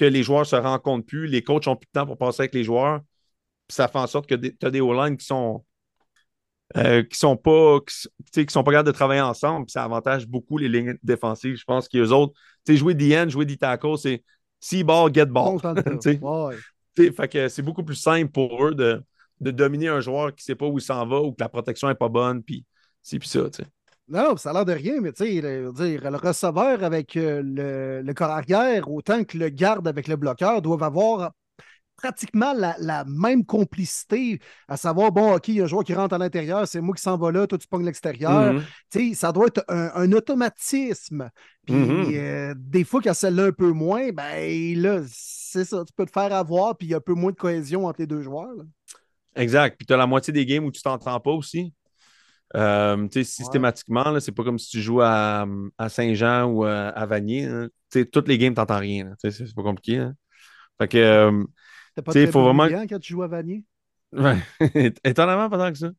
Speaker 4: que les joueurs se rencontrent plus, les coachs ont plus de temps pour passer avec les joueurs, puis ça fait en sorte que tu as des O-line qui sont. euh, qui sont pas qui, sont pas capables de travailler ensemble, puis ça avantage beaucoup les lignes défensives. Je pense qu'eux autres, tu sais, jouer DN, jouer D-tackle, c'est see ball, get ball. Fait que c'est beaucoup plus simple pour eux de, de dominer un joueur qui ne sait pas où il s'en va ou que la protection n'est pas bonne, puis c'est puis ça, tu sais.
Speaker 1: Non, non, ça a l'air de rien, mais tu sais, le, le receveur avec euh, le, le corps arrière, autant que le garde avec le bloqueur, doivent avoir pratiquement la, la même complicité, à savoir, bon, OK, il y a un joueur qui rentre à l'intérieur, c'est moi qui s'en va là, toi tu pognes l'extérieur.
Speaker 4: Mhm.
Speaker 1: Tu sais, ça doit être un, un automatisme. Puis
Speaker 4: Mhm.
Speaker 1: euh, des fois, quand celle-là un peu moins, ben là, c'est ça, tu peux te faire avoir, puis il y a un peu moins de cohésion entre les deux joueurs. là.
Speaker 4: Exact. Puis tu as la moitié des games où tu t'entends pas aussi. Euh, systématiquement, c'est pas comme si tu joues à, à Saint-Jean ou à, à Vanier. hein. Toutes les games, tu n'entends rien. C'est pas compliqué. hein. Fait que, euh,
Speaker 1: C'était pas très
Speaker 4: faut vraiment-
Speaker 1: brillant quand tu joues à Vanier?
Speaker 4: ouais, étonnamment, pas tant que ça.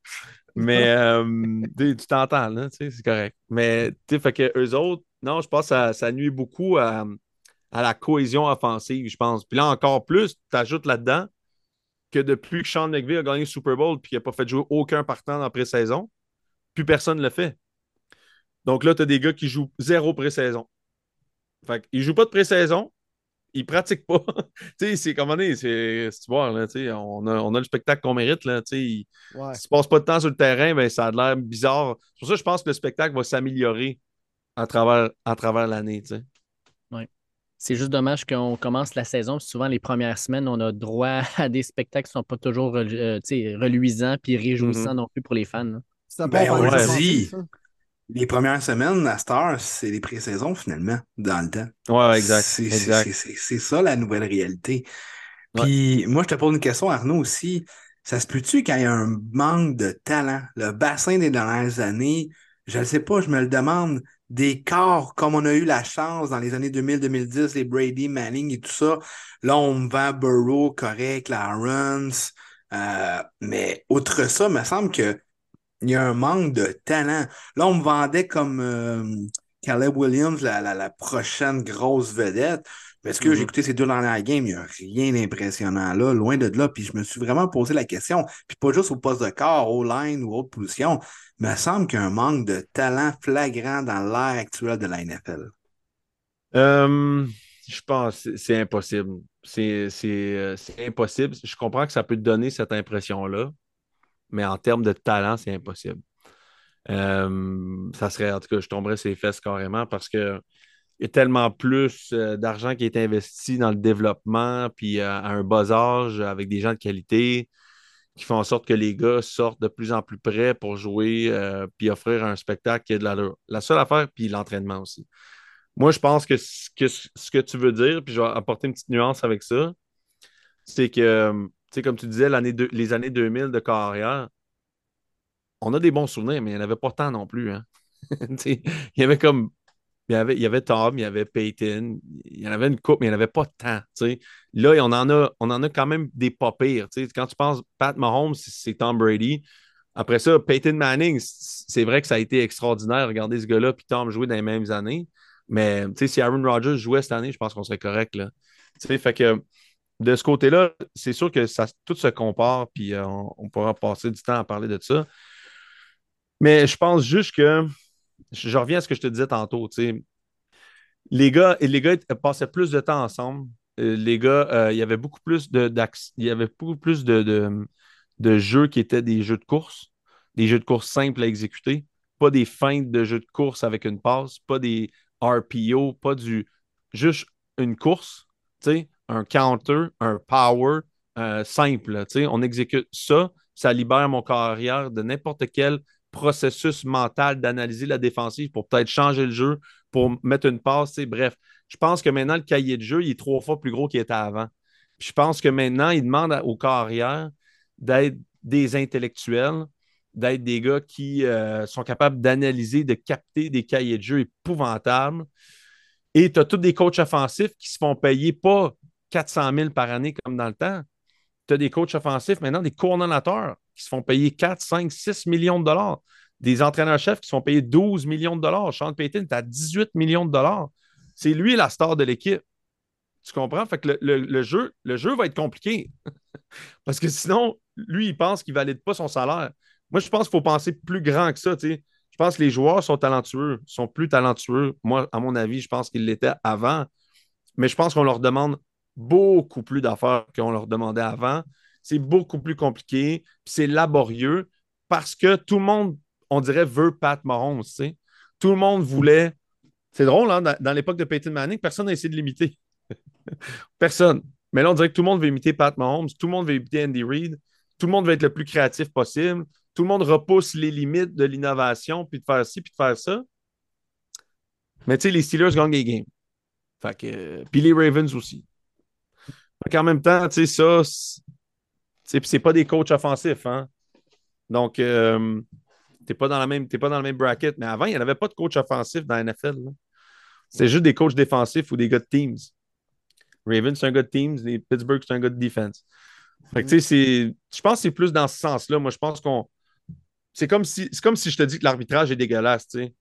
Speaker 4: Mais euh, tu t'entends, c'est correct. Mais fait que eux autres, non, je pense que ça, ça nuit beaucoup à, à la cohésion offensive, je pense. Puis là, encore plus, tu ajoutes là-dedans que depuis que Sean McVay a gagné le Super Bowl puis qu'il n'a pas fait jouer aucun partant dans la pré-saison, plus personne ne le fait. Donc là, tu as des gars qui jouent zéro pré-saison. Fait qu'ils ne jouent pas de pré-saison, ils pratiquent pas. tu sais, c'est comment dire, c'est c'est- tu vois, là, tu sais, on a, on a le spectacle qu'on mérite, là, tu sais. il-
Speaker 1: Ouais.
Speaker 4: si tu passes pas de temps sur le terrain, ben, ça a l'air bizarre. C'est pour ça que je pense que le spectacle va s'améliorer à travers, à travers l'année, tu sais.
Speaker 3: C'est juste dommage qu'on commence la saison. Souvent, les premières semaines, on a droit à des spectacles qui ne sont pas toujours euh, tu sais, reluisants puis réjouissants non plus pour les fans. là.
Speaker 2: Ben, on
Speaker 1: de
Speaker 2: dit.
Speaker 1: ça.
Speaker 2: Les premières semaines à Star, c'est les pré-saisons finalement, dans le temps.
Speaker 4: Ouais, ouais, exact.
Speaker 2: C'est
Speaker 4: exact.
Speaker 2: c'est- c'est- c'est ça la nouvelle réalité. Puis moi, je te pose une question, Arnaud, aussi. Ça se peut-tu quand il y a un manque de talent? Le bassin des dernières années, je ne sais pas, je me le demande, des corps comme on a eu la chance dans les années 2000-2010, les Brady, Manning et tout ça. Là, on me vend Burrow, correct, Lawrence. Euh, mais outre ça, il me semble que il y a un manque de talent. Là, on me vendait comme euh, Caleb Williams, la, la, la prochaine grosse vedette. Est-ce que
Speaker 4: Mhm.
Speaker 2: j'ai écouté ces deux dernières games? Il n'y a rien d'impressionnant là, loin de là. Puis je me suis vraiment posé la question. Puis pas juste au poste de corps, au line ou autre position. Il me semble qu'il y a un manque de talent flagrant dans l'ère actuelle de la NFL.
Speaker 4: Euh, je pense que c'est impossible. Euh, c'est impossible. Je comprends que ça peut te donner cette impression-là, mais en termes de talent, c'est impossible. Euh, ça serait, en tout cas, je tomberais ses fesses carrément parce que il y a tellement plus euh, d'argent qui est investi dans le développement, puis euh, à un bas âge, avec des gens de qualité, qui font en sorte que les gars sortent de plus en plus près pour jouer, puis offrir un spectacle qui a de. La seule affaire, puis l'entraînement aussi. Moi, je pense que ce, que tu veux dire, puis je vais apporter une petite nuance avec ça, c'est que, sais, comme tu disais, les années 2000 de carrière, on a des bons souvenirs, mais il n'y en avait pas tant non plus. hein. Il y avait comme. Il y avait, Tom, il y avait Peyton, il y en avait une coupe, mais il n'y en avait pas tant. Là, on en, a, on en a quand même des pas pires. Quand tu penses Pat Mahomes, c'est Tom Brady. Après ça, Peyton Manning, c'est vrai que ça a été extraordinaire. Regardez ce gars-là, puis Tom jouer dans les mêmes années. Mais si Aaron Rodgers jouait cette année, je pense qu'on serait correct. Là. Fait que de ce côté-là, c'est sûr que ça, tout se compare, puis euh, on, pourra passer du temps à parler de ça. Mais je pense juste que, je, reviens à ce que je te disais tantôt, les gars, les gars passaient plus de temps ensemble. Euh, les gars, euh, il y avait beaucoup plus de, il y avait plus de jeux qui étaient des jeux de course, des jeux de course simples à exécuter, pas des feintes de jeux de course avec une passe, pas des RPO, pas du juste une course, tu sais, un counter, un power euh, simple. On exécute ça, ça libère mon corps arrière de n'importe quel processus mental d'analyser la défensive pour peut-être changer le jeu, pour mettre une passe. Bref, je pense que maintenant, le cahier de jeu, il est trois fois plus gros qu'il était avant. Je pense que maintenant, il demande à- au corps arrière d'être des intellectuels, d'être des gars qui euh, sont capables d'analyser, de capter des cahiers de jeu épouvantables. Et tu as tous des coachs offensifs qui se font payer pas 400 000 par année comme dans le temps. Tu as des coachs offensifs, maintenant des coordonnateurs qui se font payer 4, 5, 6 millions de dollars. Des entraîneurs-chefs qui se font payer 12 millions de dollars. Sean Payton est à 18 millions de dollars. C'est lui la star de l'équipe. Tu comprends? Le, jeu, le jeu va être compliqué. Parce que sinon, lui, il pense qu'il ne valide pas son salaire. Moi, je pense qu'il faut penser plus grand que ça. Je pense que les joueurs sont talentueux, sont plus talentueux. Moi, à mon avis, je pense qu'ils l'étaient avant. Mais je pense qu'on leur demande beaucoup plus d'affaires qu'on leur demandait avant. C'est beaucoup plus compliqué, c'est laborieux parce que tout le monde, on dirait, veut Pat Mahomes. Tout le monde voulait. C'est drôle, hein, dans, l'époque de Peyton Manning, personne n'a essayé de l'imiter. personne. Mais là, on dirait que tout le monde veut imiter Pat Mahomes, tout le monde veut imiter Andy Reid, tout le monde veut être le plus créatif possible, tout le monde repousse les limites de l'innovation, puis de faire ci, puis de faire ça. Mais tu sais, les Steelers gagnent des games. Fait puis les Ravens aussi. Qu'en même temps, tu sais, ça, c'est- c'est pas des coachs offensifs, hein. Donc, euh, t'es pas dans la même, t'es le même bracket. Mais avant, il n'y en avait pas de coach offensif dans la NFL. C'était juste des coachs défensifs ou des gars de teams. Ravens, c'est un gars de teams. Les Pittsburgh, c'est un gars de defense. C'est- je pense que c'est plus dans ce sens-là. Moi, je pense qu'on. C'est comme si, c'est je te dis que l'arbitrage est dégueulasse, sais.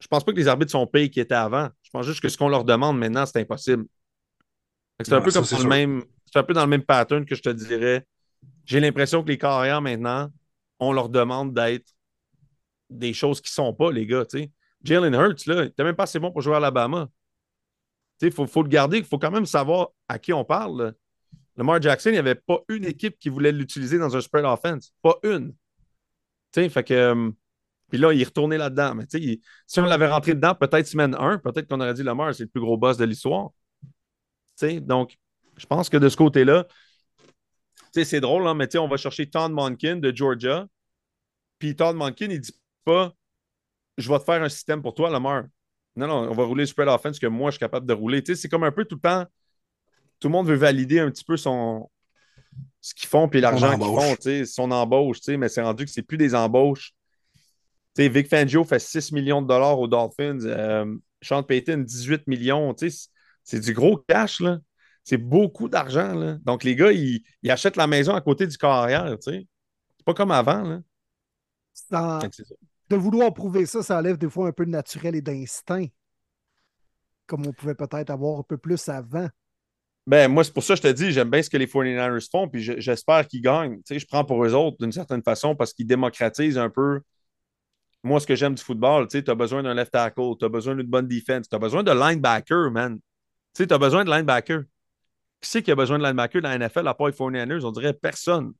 Speaker 4: Je pense pas que les arbitres sont payés qui étaient avant. Je pense juste que ce qu'on leur demande maintenant, c'est impossible. C'est un
Speaker 2: Ouais,
Speaker 4: peu
Speaker 2: ça,
Speaker 4: comme dans le même. C'est un peu dans le même pattern que je te dirais. J'ai l'impression que les carrières maintenant, on leur demande d'être des choses qui sont pas, les gars. Jalen Hurts, là, il était même pas assez bon pour jouer à Alabama. Il faut, faut le garder, il faut quand même savoir à qui on parle. là. Lamar Jackson, il n'y avait pas une équipe qui voulait l'utiliser dans un spread offense. Pas une. Tu sais, fait que. euh, puis là, il est retourné là-dedans. Mais il- si on l'avait rentré dedans, peut-être semaine 1, peut-être qu'on aurait dit Lamar, c'est le plus gros boss de l'histoire. Tu sais, donc, je pense que de ce côté-là, c'est drôle, hein, mais on va chercher Todd Monken de Georgia. Puis Todd Monken, il dit pas Je vais te faire un système pour toi, Lamar. Non, non, on va rouler le spread offense que moi, je suis capable de rouler. C'est comme un peu tout le temps. Tout le monde veut valider un petit peu son ce qu'ils font puis l'argent qu'ils font, son embauche, mais c'est rendu que c'est plus des embauches. Tu sais, Vic Fangio fait 6 millions de dollars aux Dolphins. Euh, Sean Payton, 18 millions. Tu sais, c'est- du gros cash, là. C'est beaucoup d'argent, là. Donc, les gars, ils, ils achètent la maison à côté du carrière, tu sais. C'est pas comme avant, là.
Speaker 1: Dans-
Speaker 4: ça.
Speaker 1: de vouloir prouver ça, ça enlève des fois un peu de naturel et d'instinct, comme on pouvait peut-être avoir un peu plus avant.
Speaker 4: Ben, moi, c'est pour ça que je te dis, j'aime bien ce que les 49ers font, puis je- j'espère qu'ils gagnent. Tu sais, je prends pour eux autres d'une certaine façon parce qu'ils démocratisent un peu. Moi, ce que j'aime du football, tu sais, as besoin d'un left tackle, tu as besoin d'une bonne defense, tu as besoin de linebacker, man. Tu sais, tu as besoin de linebacker. Qui c'est qui a besoin de linebacker dans la NFL à part les 49ers? On dirait personne.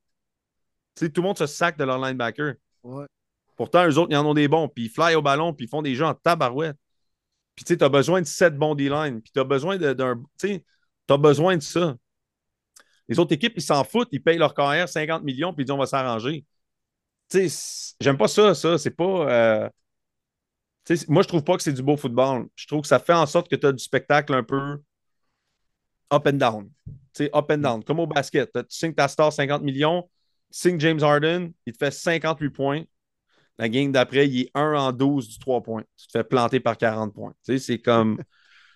Speaker 4: Tu sais, tout le monde se sac de leur linebacker.
Speaker 1: Ouais.
Speaker 4: Pourtant, eux autres, ils en ont des bons, puis ils fly au ballon, puis ils font des jeux en tabarouette. Puis tu sais, tu as besoin de 7 bons D-line, puis tu as besoin de- d'un. Tu sais, tu as besoin de ça. Les autres équipes, ils s'en foutent, ils payent leur carrière 50 millions, puis ils disent on va s'arranger. Tu sais, j'aime pas ça, ça. C'est pas. euh, moi, je trouve pas que c'est du beau football. Je trouve que ça fait en sorte que tu as du spectacle un peu up and down. Tu sais, up and down. Comme au basket. Tu signes ta star 50 millions, tu signes James Harden, il te fait 58 points. La game d'après, il est 1 en 12 du 3 points. Tu te fais planter par 40 points. Tu sais, c'est comme.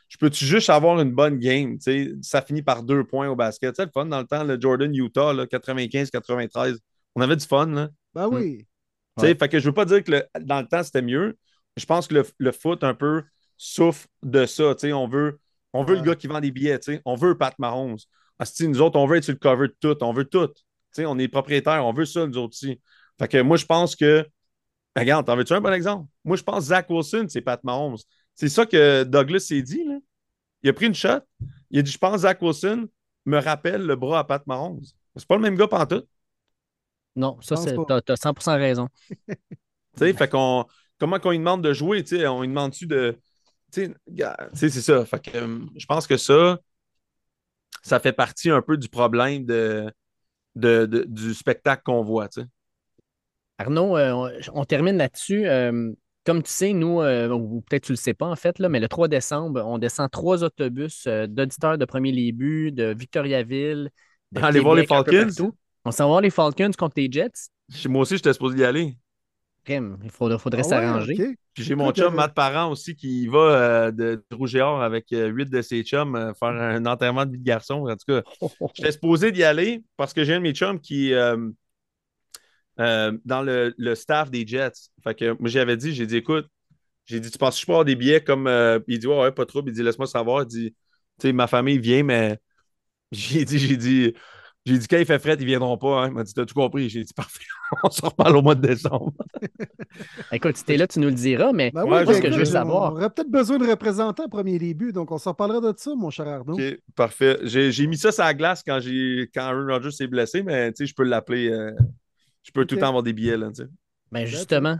Speaker 4: Je peux-tu juste avoir une bonne game? Ça finit par deux points au basket. C'est le fun dans le temps, le Jordan Utah, 95-93. On avait du fun. Là.
Speaker 1: Ben oui.
Speaker 4: Sais,
Speaker 3: Ouais.
Speaker 4: Fait que je veux pas dire que le- dans le temps, c'était mieux. Je pense que le, le foot, un peu, souffre de ça. Tu sais, On veut, on veut le gars qui vend des billets. tu sais. On veut Pat Mahomes. Asti, nous autres, on veut être sur le cover de tout. On veut tout. Tu sais, On est propriétaires. On veut ça, nous autres aussi. Fait que moi, je pense que. Regarde, t'en veux-tu un bon exemple? Moi, je pense que Zach Wilson, c'est Pat Mahomes. C'est ça que Douglas s'est dit. Là. Il a pris une shot. Il a dit Je pense Zach Wilson me rappelle le bras à Pat Mahomes. C'est pas le même gars pantoute.
Speaker 3: Non, ça, c'est, t'as, t'as 100% raison.
Speaker 4: Tu sais, fait qu'on. Comment qu'on lui demande de jouer, tu sais, on lui demande-tu de. Tu sais, c'est ça. Fait que euh, je pense que ça, ça fait partie un peu du problème de, de- de- du spectacle qu'on voit, tu sais.
Speaker 3: Arnaud, euh, on, on termine là-dessus. Euh, comme tu sais, nous, ou peut-être tu le sais pas en fait, là, mais le 3 décembre, on descend trois autobus d'auditeurs de premier début, de Victoriaville, de
Speaker 4: Aller voir les Falcons?
Speaker 3: On s'en va voir les Falcons contre les Jets.
Speaker 4: Chez Moi aussi, j'étais supposé y aller.
Speaker 3: Crème, il faudrait, faudrait
Speaker 1: Ah ouais,
Speaker 3: s'arranger.
Speaker 4: Puis j'ai mon chum
Speaker 1: euh,
Speaker 4: Matt Parent aussi qui va euh, de Rouge et Or avec euh, huit de ses chums euh, faire un enterrement de vie de garçon. En tout cas, j'étais supposé d'y aller parce que j'ai un de mes chums qui euh, euh, dans le, le staff des Jets. Fait que moi, j'avais dit, j'ai dit, écoute, j'ai dit, tu penses que je peux avoir des billets comme. euh, il dit, ouais, ouais, pas trop. Il dit, laisse-moi savoir. Il dit, tu sais, ma famille vient, mais j'ai dit, j'ai dit, j'ai dit, quand il fait fret, ils viendront pas. Hein. Il m'a dit, t'as tout compris. J'ai dit, parfait, on se reparle au mois de décembre.
Speaker 3: Écoute, si t'es là, tu nous le diras, mais
Speaker 1: Ben oui,
Speaker 4: je
Speaker 1: ben
Speaker 4: ce que je veux
Speaker 1: on
Speaker 3: savoir.
Speaker 1: aurait peut-être besoin de représentants à premier début, donc on s'en parlera de ça, mon cher Arnaud.
Speaker 4: OK, parfait. J'ai mis ça sur la glace quand, j'ai quand Aaron Rodgers s'est blessé, mais tu sais, je peux l'appeler. euh, je peux tout le temps avoir des billets, là,
Speaker 3: ben justement,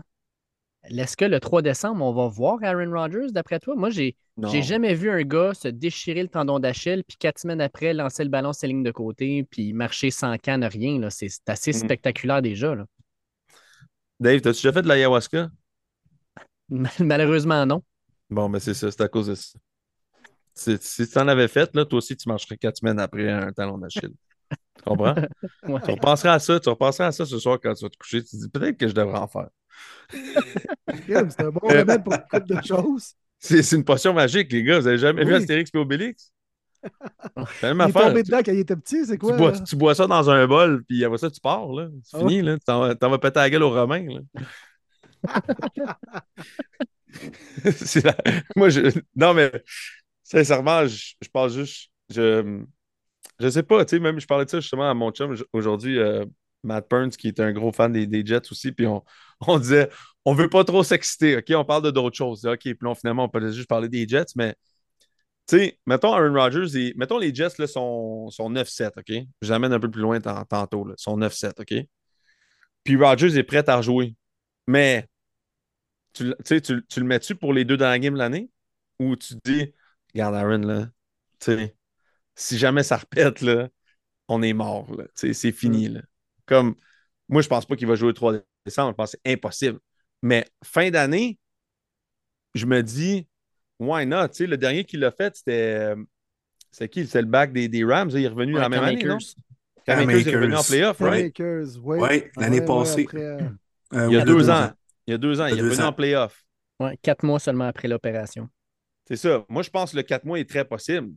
Speaker 3: est-ce que le 3 décembre, on va voir Aaron Rodgers d'après toi? Moi, j'ai j'ai jamais vu un gars se déchirer le tendon d'Achille, puis quatre semaines après, lancer le ballon sur la ligne de côté, puis marcher sans canne, rien. C'est assez
Speaker 4: Mm.
Speaker 3: spectaculaire déjà. là.
Speaker 4: Dave, t'as-tu déjà fait de l'ayahuasca?
Speaker 3: Mal- Malheureusement, non.
Speaker 4: Bon, mais c'est ça, c'est à cause de ça. Si, si tu en avais fait, là, toi aussi, tu marcherais quatre semaines après un talon d'Achille. Tu comprends?
Speaker 3: Ouais.
Speaker 4: Tu repenseras à ça, tu repenseras à ça ce soir quand tu vas te coucher. Tu te dis peut-être que je devrais en faire.
Speaker 1: C'est un bon remède pour une couple de choses.
Speaker 4: C'est une potion magique, les gars. Vous avez jamais vu. Astérix et Obélix? C'est la
Speaker 1: Il
Speaker 4: même
Speaker 1: est
Speaker 4: affaire.
Speaker 1: tombé
Speaker 4: Tu,
Speaker 1: dedans quand il était petit, c'est quoi?
Speaker 4: tu bois, tu ça dans un bol, puis après ça, tu pars. C'est
Speaker 1: Ah
Speaker 4: fini. Là. T'en, vas- t'en vas péter la gueule aux Romains. La- Moi, je... Non, mais sincèrement, je, je pense juste. Je... je sais pas, tu sais, même je parlais de ça justement à mon chum aujourd'hui, euh, Matt Burns, qui est un gros fan des, des Jets aussi, puis on, on disait on veut pas trop s'exciter, OK, on parle de d'autres choses. OK, puis là, finalement, on peut juste parler des Jets, mais tu sais, mettons Aaron Rodgers, et, mettons les Jets là, sont, sont 9-7, OK? Je l'amène un peu plus loin tant- tantôt, là, sont 9-7, OK? Puis Rodgers est prêt à rejouer. Mais tu, le- tu tu, le mets-tu pour les deux dernières games de l'année? Ou tu te dis, regarde Aaron, là, tu sais, si jamais ça répète, là, on est mort, là. Tu sais, c'est fini, là. Comme, moi, je pense pas qu'il va jouer 3 décembre, je pense que c'est impossible. Mais fin d'année, je me dis, why not? Tu sais, le dernier qui l'a fait, c'était. C'est qui? C'était le back des, des Rams. Il est revenu
Speaker 3: Ouais,
Speaker 4: dans la même année, non? Cam
Speaker 2: Cam
Speaker 4: Akers est revenu en playoff, right?
Speaker 1: Oui.
Speaker 2: Ouais, l'année
Speaker 1: Ouais,
Speaker 2: passée.
Speaker 1: après, euh,
Speaker 2: Euh,
Speaker 4: Il y a deux,
Speaker 2: deux
Speaker 4: ans. Il y a deux ans.
Speaker 2: Il
Speaker 4: est
Speaker 2: a deux
Speaker 4: revenu
Speaker 2: ans.
Speaker 4: en playoff.
Speaker 3: Ouais, quatre mois seulement après l'opération.
Speaker 4: C'est ça. Moi, je pense que le 4 mois est très possible.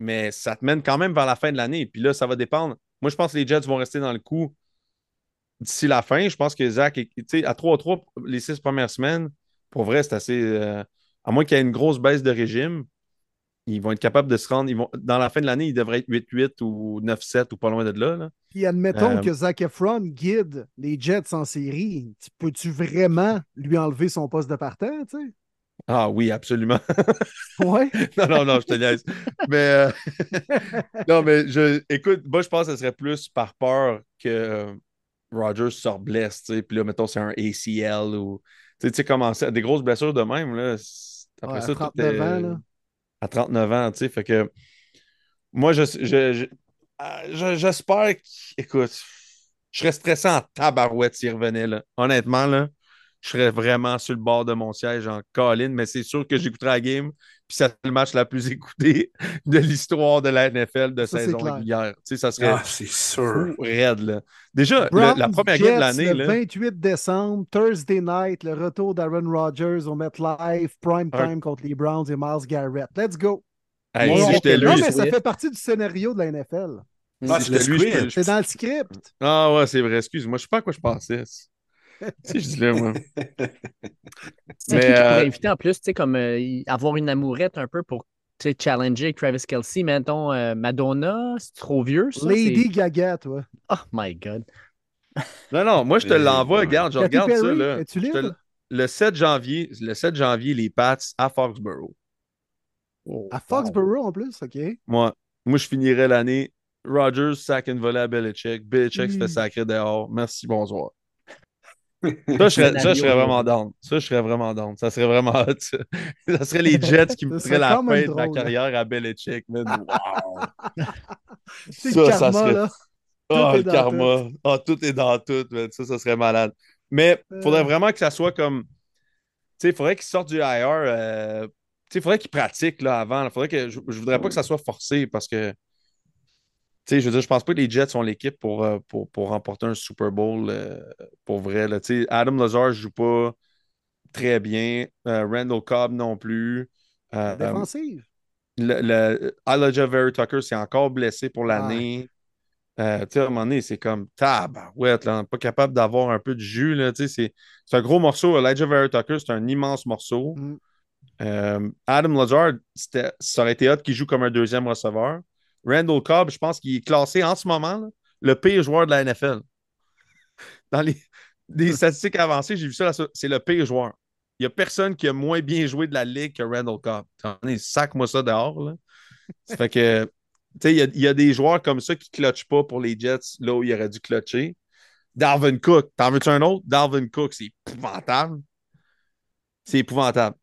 Speaker 4: Mais ça te mène quand même vers la fin de l'année. Puis là, ça va dépendre. Moi, je pense que les Jets vont rester dans le coup d'ici la fin. Je pense que Zach, est- tu sais, à 3-3, les six premières semaines, pour vrai, c'est assez. euh, à moins qu'il y ait une grosse baisse de régime, ils vont être capables de se rendre. Ils vont, dans la fin de l'année, ils devraient être 8-8 ou 9-7 ou pas loin de là. là.
Speaker 1: Puis admettons
Speaker 4: Euh,
Speaker 1: que Zac Efron guide les Jets en série. Tu- Peux-tu vraiment lui enlever son poste de partant, tu sais?
Speaker 4: Ah oui, absolument.
Speaker 1: Ouais.
Speaker 4: non, non, non, je te laisse. Mais euh, non, mais je écoute, moi, je pense que ce serait plus par peur que Rogers se blesse, tu sais. Puis là, mettons, c'est un ACL ou tu sais, ça, des grosses blessures de même, là. c'est- Après
Speaker 1: Ouais, à
Speaker 4: ça, tout
Speaker 1: 39
Speaker 4: est-
Speaker 1: ans, là.
Speaker 4: À 39 ans, tu sais. Fait que moi, je, je- je- ah, je- j'espère qu'écoute, je serais stressé en tabarouette s'il revenait, là. Honnêtement, là. Je serais vraiment sur le bord de mon siège en colline, mais c'est sûr que j'écouterai la game. Puis ça serait le match la plus écouté de l'histoire de la NFL de
Speaker 1: Ça,
Speaker 4: saison régulière. Tu sais, ça serait
Speaker 2: Ah, c'est sûr.
Speaker 4: fou raide, là. Déjà, le- la première
Speaker 1: Jets,
Speaker 4: game de l'année,
Speaker 1: le
Speaker 4: là.
Speaker 1: 28 décembre, Thursday night, le retour d'Aaron Rodgers au MetLife, prime
Speaker 4: Un-
Speaker 1: time contre les Browns et Miles Garrett. Let's go.
Speaker 4: Hey,
Speaker 3: On-
Speaker 4: si
Speaker 3: on-
Speaker 4: j'étais lui,
Speaker 1: non, mais ça fait partie du scénario de la NFL.
Speaker 2: Ah,
Speaker 4: peux-
Speaker 1: C'est dans le script.
Speaker 4: Ah ouais, c'est vrai, excuse-moi. Je sais pas à quoi je pensais. si je dis là, moi.
Speaker 3: C'est
Speaker 4: Mais,
Speaker 3: qui
Speaker 4: euh,
Speaker 3: inviter en plus, tu sais, comme euh, avoir une amourette un peu pour tu sais, challenger Travis Kelsey, mettons euh, Madonna, c'est trop vieux, ça?
Speaker 1: Lady Gaga, toi.
Speaker 3: Oh my God.
Speaker 4: Non, non, moi je te l'envoie, regarde, je regarde ça, là. te le 7 janvier, le 7 janvier, les Pats à Foxborough.
Speaker 3: Oh,
Speaker 1: À Foxborough en plus, OK.
Speaker 4: Moi, moi, je finirais l'année. Rogers sac une volée à Belichick. Belichick se fait
Speaker 1: Mm.
Speaker 4: sacrer dehors. Merci, bonsoir. Ça, je serais, ça, je serais vraiment down. Ça, je serais vraiment down. Ça serait vraiment hot. Ça, Ça serait les Jets qui me feraient la fin de ma
Speaker 1: drôle.
Speaker 4: carrière à Belichick. man. Wow. Ça,
Speaker 1: le
Speaker 4: ça serait-
Speaker 1: là.
Speaker 4: Oh,
Speaker 1: Tout
Speaker 4: le karma. Ah, tout est dans tout. man. Ça, ça serait malade. Mais il faudrait
Speaker 1: Euh.
Speaker 4: vraiment que ça soit comme. Tu sais, il faudrait qu'ils sortent du IR. euh, Tu sais, il faudrait qu'ils pratiquent là, avant. Faudrait que. Je, je voudrais pas que ça soit forcé parce que. Tu sais, je veux dire, je pense pas que les Jets sont l'équipe pour, euh, pour, pour remporter un Super Bowl euh, pour vrai. Là. Tu sais, Adam Lazar joue pas très bien. Euh, Randall Cobb non plus. Euh,
Speaker 1: Défensive.
Speaker 4: le, le, Elijah Very Tucker s'est encore blessé pour l'année. Tu sais, à un moment donné, c'est comme tabarouette, est pas capable d'avoir un peu de jus. C'est, c'est un gros morceau. Elijah Very Tucker, c'est un immense morceau.
Speaker 1: Mm.
Speaker 4: Adam Lazard, ça aurait été hot qu'il joue comme un deuxième receveur. Randall Cobb, je pense qu'il est classé en ce moment là, le pire joueur de la NFL. Dans les, statistiques avancées, j'ai vu ça, c'est le pire joueur. Il n'y a personne qui a moins bien joué de la ligue que Randall Cobb. Sac-moi ça dehors. Là. Ça fait que, tu sais, il y a, il y a des joueurs comme ça qui ne clutchent pas pour les Jets là où il aurait dû clutcher. Darvin Cook, t'en veux-tu un autre? Darvin Cook, c'est épouvantable. C'est épouvantable.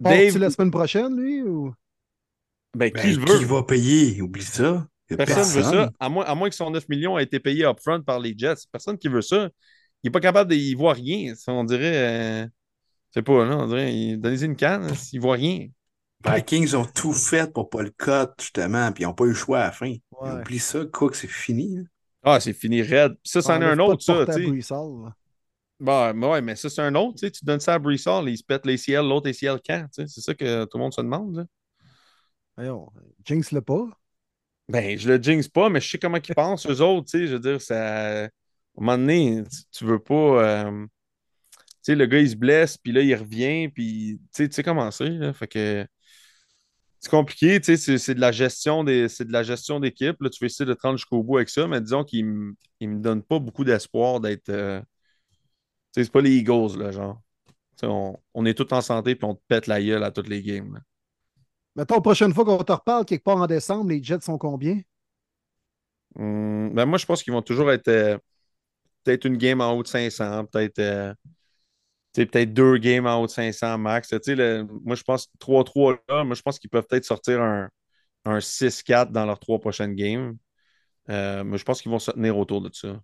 Speaker 1: Dave...
Speaker 4: Dave,
Speaker 1: la semaine prochaine, lui? Ou...
Speaker 4: ben,
Speaker 2: Ben,
Speaker 4: qui le veut?
Speaker 2: qui va payer? Oublie ça.
Speaker 4: Personne ne veut
Speaker 2: personne.
Speaker 4: ça, à moins, à moins que son 9 millions ait été payé upfront par les Jets. Personne qui veut ça. Il n'est pas capable de. Il voit rien. On dirait. euh, je sais pas, là. On dirait. il- Donnez-y une canne. Il voit rien.
Speaker 2: Vikings ont tout fait pour pas le cut, justement, puis ils n'ont pas eu le choix à la fin.
Speaker 1: Ouais.
Speaker 2: Oublie ça, Cook, c'est fini. là.
Speaker 4: Ah, c'est fini raide. Ça, c'en est un autre, ça.
Speaker 1: là.
Speaker 4: Bah, mais ouais, mais ça, c'est un autre. Tu sais, tu donnes ça à Hall, il se pète l'ACL, l'autre ACL quand? tu sais. C'est ça que tout le monde se demande. là.
Speaker 1: Voyons, Jinx le pas?
Speaker 4: Ben, je le jinx pas, mais je sais comment ils pensent, eux autres. Tu sais, je veux dire, ça. À un moment donné, tu, veux pas. euh, Tu sais, le gars, il se blesse, puis là, il revient, puis tu sais, comment c'est. là. Fait que. C'est compliqué, tu sais, c'est de la gestion des, c'est de la gestion d'équipe. Tu veux essayer de te rendre jusqu'au bout avec ça, mais disons qu'il me, me donne pas beaucoup d'espoir d'être. euh, Tu sais, c'est pas les Eagles, là, genre. On, on est tous en santé, puis on te pète la gueule à toutes les games. là.
Speaker 1: Mettons, la prochaine fois qu'on te reparle, quelque part en décembre, les Jets sont combien?
Speaker 4: Hum, ben moi, je pense qu'ils vont toujours être euh, peut-être une game en haut de 500, peut-être euh, peut-être deux games en haut de 500 max. Le- moi, je pense 3-3 là, moi, je pense qu'ils peuvent peut-être sortir un, un 6-4 dans leurs trois prochaines games. Euh, mais je pense qu'ils vont se tenir autour de ça.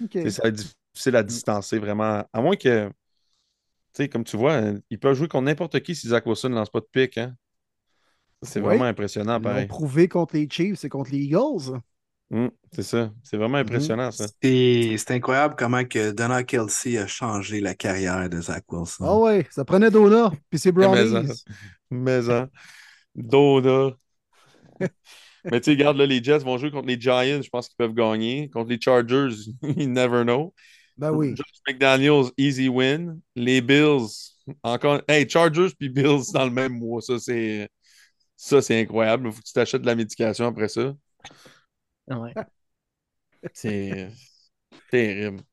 Speaker 1: OK.
Speaker 4: Tu sais, Ça va être difficile à distancer vraiment. À moins que, tu sais, comme tu vois, ils peuvent jouer contre n'importe qui si Zach Wilson ne lance pas de pic. Hein? C'est vraiment impressionnant,
Speaker 1: Ils l'ont
Speaker 4: pareil.
Speaker 1: prouvé contre les Chiefs et contre les Eagles.
Speaker 4: Hum, c'est ça. C'est vraiment impressionnant, ça.
Speaker 2: C'est c'est incroyable comment que Donna Kelsey a changé la carrière de Zach Wilson.
Speaker 1: Ah ouais, ça prenait Dona, puis c'est
Speaker 4: Mais
Speaker 1: Brownies.
Speaker 4: ça. Mais hein. Dona. Mais tu sais, regarde, là, les Jets vont jouer contre les Giants. Je pense qu'ils peuvent gagner. Contre les Chargers, you never know.
Speaker 1: Ben oui.
Speaker 4: Josh McDaniels, easy win. Les Bills, encore. Hey, Chargers puis Bills dans le même mois. Ça, c'est. Ça, c'est incroyable. Il faut que tu t'achètes de la médication après ça.
Speaker 3: Ouais.
Speaker 4: C'est terrible.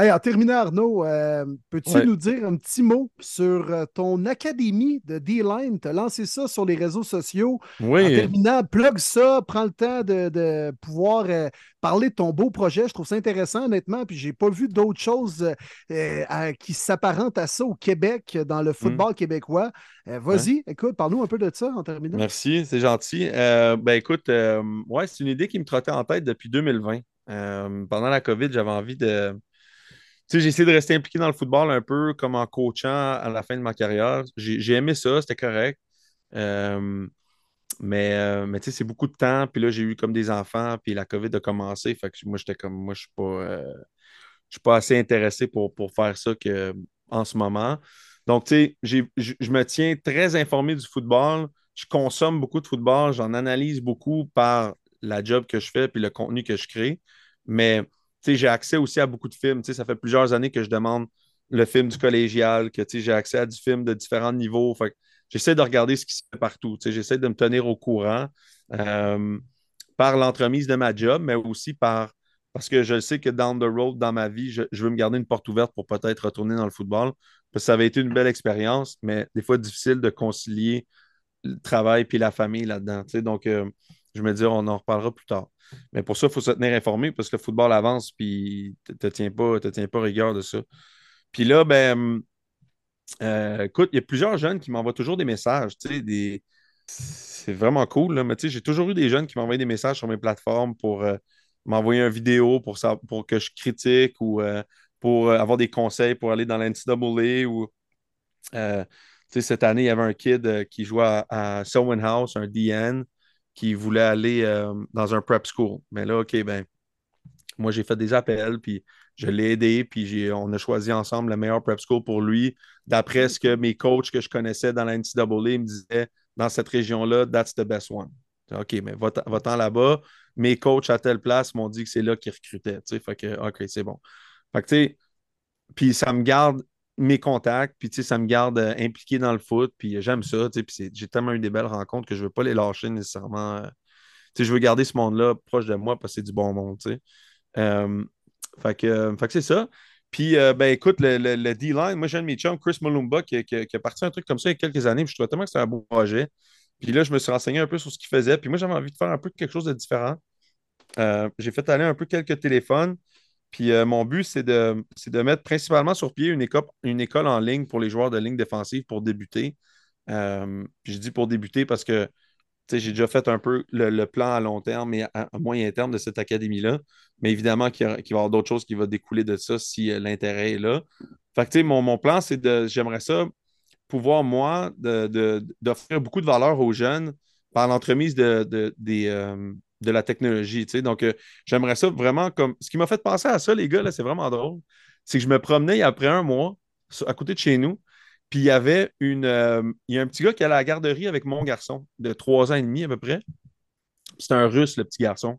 Speaker 1: Hey, en terminant, Arnaud, euh, peux-tu
Speaker 4: Ouais.
Speaker 1: nous dire un petit mot sur euh, ton académie de D-Line? Tu as lancé ça sur les réseaux sociaux. En
Speaker 4: Oui.
Speaker 1: terminant, plug ça, prends le temps de, de pouvoir euh, parler de ton beau projet. Je trouve ça intéressant, honnêtement. Puis j'ai pas vu d'autres choses euh, à- qui s'apparentent à ça au Québec, dans le football québécois. Vas-y, écoute, parle-nous un peu de ça en terminant.
Speaker 4: Merci, c'est gentil. Ben écoute, ouais, c'est une idée qui me trottait en tête depuis 2020. Euh, pendant la COVID, j'avais envie de. J'ai essayé de rester impliqué dans le football un peu comme en coachant à la fin de ma carrière. J'ai aimé ça, c'était correct. Euh, mais euh, mais tu sais, c'est beaucoup de temps. Puis là, j'ai eu comme des enfants, puis la COVID a commencé. Fait que moi, j'étais comme, moi, je suis pas, euh, suis pas assez intéressé pour, pour faire ça que, en ce moment. Donc, tu sais, je me tiens très informé du football. Je consomme beaucoup de football. J'en analyse beaucoup par la job que je fais puis le contenu que je crée. Mais, j'ai accès aussi à beaucoup de films. Tu sais, ça fait plusieurs années que je demande le film du collégial, que, j'ai accès à du film de différents niveaux. J'essaie de regarder ce qui se fait partout. J'essaie de me tenir au courant euh, par l'entremise de ma job, mais aussi par parce que je sais que down the road, dans ma vie, je, veux me garder une porte ouverte pour peut-être retourner dans le football. Ça avait été une belle expérience, mais des fois difficile de concilier le travail puis la famille là-dedans. Donc, euh, je me dis, on en reparlera plus tard. Mais pour ça, il faut se tenir informé parce que le football avance puis tu ne te tiens pas, rigueur de ça. Puis là, ben, euh, écoute, il y a plusieurs jeunes qui m'envoient toujours des messages. C'est vraiment cool, là, mais j'ai toujours eu des jeunes qui m'envoient des messages sur mes plateformes pour euh, m'envoyer une vidéo pour, que je critique ou euh, pour avoir des conseils pour aller dans l'NCAA cette année, il y avait un kid qui jouait à, à House, un DN, qui voulait aller euh, dans un prep school. Mais là, OK, ben, moi, j'ai fait des appels, puis je l'ai aidé, puis j'ai- on a choisi ensemble le meilleur prep school pour lui. D'après ce que mes coachs que je connaissais dans la NCAA me disaient, dans cette région-là, that's the best one. OK, mais va-t'en là-bas. Mes coachs à telle place m'ont dit que c'est là qu'ils recrutaient. Fait que, OK, c'est bon. Fait que, tu sais, puis ça me garde mes contacts, puis ça me garde euh, impliqué dans le foot, puis j'aime ça, puis j'ai tellement eu des belles rencontres que je ne veux pas les lâcher nécessairement. euh. Je veux garder ce monde-là proche de moi parce que c'est du bon monde. Euh, fait que, euh, fait que c'est ça. Puis, euh, ben écoute, le, le- le D-line, moi, j'ai un de mes chums, Chris Malumba, qui, qui- a parti un truc comme ça il y a quelques années, puis je trouvais tellement que c'était un beau projet. Puis là, je me suis renseigné un peu sur ce qu'il faisait, puis moi, j'avais envie de faire un peu quelque chose de différent. Euh, j'ai fait aller un peu quelques téléphones. Puis euh, mon but, c'est de, de mettre principalement sur pied une école, en ligne pour les joueurs de ligne défensive pour débuter. Euh, je dis pour débuter parce que j'ai déjà fait un peu le, plan à long terme et à, moyen terme de cette académie-là. Mais évidemment qu'il va y avoir d'autres choses qui vont découler de ça si euh, l'intérêt est là. Fait que mon, mon plan, c'est de. J'aimerais ça pouvoir, moi, de- de- d'offrir beaucoup de valeur aux jeunes par l'entremise de, de, des, de la technologie. tu. Donc, euh, j'aimerais ça vraiment comme. Ce qui m'a fait penser à ça, les gars, là, c'est vraiment drôle. C'est que je me promenais après un mois à côté de chez nous. Puis il y avait une. euh, y a un petit gars qui allait à la garderie avec mon garçon de trois ans et demi à peu près. C'était un russe, le petit garçon.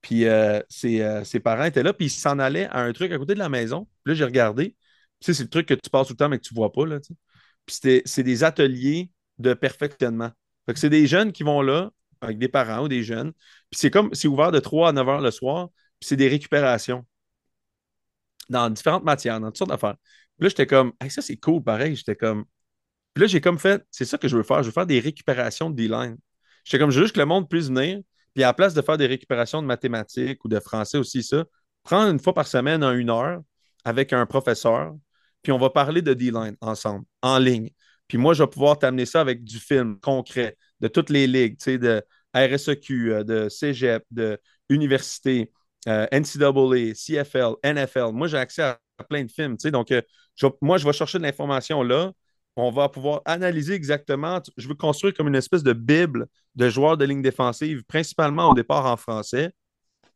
Speaker 4: Puis euh, ses, parents étaient là, puis ils s'en allaient à un truc à côté de la maison. Puis là, j'ai regardé. Tu c'est le truc que tu passes tout le temps, mais que tu ne vois pas. Là. Puis c'est des ateliers de perfectionnement. Fait que c'est des jeunes qui vont là, avec des parents ou des jeunes. Puis c'est comme, c'est ouvert de 3 à 9 heures le soir. Puis c'est des récupérations dans différentes matières, dans toutes sortes d'affaires. Puis là, j'étais comme, Hey, ça, c'est cool, pareil. J'étais comme. Puis là, j'ai comme fait, c'est ça que je veux faire. Je veux faire des récupérations de D-line. J'étais comme, je veux juste que le monde puisse venir. Puis à la place de faire des récupérations de mathématiques ou de français aussi, ça, prendre une fois par semaine en une heure avec un professeur. Puis on va parler de D-line ensemble, en ligne. Puis moi, je vais pouvoir t'amener ça avec du film concret de toutes les ligues, de RSEQ, euh, de Cégep, de université, euh, NCAA, CFL, NFL. Moi, j'ai accès à, plein de films. Donc, euh, moi, je vais chercher de l'information là. On va pouvoir analyser exactement. Je veux construire comme une espèce de bible de joueurs de ligne défensive, principalement au départ en français,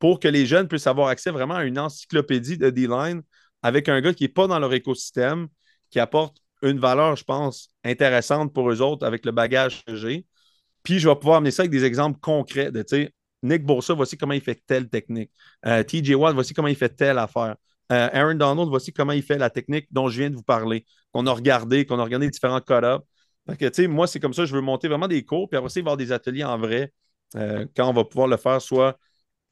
Speaker 4: pour que les jeunes puissent avoir accès vraiment à une encyclopédie de D-line avec un gars qui n'est pas dans leur écosystème, qui apporte une valeur, je pense, intéressante pour eux autres avec le bagage que j'ai. Puis je vais pouvoir amener ça avec des exemples concrets de, Nick Bosa, voici comment il fait telle technique. Euh, TJ Watt, voici comment il fait telle affaire. Euh, Aaron Donald, voici comment il fait la technique dont je viens de vous parler, qu'on a regardé, qu'on a regardé différents cut-ups. Tu sais, moi, c'est comme ça, je veux monter vraiment des cours, puis après il va y avoir des ateliers en vrai euh, quand on va pouvoir le faire, soit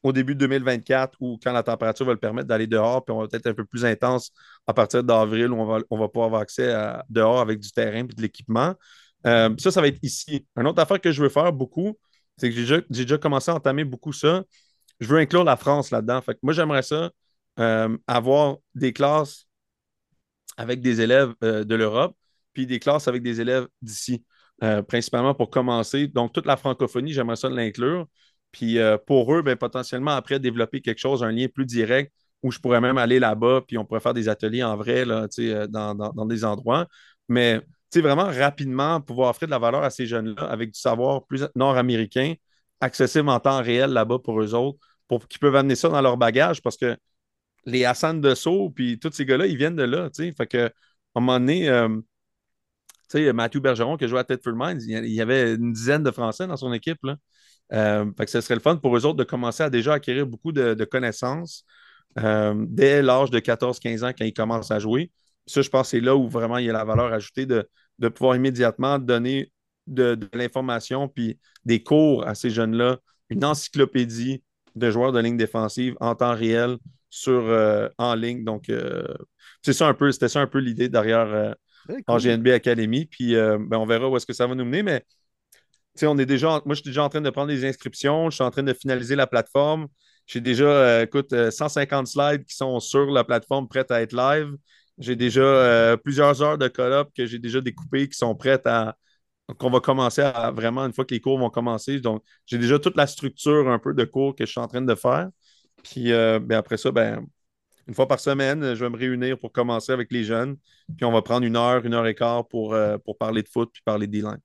Speaker 4: au début de 2024 ou quand la température va le permettre d'aller dehors, puis on va être un peu plus intense à partir d'avril où on va, on va pouvoir avoir accès à dehors avec du terrain et de l'équipement. Euh, ça, ça va être ici. Une autre affaire que je veux faire beaucoup, c'est que j'ai déjà, commencé à entamer beaucoup ça. Je veux inclure la France là-dedans. Moi, j'aimerais ça, euh, avoir des classes avec des élèves euh, de l'Europe, puis des classes avec des élèves d'ici, principalement pour commencer. Donc, toute la francophonie, j'aimerais ça l'inclure. Puis pour eux, ben, potentiellement, après, développer quelque chose, un lien plus direct où je pourrais même aller là-bas, puis on pourrait faire des ateliers en vrai là, dans, dans- des endroits. Mais sais, vraiment rapidement, pouvoir offrir de la valeur à ces jeunes-là avec du savoir plus nord-américain, accessible en temps réel là-bas pour eux autres, pour qu'ils peuvent amener ça dans leur bagage parce que les Hassan de Sceaux, puis tous ces gars-là, ils viennent de là. tu sais. Fait que, à un moment donné, euh, tu sais, Matthew Bergeron qui a à Tedford Mines, il y avait une dizaine de Français dans son équipe. Là. Euh, fait que ce serait le fun pour eux autres de commencer à déjà acquérir beaucoup de, de connaissances euh, dès l'âge de 14-15 ans quand ils commencent à jouer. Ça, je pense que c'est là où vraiment il y a la valeur ajoutée de, de pouvoir immédiatement donner de, de l'information puis des cours à ces jeunes-là, une encyclopédie de joueurs de ligne défensive en temps réel sur, euh, en ligne. Donc, euh, c'est ça un peu, c'était ça un peu l'idée derrière euh,
Speaker 1: cool.
Speaker 4: en GNB Academy. Puis euh, ben, on verra où est-ce que ça va nous mener. Mais tu sais, on est déjà, en- moi, je suis déjà en train de prendre des inscriptions. Je suis en train de finaliser la plateforme. J'ai déjà, écoute, euh, 150 slides qui sont sur la plateforme prêtes à être live. J'ai déjà euh, plusieurs heures de call-up que j'ai déjà découpées qui sont prêtes à. qu'on va commencer à vraiment, une fois que les cours vont commencer. Donc, j'ai déjà toute la structure un peu de cours que je suis en train de faire. Puis euh, ben, après ça, ben, une fois par semaine, je vais me réunir pour commencer avec les jeunes. Puis on va prendre une heure, une heure et quart pour, euh, pour parler de foot puis parler de D-line.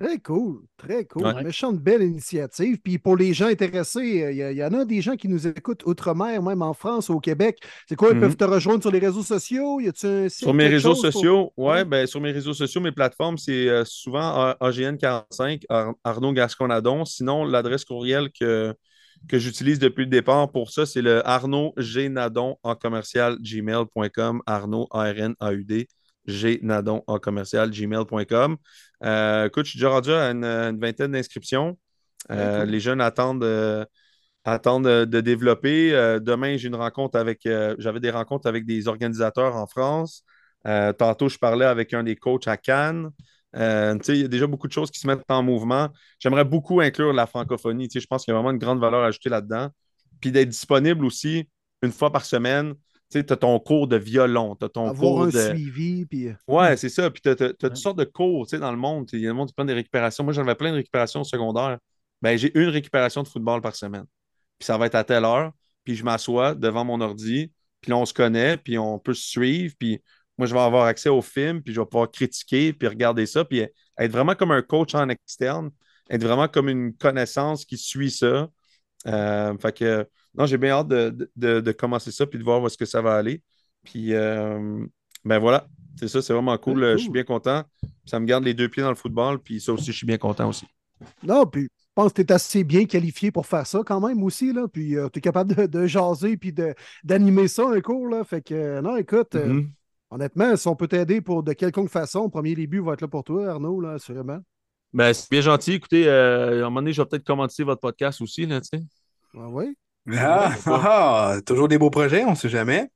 Speaker 1: Très cool, très cool.
Speaker 4: Ouais.
Speaker 1: Méchante belle initiative. Puis pour les gens intéressés, euh, il y, il y en a des gens qui nous écoutent outre-mer, même en France, au Québec. C'est quoi, ils
Speaker 4: Mhm.
Speaker 1: peuvent te rejoindre sur les réseaux sociaux? Y un?
Speaker 4: Sur mes réseaux
Speaker 1: chose pour-
Speaker 4: sociaux, ouais,
Speaker 1: Ouais.
Speaker 4: ben, sur mes réseaux sociaux, mes plateformes, c'est euh, souvent AGN45, Ar- Arnaud Gasconadon. Sinon, l'adresse courriel que, que j'utilise depuis le départ pour ça, c'est le Arnaud G. Nadon en commercial gmail.com. Arnaud A-R-N-A-U-D, G. Nadon en commercial gmail.com. Euh, écoute, je suis déjà rendu à une, une vingtaine d'inscriptions. Euh. Les jeunes attendent. euh, attendent de, développer. Euh, demain, j'ai une rencontre avec. J'avais des rencontres avec des organisateurs en France. Tantôt, je parlais avec un des coachs à Cannes. Il y a déjà beaucoup de choses qui se mettent en mouvement. J'aimerais beaucoup inclure la francophonie. Je pense qu'il y a vraiment une grande valeur ajoutée là-dedans. Puis d'être disponible aussi une fois par semaine. Tu as ton cours de violon, tu as ton
Speaker 1: Avoir
Speaker 4: cours
Speaker 1: un
Speaker 4: de.
Speaker 1: suivi. Puis...
Speaker 4: Ouais, c'est ça. Puis tu as, toutes
Speaker 3: Ouais.
Speaker 4: sortes de cours tu sais, dans le monde. Il y a le monde qui prend des récupérations. Moi, j'avais plein de récupérations secondaires. Ben, j'ai une récupération de football par semaine. Puis ça va être à telle heure. Puis je m'assois devant mon ordi. Puis là, on se connaît. Puis on peut se suivre. Puis moi, je vais avoir accès au film. Puis je vais pouvoir critiquer. Puis regarder ça. Puis être vraiment comme un coach en externe. Être vraiment comme une connaissance qui suit ça. Euh, fait que, non, j'ai bien hâte de, de- de commencer ça. Puis de voir où est-ce que ça va aller. Puis, euh, ben voilà. C'est ça, c'est vraiment cool.
Speaker 1: Ouais,
Speaker 4: Je suis bien content. Ça me garde les deux pieds dans le football. Puis ça aussi, je suis bien content aussi.
Speaker 1: Non, puis je pense que tu es assez bien qualifié pour faire ça quand même aussi. Là. Puis tu es capable de, de jaser puis de- d'animer ça un cours. Là. Fait que, euh, non, écoute, euh,
Speaker 4: Mhm.
Speaker 1: honnêtement, si on peut t'aider pour de quelconque façon, le premier début va être là pour toi, Arnaud, là, assurément.
Speaker 4: Ben, c'est bien gentil. Écoutez, euh, à un moment donné, je vais peut-être commenter votre podcast aussi, là, tu sais.
Speaker 1: Ah oui?
Speaker 2: Ah, ah, ah, toujours des beaux projets, on ne sait jamais.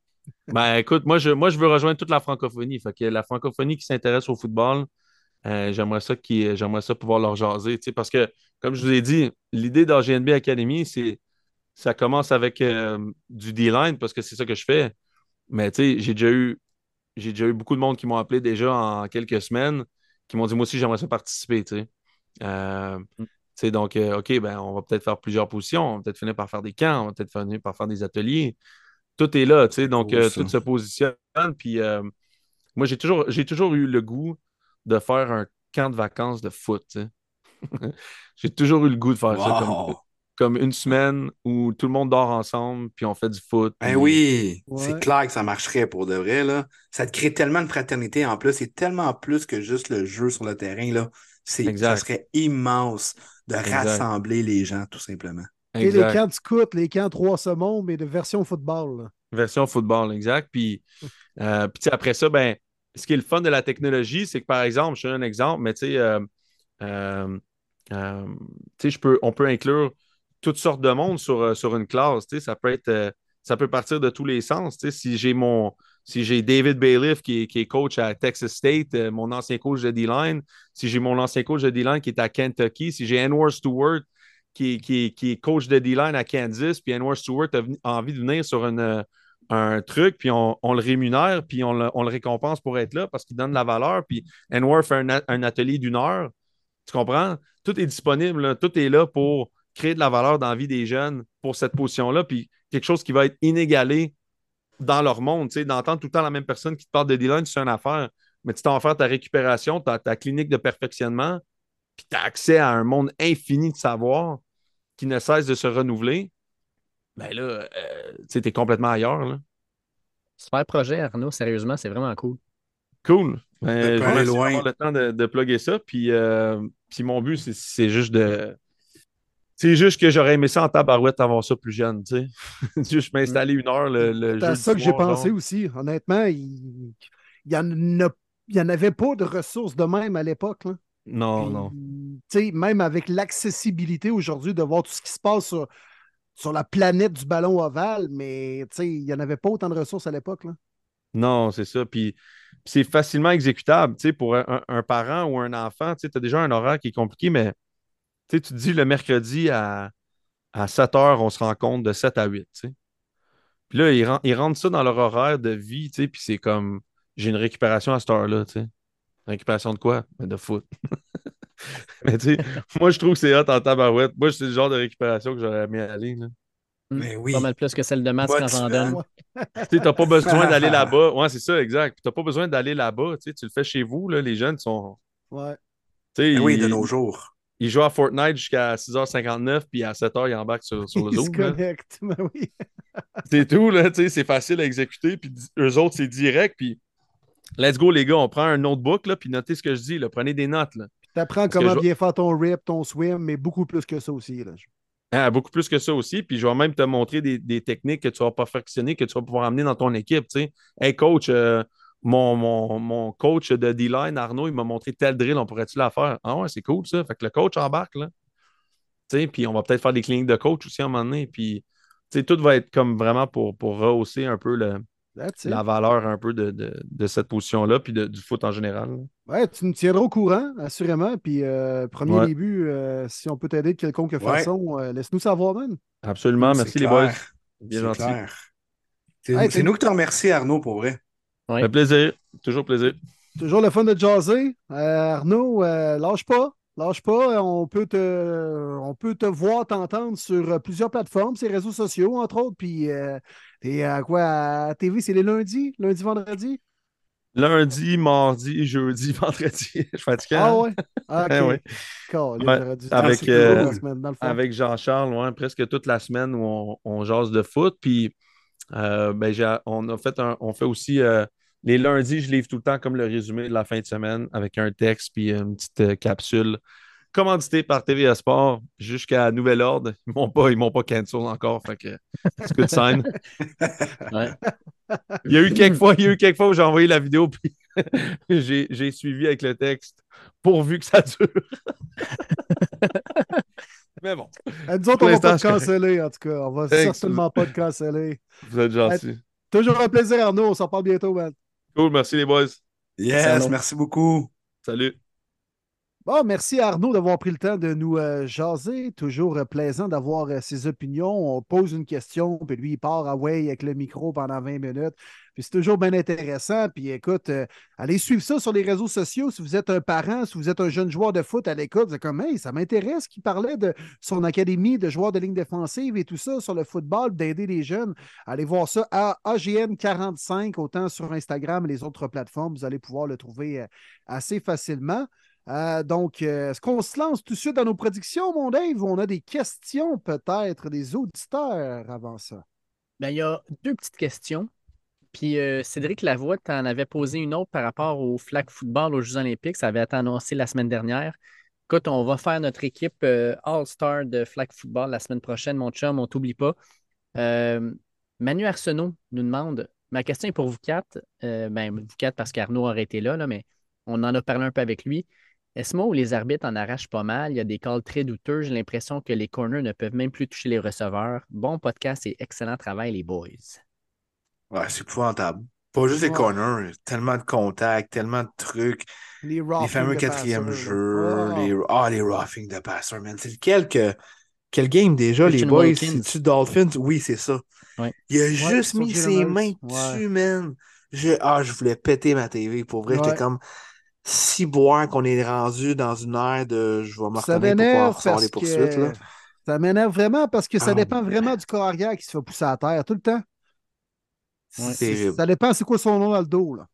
Speaker 4: Ben, écoute, moi je, moi, je veux rejoindre toute la francophonie. Fait que la francophonie qui s'intéresse au football, euh, j'aimerais ça, qui, j'aimerais ça pouvoir leur jaser, tu sais, parce que, comme je vous ai dit, l'idée d'AGNB Academy, c'est ça commence avec euh, du D-line parce que c'est ça que je fais. Mais tu sais, j'ai déjà eu j'ai déjà eu beaucoup de monde qui m'ont appelé déjà en quelques semaines, qui m'ont dit moi aussi j'aimerais ça participer. Euh, donc, euh, OK, ben, on va peut-être faire plusieurs positions, on va peut-être finir par faire des camps, on va peut-être finir par faire des ateliers. Tout est là, tu sais, donc euh, tout se positionne. Puis euh, moi, j'ai toujours, j'ai toujours eu le goût de faire un camp de vacances de foot, j'ai toujours eu le goût de faire ça comme, une semaine où tout le monde dort ensemble, puis on fait du foot.
Speaker 2: Ben
Speaker 4: puis-
Speaker 2: oui,
Speaker 1: Ouais.
Speaker 2: c'est clair que ça marcherait pour de vrai, là. Ça te crée tellement de fraternité en plus, c'est tellement plus que juste le jeu sur le terrain, là. C'est,
Speaker 4: Exact.
Speaker 2: ça serait immense de
Speaker 4: Exact.
Speaker 2: rassembler les gens, tout simplement.
Speaker 1: Et les camps de scout, les camps trois saumons, mais de version football. là.
Speaker 4: Version football, exact. Puis, euh, puis après ça, ben, ce qui est le fun de la technologie, c'est que par exemple, je te donne un exemple, mais tu sais, euh, euh, euh, tu sais, je peux, on peut inclure toutes sortes de monde sur, sur une classe. tu sais, Ça peut être, euh, ça peut partir de tous les sens. tu sais. Si j'ai mon, si j'ai David Bailiff qui est, coach à Texas State, euh, mon ancien coach de D-line, si j'ai mon ancien coach de D-line qui est à Kentucky, si j'ai Anwar Stewart qui, est coach de D-line à Kansas, puis Anwar Stewart a, envie de venir sur euh, un truc, puis on, le rémunère, puis on le, récompense pour être là parce qu'il donne de la valeur, puis Anwar fait un, atelier d'une heure. Tu comprends? Tout est disponible, tout est là pour créer de la valeur dans la vie des jeunes pour cette position-là, puis quelque chose qui va être inégalé dans leur monde. Tu sais, d'entendre tout le temps la même personne qui te parle de D-line, c'est une affaire. Mais tu t'en faire ta récupération, ta, ta clinique de perfectionnement, puis tu as accès à un monde infini de savoir qui ne cesse de se renouveler. Ben là, euh, tu sais, t'es complètement ailleurs. Là.
Speaker 3: Super projet, Arnaud. Sérieusement, c'est vraiment cool.
Speaker 4: Cool. Ben, je vais le temps de, de plugger ça. Puis, euh, puis mon but, c'est- c'est juste de. C'est juste que j'aurais aimé ça en tabarouette avoir ça plus jeune, tu sais. juste m'installer une heure le, le
Speaker 1: C'est à ça que j'ai pensé aussi. Honnêtement, il n'y en, il avait pas de ressources de même à l'époque.
Speaker 4: Non,
Speaker 1: Puis,
Speaker 4: non.
Speaker 1: tu sais, Même avec l'accessibilité aujourd'hui de voir tout ce qui se passe sur, sur la planète du ballon ovale, mais il n'y en avait pas autant de ressources à l'époque.
Speaker 4: Non, c'est ça. Puis c'est facilement exécutable. Tu sais, pour un, un parent ou un enfant, tu as déjà un horaire qui est compliqué, mais tu tu te dis le mercredi à, à 7 heures, on se rencontre de 7 à 8. tu sais. Puis là, ils, ren- ils rentrent ça dans leur horaire de vie, tu sais, puis c'est comme j'ai une récupération à cette heure-là, tu sais. Récupération de quoi? Ben, de foot. Mais tu sais, moi, je trouve que c'est hot en tabarouette. Moi, c'est le genre de récupération que j'aurais aimé aller. là.
Speaker 2: Mais oui.
Speaker 3: Pas mal plus que celle de Matt quand j'en donne.
Speaker 2: Motivant.
Speaker 4: Tu sais, t'as pas besoin d'aller là-bas. Ouais, c'est ça, exact. Puis t'as pas besoin d'aller là-bas. Tu sais, tu le fais chez vous, là. Les jeunes sont.
Speaker 1: Ouais.
Speaker 4: Tu sais,
Speaker 2: Mais oui,
Speaker 4: ils,
Speaker 2: de nos jours.
Speaker 4: Ils jouent à Fortnite jusqu'à 6h59, puis à 7h, ils embarquent sur, sur le Zoom.
Speaker 1: connectent. Ben oui.
Speaker 4: C'est tout, là, tu sais, c'est facile à exécuter, puis eux autres, c'est direct, puis let's go, les gars, on prend un notebook, là, puis notez ce que je dis, là, prenez des notes, là.
Speaker 1: Tu apprends comment
Speaker 4: je-
Speaker 1: bien faire ton rip, ton swim, mais beaucoup plus que ça aussi. Là.
Speaker 4: Ah, beaucoup plus que ça aussi, puis je vais même te montrer des, des techniques que tu vas perfectionner, que tu vas pouvoir amener dans ton équipe, tu sais. Hey, coach, euh, mon, mon, mon coach de D-line, Arnaud, il m'a montré tel drill, on pourrait-tu la faire? Ah ouais, c'est cool, ça. Fait que le coach embarque, là. Tu sais, puis on va peut-être faire des cliniques de coach aussi à un moment donné, puis... Tu sais, tout va être comme vraiment pour, pour rehausser un peu le, la valeur un peu de, de, de cette position-là, puis de- du foot en général. là.
Speaker 1: Ouais, tu nous tiendras au courant, assurément. Puis, euh, premier
Speaker 4: Ouais.
Speaker 1: début, euh, si on peut t'aider de quelconque
Speaker 2: Ouais.
Speaker 1: façon, euh, laisse-nous savoir, man.
Speaker 4: Absolument. Merci les boys. Bien
Speaker 2: C'est
Speaker 4: gentil.
Speaker 2: C'est
Speaker 1: Hey,
Speaker 2: nous qui te remercions, Arnaud, pour vrai.
Speaker 4: Ça fait plaisir. Toujours plaisir.
Speaker 1: Toujours le fun de jaser. Euh, Arnaud, euh, lâche pas. Lâche pas. On peut te, on peut te voir, t'entendre sur euh, plusieurs plateformes, ces réseaux sociaux, entre autres. Puis, euh, t'es à quoi à TV, c'est les lundis, lundi, vendredi?
Speaker 4: Lundi, mardi, jeudi, vendredi. Je suis fatigué.
Speaker 1: Ah
Speaker 4: hein?
Speaker 1: ouais? Ah,
Speaker 4: Eh ouais. Ouais, avec, euh. Avec Jean-Charles, ouais, presque toute la semaine où on, on jase de foot. Puis euh, ben, on a fait un- on fait aussi euh, les lundis, je livre tout le temps comme le résumé de la fin de semaine avec un texte puis une petite euh, capsule commandité par TVA Sport jusqu'à nouvel ordre. Ils m'ont pas, ils m'ont pas cancel encore. Fait que c'est good sign.
Speaker 3: Ouais.
Speaker 4: Il y a eu quelques fois, il y a eu quelques fois où j'ai envoyé la vidéo puis j'ai j'ai suivi avec le texte pourvu que ça dure. Mais bon,
Speaker 1: Euh, nous autres, on va pas te canceller, en tout cas. On va
Speaker 4: Thanks.
Speaker 1: certainement pas te canceller.
Speaker 4: vous êtes gentils.
Speaker 1: Toujours un plaisir, Arnaud. On s'en parle bientôt, man.
Speaker 4: Cool, merci les boys.
Speaker 2: Yes,
Speaker 3: Salut.
Speaker 2: merci beaucoup.
Speaker 4: Salut.
Speaker 1: Bon, merci à Arnaud d'avoir pris le temps de nous euh, jaser. Toujours euh, plaisant d'avoir euh, ses opinions. On pose une question, puis lui, il part away avec le micro pendant 20 minutes. Puis c'est toujours bien intéressant. Puis écoute, euh, allez suivre ça sur les réseaux sociaux. Si vous êtes un parent, si vous êtes un jeune joueur de foot à vous êtes comme, hey, ça m'intéresse qu'il parlait de son académie de joueurs de ligne défensive et tout ça sur le football, d'aider les jeunes. Allez voir ça à AGN45, autant sur Instagram et les autres plateformes. Vous allez pouvoir le trouver euh, assez facilement. Euh, donc, est-ce qu'on se lance tout de suite dans nos prédictions, mon Dave, ou on a des questions peut-être des auditeurs avant ça?
Speaker 3: Ben, il y a deux petites questions. Puis euh, Cédric Lavoie, tu en avais posé une autre par rapport au flag football aux Jeux Olympiques. Ça avait été annoncé la semaine dernière. Écoute, on va faire notre équipe euh, All-Star de flag football la semaine prochaine, mon chum, on t'oublie pas. Euh, Manu Arsenault nous demande ma question est pour vous quatre. Ben, vous quatre parce qu'Arnaud aurait été là, là, mais on en a parlé un peu avec lui. Est-ce moi où les arbitres en arrachent pas mal? Il y a des calls très douteux. J'ai l'impression que les corners ne peuvent même plus toucher les receveurs. Bon podcast et excellent travail, les boys.
Speaker 2: Ouais, c'est épouvantable. Pas juste les
Speaker 1: Ouais.
Speaker 2: corners, tellement de contacts, tellement de trucs.
Speaker 1: Les,
Speaker 2: Les fameux quatrième jeux,
Speaker 1: là.
Speaker 2: les, ah, les roughing de passer, man. C'est lequel que. Quel game déjà, les boys? C'est-tu Dolphins? Oui, c'est ça.
Speaker 3: Ouais.
Speaker 2: Il a
Speaker 1: Ouais,
Speaker 2: juste mis ses mains
Speaker 1: Ouais.
Speaker 2: dessus, man. Je, ah, je voulais péter ma TV. Pour vrai,
Speaker 1: Ouais.
Speaker 2: j'étais comme si boire qu'on est rendu dans une ère de je vais me
Speaker 1: Ça
Speaker 2: retourner pour pouvoir les poursuites. Là.
Speaker 1: ça m'énerve vraiment parce que ça
Speaker 2: Ah,
Speaker 1: dépend vraiment du corps arrière qui se fait pousser à terre tout le temps.
Speaker 2: Terrible.
Speaker 1: Ça dépend c'est quoi son nom dans le dos. Là.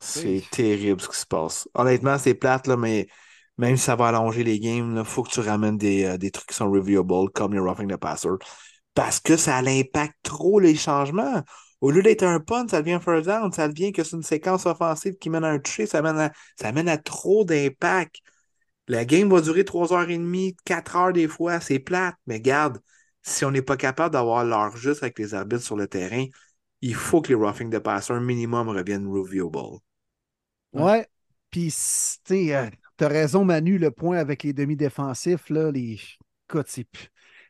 Speaker 2: C'est terrible ce qui se passe. Honnêtement, c'est plate, là, mais même si ça va allonger les games, il faut que tu ramènes des, euh, des trucs qui sont reviewable, comme les roughing the passer. Parce que ça impacte trop les changements. Au lieu d'être un punt, ça devient un first down. Ça devient que c'est une séquence offensive qui mène à un toucher. Ça mène à, ça mène à trop d'impact. La game va durer 3h30, 4 heures des fois. C'est plate. Mais garde, si on n'est pas capable d'avoir l'heure juste avec les arbitres sur le terrain, il faut que les roughing the passer minimum reviennent reviewable.
Speaker 1: Ouais. Puis, tu sais, euh, t'as raison, Manu, le point avec les demi-défensifs, là, les. Écoute,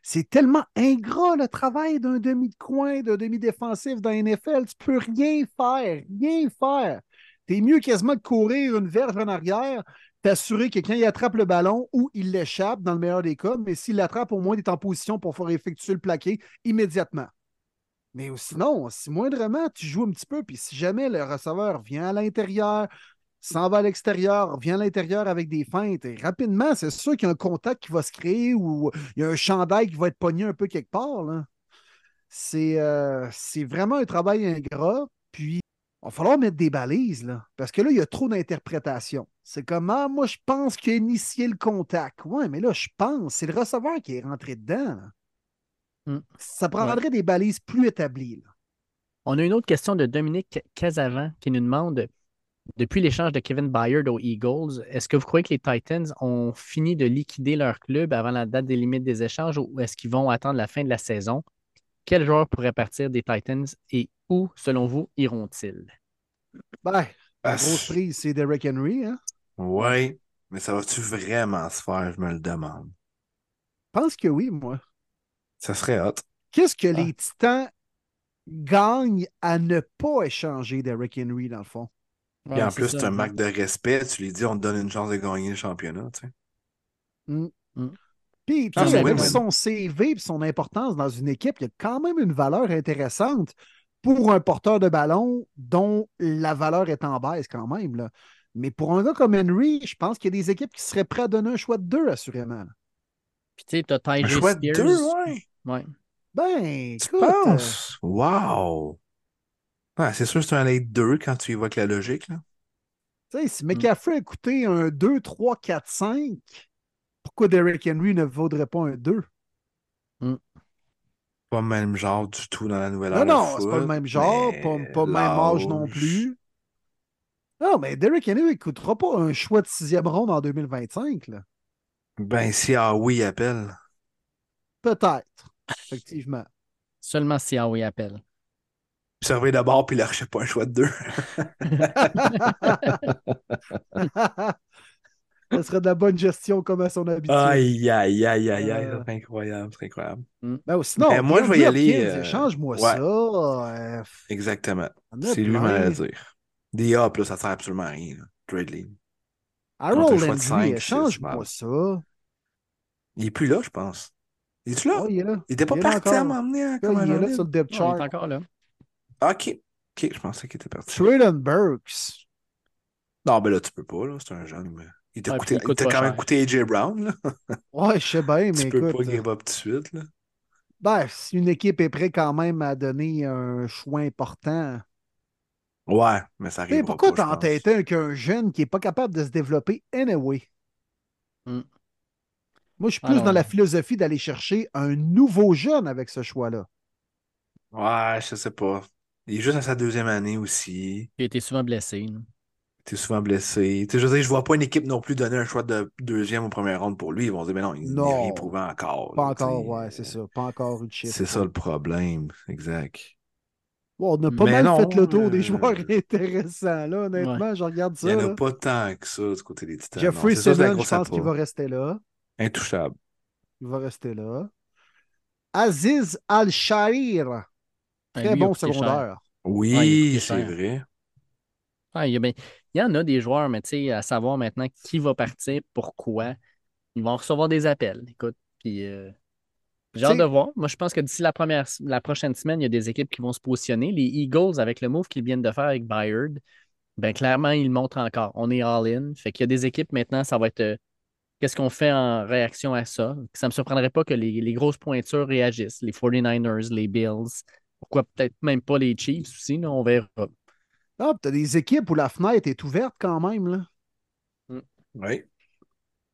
Speaker 1: c'est tellement ingrat le travail d'un demi de coin, d'un demi-défensif dans NFL. Tu peux rien faire, rien faire. T'es mieux quasiment de courir une verge en arrière, t'assurer que quand il attrape le ballon ou il l'échappe, dans le meilleur des cas, mais s'il l'attrape, au moins, il est en position pour faire effectuer le plaqué immédiatement. Mais sinon, si moindrement, tu joues un petit peu, puis si jamais le receveur vient à l'intérieur, s'en va à l'extérieur, vient à l'intérieur avec des feintes, et rapidement, c'est sûr qu'il y a un contact qui va se créer ou il y a un chandail qui va être pogné un peu quelque part. C'est euh, c'est vraiment un travail ingrat. Puis, il va falloir mettre des balises, parce que là, il y a trop d'interprétations. C'est comme, ah, moi, je pense qu'il a initié le contact. Ouais, mais là, je pense, c'est le receveur qui est rentré dedans.
Speaker 3: Hmm.
Speaker 1: Ça prendrait des balises plus établies. là.
Speaker 3: On a une autre question de Dominique Casavant qui nous demande depuis l'échange de Kevin Byard aux Eagles, est-ce que vous croyez que les Titans ont fini de liquider leur club avant la date des limites des échanges ou est-ce qu'ils vont attendre la fin de la saison? Quel joueur pourrait partir des Titans et où, selon vous, iront-ils?
Speaker 1: Ben, la
Speaker 2: Ah,
Speaker 1: grosse prise, c'est Derrick Henry. Hein?
Speaker 2: Ouais, mais ça va-tu vraiment se faire? Je me le demande.
Speaker 1: Je pense que oui, moi.
Speaker 2: Ça serait hot.
Speaker 1: Qu'est-ce que
Speaker 2: Ah.
Speaker 1: les Titans gagnent à ne pas échanger Derrick Henry, dans le fond?
Speaker 2: Et en plus, c'est un marque de respect. Tu lui dis, on te donne une chance de gagner le championnat. Tu sais.
Speaker 1: Puis, tu
Speaker 2: Ah,
Speaker 1: sais,
Speaker 2: c'est
Speaker 1: avec
Speaker 2: win-win.
Speaker 1: son CV et son importance dans une équipe, il y a quand même une valeur intéressante pour un porteur de ballon dont la valeur est en baisse quand même. Là. Mais pour un gars comme Henry, je pense qu'il y a des équipes qui seraient prêtes à donner un choix de deux, assurément.
Speaker 3: Puis tu sais, t'as
Speaker 2: Un
Speaker 3: Ty
Speaker 2: choix de
Speaker 3: Spears.
Speaker 2: deux, ouais.
Speaker 3: Ouais.
Speaker 1: Ben,
Speaker 2: Tu
Speaker 1: écoute, euh,
Speaker 2: penses? Wow! Ouais, c'est sûr que c'est un late 2 quand tu y vas avec la logique. Là.
Speaker 1: Tu sais, si McCaffrey a coûté un 2, 3, 4, 5, pourquoi Derrick Henry ne vaudrait pas un 2?
Speaker 2: Pas le même genre du tout dans la nouvelle
Speaker 1: Non, non, c'est pas le même genre, pas, pas le même âge non plus. Non, mais Derrick Henry ne coûtera pas un choix de sixième ronde en 2025. Là.
Speaker 2: Ben, si ah oui appelle.
Speaker 1: Peut-être, effectivement.
Speaker 3: Seulement si Howie appelle.
Speaker 2: Servez d'abord, puis il n'achète pas un choix de deux.
Speaker 1: Ça serait de la bonne gestion comme à son habitude.
Speaker 2: Aïe, aïe, aïe, aïe, aïe.
Speaker 1: Euh.
Speaker 2: C'est incroyable, c'est incroyable.
Speaker 1: Ben, sinon,
Speaker 2: Ben, moi, je vais y aller, euh,
Speaker 1: Échange-moi
Speaker 2: ouais.
Speaker 1: ça. euh,
Speaker 2: Exactement. C'est lui, à dire. Des up, là, ça sert absolument à rien. là. Trade
Speaker 1: Landry, échange-moi
Speaker 2: mal.
Speaker 1: ça.
Speaker 2: Il est plus là, je pense. Il est-tu là?
Speaker 1: Oh, il est là.
Speaker 2: il était pas
Speaker 1: il est là
Speaker 2: parti à m'emmener hein,
Speaker 1: Là,
Speaker 2: comme un
Speaker 1: il est là sur le depth
Speaker 3: Non, il
Speaker 1: chart.
Speaker 3: est encore là.
Speaker 2: Ok. Ok, je pensais qu'il était parti.
Speaker 1: Traylon Burks.
Speaker 2: Non, ben là, tu peux pas, là. C'est un jeune, mais. Il t'a
Speaker 3: Ouais,
Speaker 2: coûté- quand même coûté AJ Brown, là.
Speaker 1: Ouais, je sais bien, mais
Speaker 2: tu peux
Speaker 1: écoute.
Speaker 2: pas give up tout de suite, là.
Speaker 1: Ben, si une équipe est prête quand même à donner un choix important.
Speaker 2: Ouais, mais ça arrive
Speaker 1: pourquoi
Speaker 2: pas, je pense.
Speaker 1: t'entêter avec un jeune qui n'est pas capable de se développer anyway?
Speaker 3: Hmm.
Speaker 1: Moi, je suis plus
Speaker 3: Alors-
Speaker 1: dans la philosophie d'aller chercher un nouveau jeune avec ce choix-là.
Speaker 2: Ouais, je sais pas. Il est juste à sa deuxième année aussi.
Speaker 3: Il été souvent blessé.
Speaker 2: Il était souvent blessé. Tu sais, je veux dire, je vois pas une équipe non plus donner un choix de deuxième ou première ronde pour lui. Ils vont dire, mais non, il n'est rien prouvé encore.
Speaker 1: Pas
Speaker 2: là,
Speaker 1: encore, ouais, c'est ça. Pas encore eu de chiffre.
Speaker 2: C'est ça le problème. Exact.
Speaker 1: Bon, on a pas
Speaker 2: Mais
Speaker 1: mal
Speaker 2: non,
Speaker 1: fait le tour des
Speaker 2: euh,
Speaker 1: joueurs intéressants, là, honnêtement. Je regarde
Speaker 2: Il
Speaker 1: ça.
Speaker 2: n'y en
Speaker 1: là.
Speaker 2: a pas tant que ça du côté des Titans.
Speaker 1: Jeffrey Simmons, je pense qu'il va rester là.
Speaker 2: Intouchable.
Speaker 1: Il va rester là. Aziz Al-Shair, très
Speaker 3: Lui, il a
Speaker 1: bon secondaire.
Speaker 2: Oui,
Speaker 3: Ouais,
Speaker 2: c'est vrai.
Speaker 3: Ah, il, y a ben- il y en a des joueurs, mais tu sais, à savoir maintenant qui va partir, pourquoi. Ils vont recevoir des appels. Écoute, puis euh, j'ai hâte de voir. Moi, je pense que d'ici la, première, la prochaine semaine, il y a des équipes qui vont se positionner. Les Eagles, avec le move qu'ils viennent de faire avec Byard, ben clairement, ils le montrent encore. On est all-in. Fait qu'il y a des équipes maintenant, ça va être euh, qu'est-ce qu'on fait en réaction à ça? Ça ne me surprendrait pas que les, les grosses pointures réagissent. Les 49ers, les Bills. Pourquoi peut-être même pas les Chiefs aussi, là, on verra.
Speaker 1: Ah, tu as des équipes où la fenêtre est ouverte quand même. Là.
Speaker 2: Oui.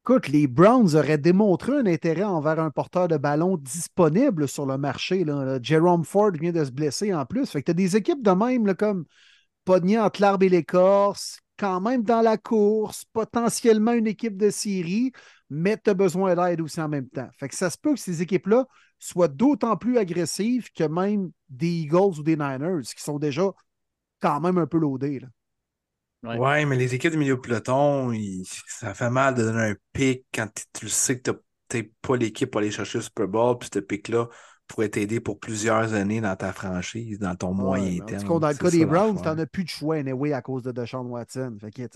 Speaker 1: Écoute, les Browns auraient démontré un intérêt envers un porteur de ballon disponible sur le marché. Là. Là, Jerome Ford vient de se blesser en plus. Fait que tu as des équipes de même là, comme pogné entre l'arbre et l'écorce, quand même dans la course, potentiellement une équipe de série, mais tu as besoin d'aide aussi en même temps. Fait que ça se peut que ces équipes-là soient d'autant plus agressives que même des Eagles ou des Niners, qui sont déjà quand même un peu loadés. là.
Speaker 3: Ouais.
Speaker 2: Ouais, mais les équipes du milieu de peloton, ça fait mal de donner un pic quand tu le sais que t'as peut-être pas l'équipe pour aller chercher le Super Bowl, puis ce pic-là pourrait t'aider pour plusieurs années dans ta franchise, dans ton moyen terme.
Speaker 1: cas, dans le cas des Browns, t'en as plus de choix anyway à cause de Deshaun Watson. Fait que,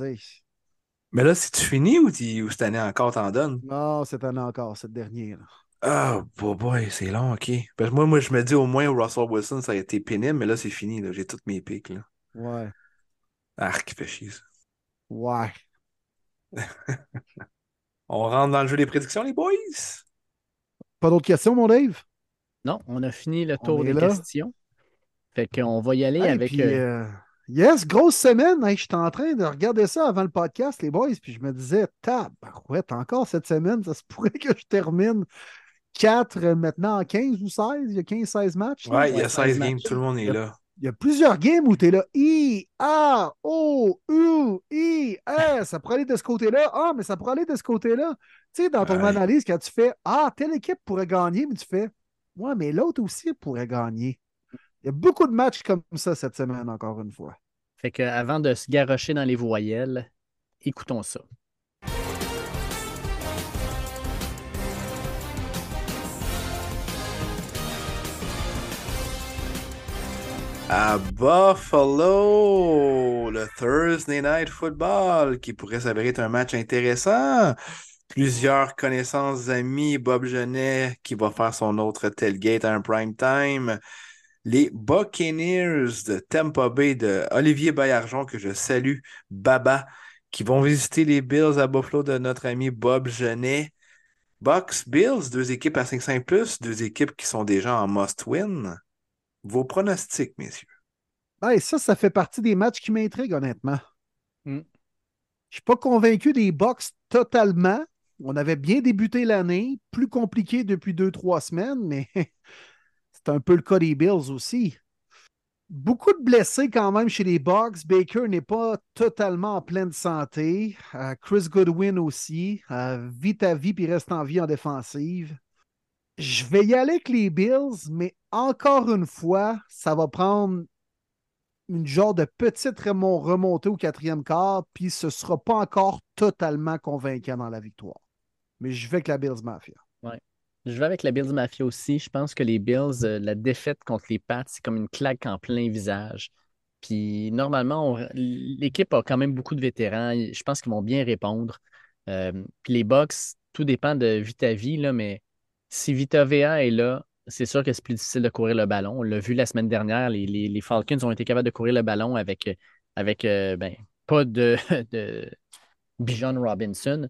Speaker 2: Mais là, si tu finis ou, ou cette année encore t'en donnes?
Speaker 1: non, cette année encore, cette dernière. là.
Speaker 2: Ah, boy, boy, c'est long, ok. Parce que moi, moi, je me dis au moins Russell Wilson, ça a été pénible, mais là, c'est fini. J'ai toutes mes pics. Là.
Speaker 1: Ouais.
Speaker 2: Arc, fait chier, ça.
Speaker 1: Ouais.
Speaker 2: On rentre dans le jeu des prédictions, les boys?
Speaker 1: Pas d'autres questions, mon Dave?
Speaker 3: Non, on a fini le tour des
Speaker 1: là.
Speaker 3: questions. Fait qu'on va y aller
Speaker 1: Hey,
Speaker 3: avec.
Speaker 1: puis,
Speaker 3: euh,
Speaker 1: euh, yes, grosse semaine. Hey, J'étais en train de regarder ça avant le podcast, les boys, puis je me disais, tabarouette, encore cette semaine, ça se pourrait que je termine 4 maintenant en 15 ou 16. Il y a 15-16 matchs. là?
Speaker 2: Ouais, il y a
Speaker 3: Ouais,
Speaker 2: 16
Speaker 3: 16
Speaker 2: games,
Speaker 3: matchs.
Speaker 2: tout le monde est là.
Speaker 1: Il y a plusieurs games où tu es là. I, A, O, U, I, S. Ça pourrait aller de ce côté-là. Ah, mais ça pourrait aller de ce côté-là. Tu sais, dans ton
Speaker 2: Ouais.
Speaker 1: analyse, quand tu fais Ah, telle équipe pourrait gagner, mais tu fais Ouais, mais l'autre aussi pourrait gagner. Il y a beaucoup de matchs comme ça cette semaine, encore une fois.
Speaker 3: Fait que avant de se garrocher dans les voyelles, écoutons ça.
Speaker 2: À Buffalo, le Thursday Night Football, qui pourrait s'avérer être un match intéressant. Plusieurs connaissances amis, Bob Genet qui va faire son autre tailgate à un prime time. Les Buccaneers de Tampa Bay de Olivier Baillargeon, que je salue, Baba, qui vont visiter les Bills à Buffalo de notre ami Bob Genet. Bucks, Bills, deux équipes à 5-5+, deux équipes qui sont déjà en must-win. Vos pronostics, messieurs.
Speaker 1: Hey, ça, ça fait partie des matchs qui m'intriguent, honnêtement.
Speaker 3: Mm.
Speaker 1: Je ne suis pas convaincu des Bucks totalement. On avait bien débuté l'année, plus compliqué depuis deux, trois semaines, mais c'est un peu le cas des Bills aussi. Beaucoup de blessés quand même chez les Bucks. Baker n'est pas totalement en pleine santé. Euh, Chris Goodwin aussi. Euh, vite à vie puis reste en vie en défensive. Je vais y aller avec les Bills, mais encore une fois, ça va prendre une genre de petite remon- remontée au quatrième quart, puis ce ne sera pas encore totalement convaincant dans la victoire. Mais je vais avec la Bills Mafia.
Speaker 3: Je vais avec la Bills Mafia aussi. Je pense que les Bills, euh, la défaite contre les Pats, c'est comme une claque en plein visage. Puis normalement, l'équipe a quand même beaucoup de vétérans. Je pense qu'ils vont bien répondre. Euh, puis les Bucks, tout dépend de Vita Vie, là, mais si Vita VA est là, c'est sûr que c'est plus difficile de courir le ballon. On l'a vu la semaine dernière, les, les- les Falcons ont été capables de courir le ballon avec, avec euh, ben, pas de, de Bijan Robinson.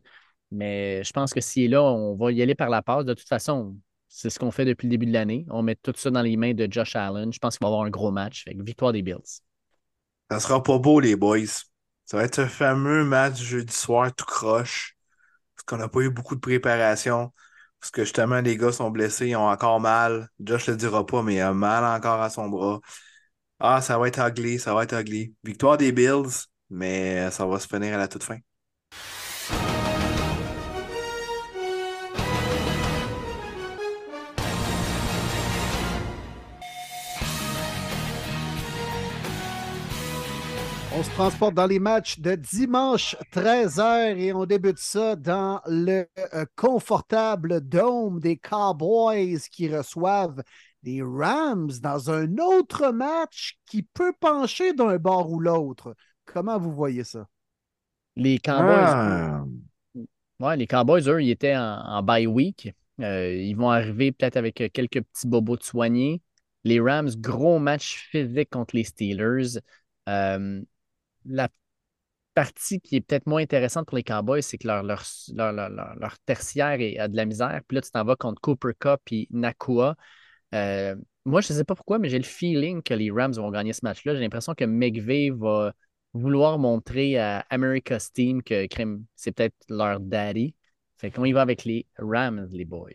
Speaker 3: Mais je pense que s'il est là, on va y aller par la passe. De toute façon, c'est ce qu'on fait depuis le début de l'année. On met tout ça dans les mains de Josh Allen. Je pense qu'il va avoir un gros match. Fait que victoire des Bills.
Speaker 2: Ça sera pas beau, les boys. Ça va être ce fameux match jeudi soir tout croche. Parce qu'on n'a pas eu beaucoup de préparation. Parce que justement, les gars sont blessés, ils ont encore mal. Josh le dira pas, mais il a mal encore à son bras. Ah, ça va être ugly, ça va être ugly. Victoire des Bills, mais ça va se finir à la toute fin.
Speaker 1: On se transporte dans les matchs de dimanche 13h et on débute ça dans le euh, confortable dôme des Cowboys qui reçoivent les Rams dans un autre match qui peut pencher d'un bord ou l'autre. Comment vous voyez ça?
Speaker 3: Les Cowboys,
Speaker 2: Ah,
Speaker 3: ouais, les Cowboys, eux, ils étaient en, en bye week. Euh, ils vont arriver peut-être avec quelques petits bobos de soignés. Les Rams, gros match physique contre les Steelers. Euh, la partie qui est peut-être moins intéressante pour les Cowboys, c'est que leur, tertiaire est- a de la misère. Puis là, tu t'en vas contre Cooper Cup et Nakua. Euh, moi, je ne sais pas pourquoi, mais j'ai le feeling que les Rams vont gagner ce match-là. J'ai l'impression que McVay va vouloir montrer à America's Team que c'est peut-être leur daddy. Fait qu'on y va avec les Rams, les boys.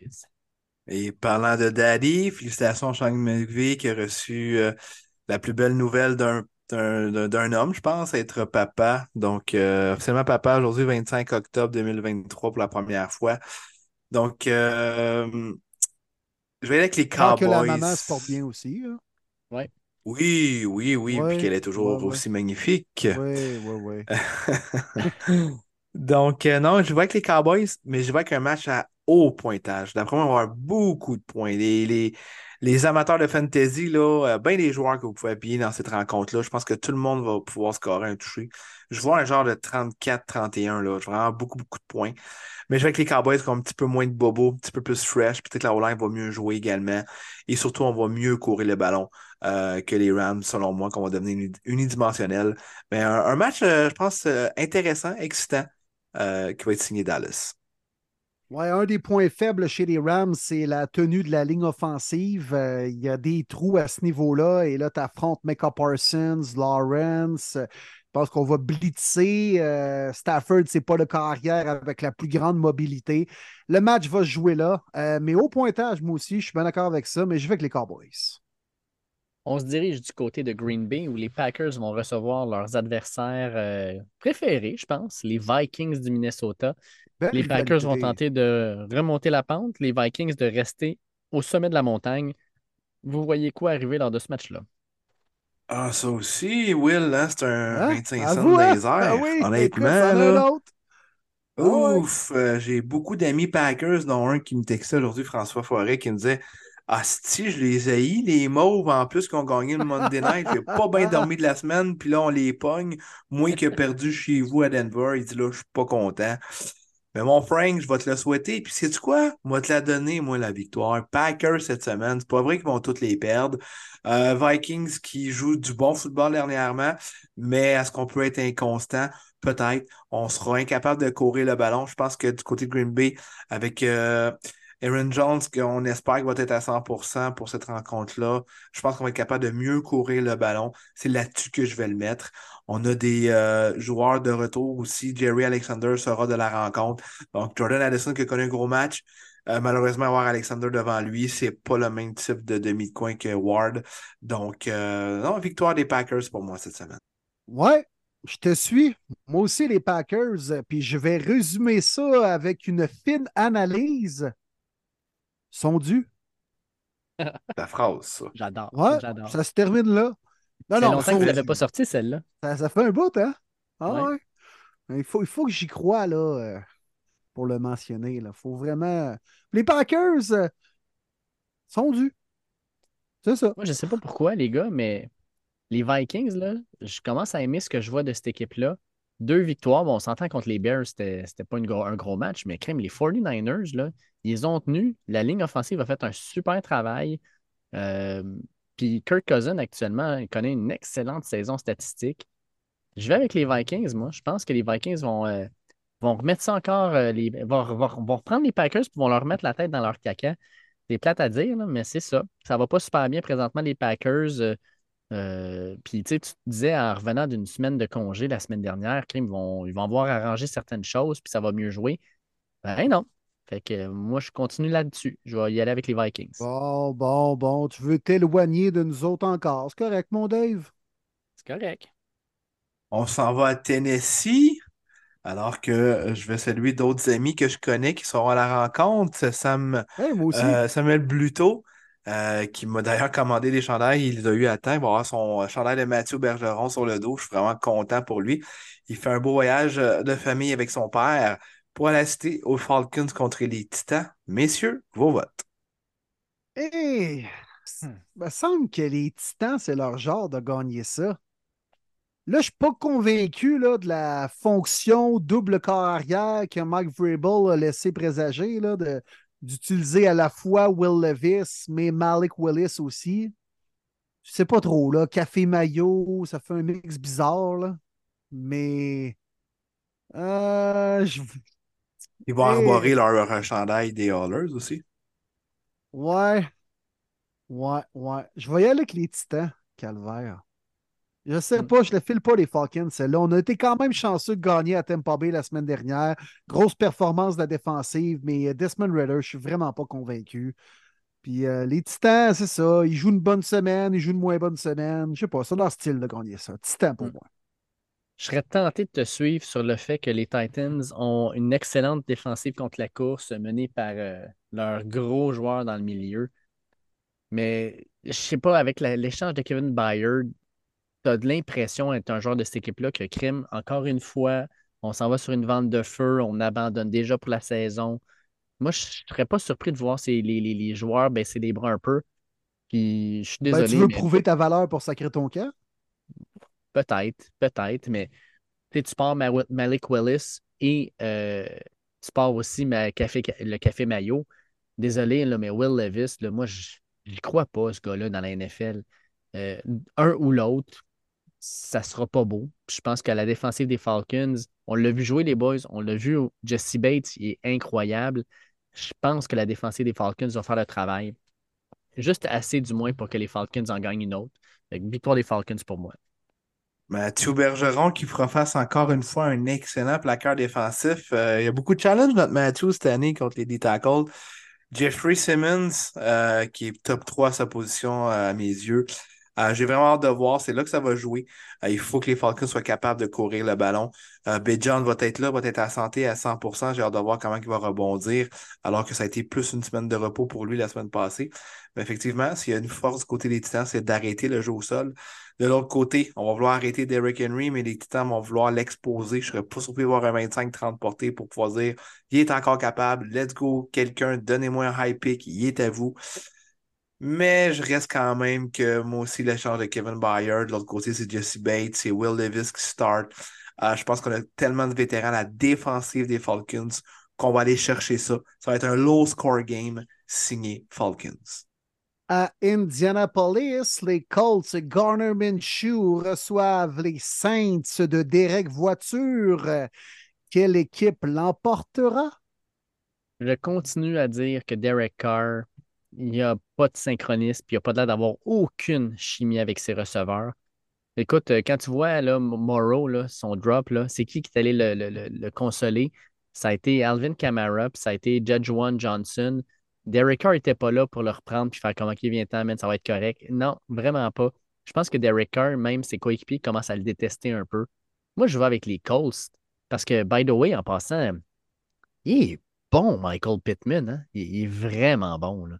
Speaker 2: Et parlant de Daddy, félicitations à Sean McVay qui a reçu euh, la plus belle nouvelle d'un d'un homme, je pense, être papa. Donc, euh, officiellement papa aujourd'hui, 25 octobre 2023 pour la première fois. Donc, euh, je vais aller avec les
Speaker 1: Tant que la
Speaker 2: Cowboys.
Speaker 1: maman se porte bien aussi. hein?
Speaker 2: Oui, oui, oui,
Speaker 1: Ouais,
Speaker 2: puis qu'elle est toujours
Speaker 1: ouais, ouais.
Speaker 2: aussi magnifique.
Speaker 1: Oui, oui, oui.
Speaker 2: Donc, euh, non, je vais avec les Cowboys, mais je vais avec un match à haut pointage. D'après moi, on va avoir beaucoup de points. Les, les, les amateurs de fantasy, là, euh, bien des joueurs que vous pouvez appuyer dans cette rencontre-là. Je pense que tout le monde va pouvoir scorer un toucher. Je vois un genre de 34-31, là. Vraiment beaucoup, beaucoup de points. Mais je vois que les Cowboys ont un petit peu moins de bobo, un petit peu plus fresh. Peut-être la O-line va mieux jouer également. Et surtout, on va mieux courir le ballon euh, que les Rams, selon moi, qu'on va devenir unidimensionnel. Mais un, match, euh, je pense, intéressant, excitant, qui va être signé Dallas.
Speaker 1: Un des points faibles chez les Rams, c'est la tenue de la ligne offensive. Euh, il y a des trous à ce niveau-là. Et là, tu affrontes Mecca Parsons, Lawrence. Je pense qu'on va blitzer. Euh, Stafford, c'est pas le carrière avec la plus grande mobilité. Le match va se jouer là. Euh, mais au pointage, moi aussi, je suis bien d'accord avec ça, mais je vais avec les Cowboys.
Speaker 3: On se dirige du côté de Green Bay où les Packers vont recevoir leurs adversaires préférés, je pense, les Vikings du Minnesota les Packers vont tenter de remonter la pente, les Vikings de rester au sommet de la montagne. Vous voyez quoi arriver lors de ce match-là?
Speaker 2: Ah, ça aussi, Will, hein, c'est un 25 hein? cents hein? des airs. Ah honnêtement, là. Ah Ouf, euh, j'ai beaucoup d'amis Packers, dont un qui me textait aujourd'hui, François Forêt, qui me disait Ah, si, je les haïs, les mauves, en plus, qui ont gagné le Monday Night. J'ai pas bien dormi de la semaine, puis là, on les pogne. Moi qui ai perdu chez vous à Denver, il dit là, je suis pas content. Mais mon Frank, je vais te le souhaiter. Puis sais-tu quoi? Moi, te la donner, moi, la victoire. Packers cette semaine. C'est pas vrai qu'ils vont toutes les perdre. Euh, Vikings qui jouent du bon football dernièrement, mais est-ce qu'on peut être inconstant? Peut-être. On sera incapable de courir le ballon. Je pense que du côté de Green Bay, avec euh, Aaron Jones, qu'on espère qu'il va être à 100% pour cette rencontre-là, je pense qu'on va être capable de mieux courir le ballon. C'est là-dessus que je vais le mettre. On a des euh, joueurs de retour aussi. Jerry Alexander sera de la rencontre. Donc, Jordan Addison qui a connu un gros match. Euh, malheureusement, avoir Alexander devant lui, c'est pas le même type de demi-coin que Ward. Donc, euh, non, victoire des Packers pour moi cette semaine.
Speaker 1: Ouais, je te suis. Moi aussi, les Packers. Puis je vais résumer ça avec une fine analyse. Sont dus.
Speaker 2: La phrase, ça.
Speaker 3: J'adore.
Speaker 1: Ouais, ça se termine là.
Speaker 3: Non, non, longtemps que vous l'avez pas sorti, celle-là.
Speaker 1: Ça, fait un bout, hein? Ah ouais. Il, faut, il faut que j'y croie, là, euh, pour le mentionner. Il faut vraiment. Les Packers euh, sont dus. C'est ça.
Speaker 3: Moi, je sais pas pourquoi, les gars, mais les Vikings, là, je commence à aimer ce que je vois de cette équipe-là. Deux victoires. Bon, on s'entend contre les Bears, c'était pas une un gros match, mais crème, les 49ers, là, ils ont tenu. La ligne offensive a fait un super travail. Euh, puis Kirk Cousin, actuellement, il connaît une excellente saison statistique. Je vais avec les Vikings, moi. Je pense que les Vikings vont, euh, vont remettre ça encore, euh, les, vont, reprendre les Packers et vont leur remettre la tête dans leur caca. C'est plate à dire, mais c'est ça. Ça va pas super bien présentement, les Packers. Euh, puis tu disais en revenant d'une semaine de congé la semaine dernière, ils vont, ils vont avoir arrangé certaines choses, puis ça va mieux jouer. Ben non, fait que moi, je continue là-dessus. Je vais y aller avec les Vikings.
Speaker 1: Bon, bon, bon. Tu veux t'éloigner de nous autres encore. C'est correct, mon Dave?
Speaker 3: C'est correct.
Speaker 2: On s'en va à Tennessee. Alors que je vais saluer d'autres amis que je connais qui seront à la rencontre. Sam, euh, Samuel Bluto, euh, qui m'a d'ailleurs commandé des chandails. Il les a eu à temps. Il va avoir son chandail de Mathieu Bergeron sur le dos. Je suis vraiment content pour lui. Il fait un beau voyage de famille avec son père pour assister aux Falcons contre les Titans. Messieurs, vos votes.
Speaker 1: Eh, il me semble que les Titans, c'est leur genre de gagner ça. Là, je ne suis pas convaincu là, de la fonction double corps arrière que Mike Vrabel a laissé présager d'utiliser à la fois Will Levis, mais Malik Willis aussi. Je sais pas trop, là. Café maillot, ça fait un mix bizarre, là. Mais euh, je,
Speaker 2: ils vont arborer leur, chandail des Hallers aussi.
Speaker 1: Ouais. Ouais, ouais. Je vais y aller avec les Titans, Calvaire. Je sais mm. pas, je ne file pas les Falcons, celle-là. On a été quand même chanceux de gagner à Tampa Bay la semaine dernière. Grosse performance de la défensive, mais euh, Desmond Ritter, je suis vraiment pas convaincu. Puis euh, les Titans, c'est ça. Ils jouent une bonne semaine, ils jouent une moins bonne semaine. Je sais pas, c'est leur style de gagner ça. Titans pour mm. moi.
Speaker 3: Je serais tenté de te suivre sur le fait que les Titans ont une excellente défensive contre la course menée par euh, leurs gros joueurs dans le milieu. Mais je sais pas, avec l'échange de Kevin Byard, tu as de l'impression d'être un joueur de cette équipe-là que Crime, encore une fois, on s'en va sur une vente de feu, on abandonne déjà pour la saison. Moi, je ne serais pas surpris de voir ces, les, les, les joueurs baisser les bras un peu. Puis je suis
Speaker 1: Ben,
Speaker 3: désolé.
Speaker 1: tu veux
Speaker 3: mais
Speaker 1: prouver ta valeur pour sacrer ton camp?
Speaker 3: Peut-être, peut-être, mais tu pars Ma- Malik Willis et euh, tu pars aussi le café Mayo. Désolé, là, mais Will Levis, moi, je n'y crois pas, ce gars-là, dans la NFL. Euh, un ou l'autre, ça sera pas beau. Je pense qu'à la défensive des Falcons, on l'a vu jouer, les boys, on l'a vu, Jesse Bates, il est incroyable. Je pense que la défensive des Falcons va faire le travail. Juste assez, du moins, pour que les Falcons en gagnent une autre. Que victoire des Falcons pour moi.
Speaker 2: Mathieu Bergeron qui professe encore une fois un excellent plaqueur défensif. Euh, il y a beaucoup de challenges, notre Mathieu, cette année contre les D-Tackles. Jeffrey Simmons, euh, qui est top 3 à sa position euh, à mes yeux. J'ai vraiment hâte de voir, c'est là que ça va jouer. Il faut que les Falcons soient capables de courir le ballon. John va être là, va être à santé à 100%. J'ai hâte de voir comment il va rebondir, alors que ça a été plus une semaine de repos pour lui la semaine passée. Mais effectivement, s'il y a une force du côté des Titans, c'est d'arrêter le jeu au sol. De l'autre côté, on va vouloir arrêter Derrick Henry, mais les Titans vont vouloir l'exposer. Je ne serais pas surpris de voir un 25-30 porté pour pouvoir dire il est encore capable, let's go, quelqu'un, donnez-moi un high pick, il est à vous. Mais je reste quand même que moi aussi, l'échange de Kevin Byard, de l'autre côté, c'est Jesse Bates, c'est Will Davis qui start. Euh, je pense qu'on a tellement de vétérans à la défensive des Falcons qu'on va aller chercher ça. Ça va être un low score game signé Falcons.
Speaker 1: À Indianapolis, les Colts Garner Minshew reçoivent les Saints de Derek Voiture. Quelle équipe l'emportera?
Speaker 3: Je continue à dire que Derek Carr, il n'y a pas de synchronisme, puis il n'y a pas l'air d'avoir aucune chimie avec ses receveurs. Écoute, euh, quand tu vois là, Morrow, son drop, c'est qui qui est allé le consoler? Ça a été Alvin Kamara, puis ça a été Judge One Johnson. Derek Carr n'était pas là pour le reprendre puis faire comment il vient temps, man, ça va être correct. Non, vraiment pas. Je pense que Derek Carr, même ses coéquipiers, commencent à le détester un peu. Moi, je vais avec les Colts parce que, by the way, en passant, il est bon, Michael Pittman. hein. Il, est vraiment bon. Là.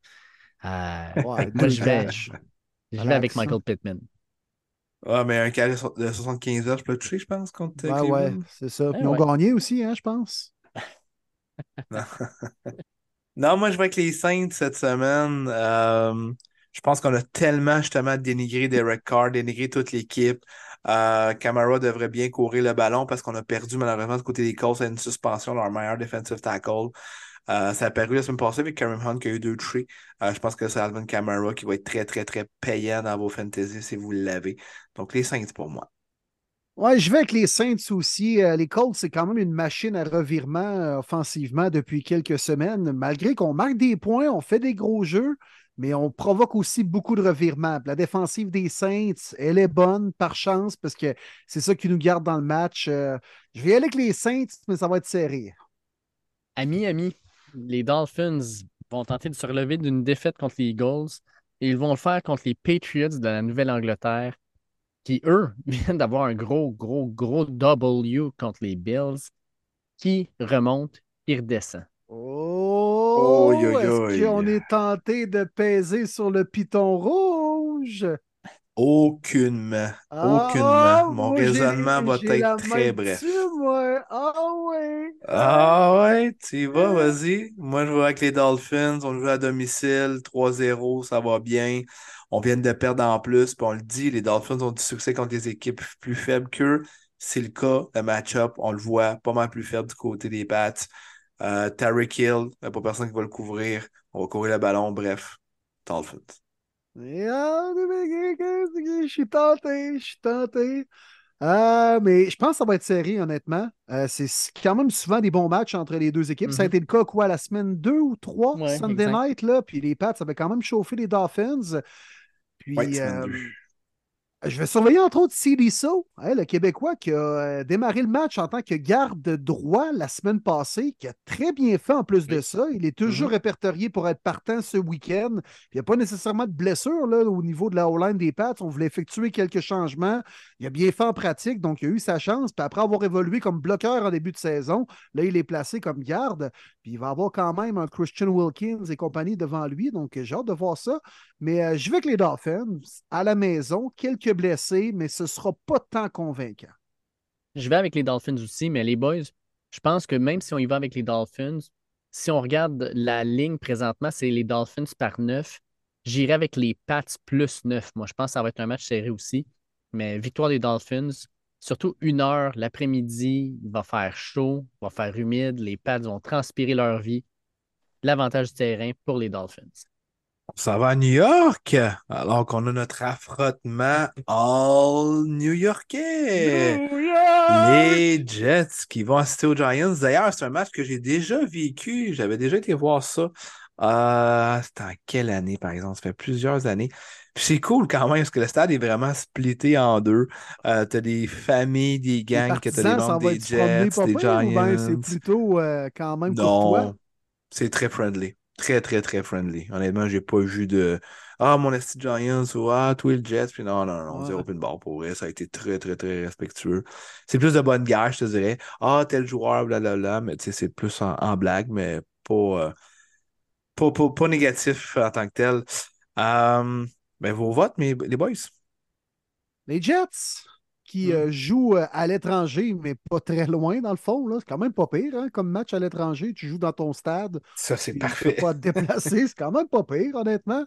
Speaker 3: Euh,
Speaker 1: Ouais,
Speaker 3: moi, je vais, je vais avec
Speaker 1: hein.
Speaker 3: Michael Pittman.
Speaker 2: Ah, mais un carré de 75 heures, je peux le toucher, je pense, contre euh,
Speaker 1: Ouais, c'est ça. Puis
Speaker 3: Ouais,
Speaker 1: ils ont
Speaker 3: ouais.
Speaker 1: gagné aussi, hein, je pense.
Speaker 2: Non, moi, je vais avec les Saints cette semaine. Euh, je pense qu'on a tellement justement dénigré Derek Carr, dénigré toute l'équipe. Euh, Camara devrait bien courir le ballon parce qu'on a perdu malheureusement du côté des Colts à une suspension, leur meilleur defensive tackle. Euh, ça a paru la semaine passée avec Kareem Hunt qui a eu deux touchés. Euh, je pense que c'est Alvin Kamara qui va être très, très, très payant dans vos fantasy si vous l'avez. Donc, les Saints pour moi.
Speaker 1: Ouais, je vais avec les Saints aussi. Euh, les Colts, c'est quand même une machine à revirement euh, offensivement depuis quelques semaines. Malgré qu'on marque des points, on fait des gros jeux, mais on provoque aussi beaucoup de revirements. La défensive des Saints, elle est bonne par chance parce que c'est ça qui nous garde dans le match. Euh, je vais aller avec les Saints, mais ça va être serré.
Speaker 3: À Miami, les Dolphins vont tenter de se relever d'une défaite contre les Eagles et ils vont le faire contre les Patriots de la Nouvelle-Angleterre qui, eux, viennent d'avoir un gros, gros, gros W contre les Bills qui remonte et redescend.
Speaker 1: Oh, est-ce qu'on est tenté de peser sur le piton rouge?
Speaker 2: Aucunement.
Speaker 1: Ah,
Speaker 2: Aucunement. Mon raisonnement va être très bref.
Speaker 1: moi. Ah ouais.
Speaker 2: Ah ouais, tu y vas, vas-y. Moi, je vais avec les Dolphins. On joue à domicile, 3-0, ça va bien. On vient de perdre en plus, puis on le dit, les Dolphins ont du succès contre les équipes plus faibles qu'eux. C'est le cas, le match-up, on le voit, pas mal plus faible du côté des Pats. Euh, Tyreek Hill, il n'y a pas personne qui va le couvrir. On va courir le ballon, bref, Dolphins.
Speaker 1: Ah, Je suis tenté, je suis tenté. Euh, mais je pense que ça va être serré, honnêtement. Euh, c'est quand même souvent des bons matchs entre les deux équipes. Ça a
Speaker 3: Mhm.
Speaker 1: été le cas, quoi, la semaine 2 ou 3,
Speaker 3: Ouais,
Speaker 1: Sunday
Speaker 3: exact.
Speaker 1: night, là. Puis les Pats avaient quand même chauffé les Dolphins. Puis,
Speaker 2: Ouais, semaine
Speaker 1: euh,
Speaker 2: deux.
Speaker 1: Je vais surveiller entre autres CD So, hein, le Québécois qui a euh, démarré le match en tant que garde droit la semaine passée, qui a très bien fait en plus de ça. Il est toujours
Speaker 3: Mhm.
Speaker 1: répertorié pour être partant ce week-end. Il n'y a pas nécessairement de blessure là, au niveau de la O-line des Pats. On voulait effectuer quelques changements. Il a bien fait en pratique, donc il a eu sa chance. Puis après avoir évolué comme bloqueur en début de saison, là, il est placé comme garde. Puis il va avoir quand même un Christian Wilkins et compagnie devant lui. Donc j'ai hâte de voir ça. Mais euh, je vais avec les Dolphins à la maison, quelques blessés, mais ce ne sera pas tant convaincant.
Speaker 3: Je vais avec les Dolphins aussi, mais les boys, je pense que même si on y va avec les Dolphins, si on regarde la ligne présentement, c'est les Dolphins par 9. J'irai avec les Pats plus 9. Moi, je pense que ça va être un match serré aussi. Mais victoire des Dolphins, surtout une heure l'après-midi, il va faire chaud, il va faire humide, les Pats vont transpirer leur vie. L'avantage du terrain pour les Dolphins.
Speaker 2: Ça va à New York, alors qu'on a notre affrontement all new-yorkais. Les Jets qui vont assister aux Giants. D'ailleurs, c'est un match que j'ai déjà vécu. J'avais déjà été voir ça. Euh, c'était en quelle année, par exemple? Ça fait plusieurs années. Puis c'est cool quand même, parce que le stade est vraiment splitté en deux. Euh, t'as des familles, des gangs, que t'as des membres des Jets, des Giants.
Speaker 1: c'est plutôt euh, quand même pour
Speaker 2: Non, c'est très friendly. Très, très, très friendly. Honnêtement, j'ai pas vu de Ah, mon esti Giants ou Ah, toi le Jets. Puis non, non, non,
Speaker 1: Ouais.
Speaker 2: zéro open bar pour vrai. Ça a été très, très, très respectueux. C'est plus de bonne guerre, je te dirais. Ah, tel joueur, blablabla. Mais tu sais, c'est plus en, en blague, mais pas, euh, pas, pas, pas négatif en tant que tel. Euh, ben, vos votes, mes, les boys.
Speaker 1: Les Jets qui
Speaker 2: Hmm.
Speaker 1: euh, jouent euh, à l'étranger, mais pas très loin dans le fond. C'est quand même pas pire hein, comme match à l'étranger. Tu joues dans ton stade.
Speaker 2: Ça, c'est
Speaker 1: puis Tu
Speaker 2: parfait.
Speaker 1: peux pas te déplacer. C'est quand même pas pire, honnêtement.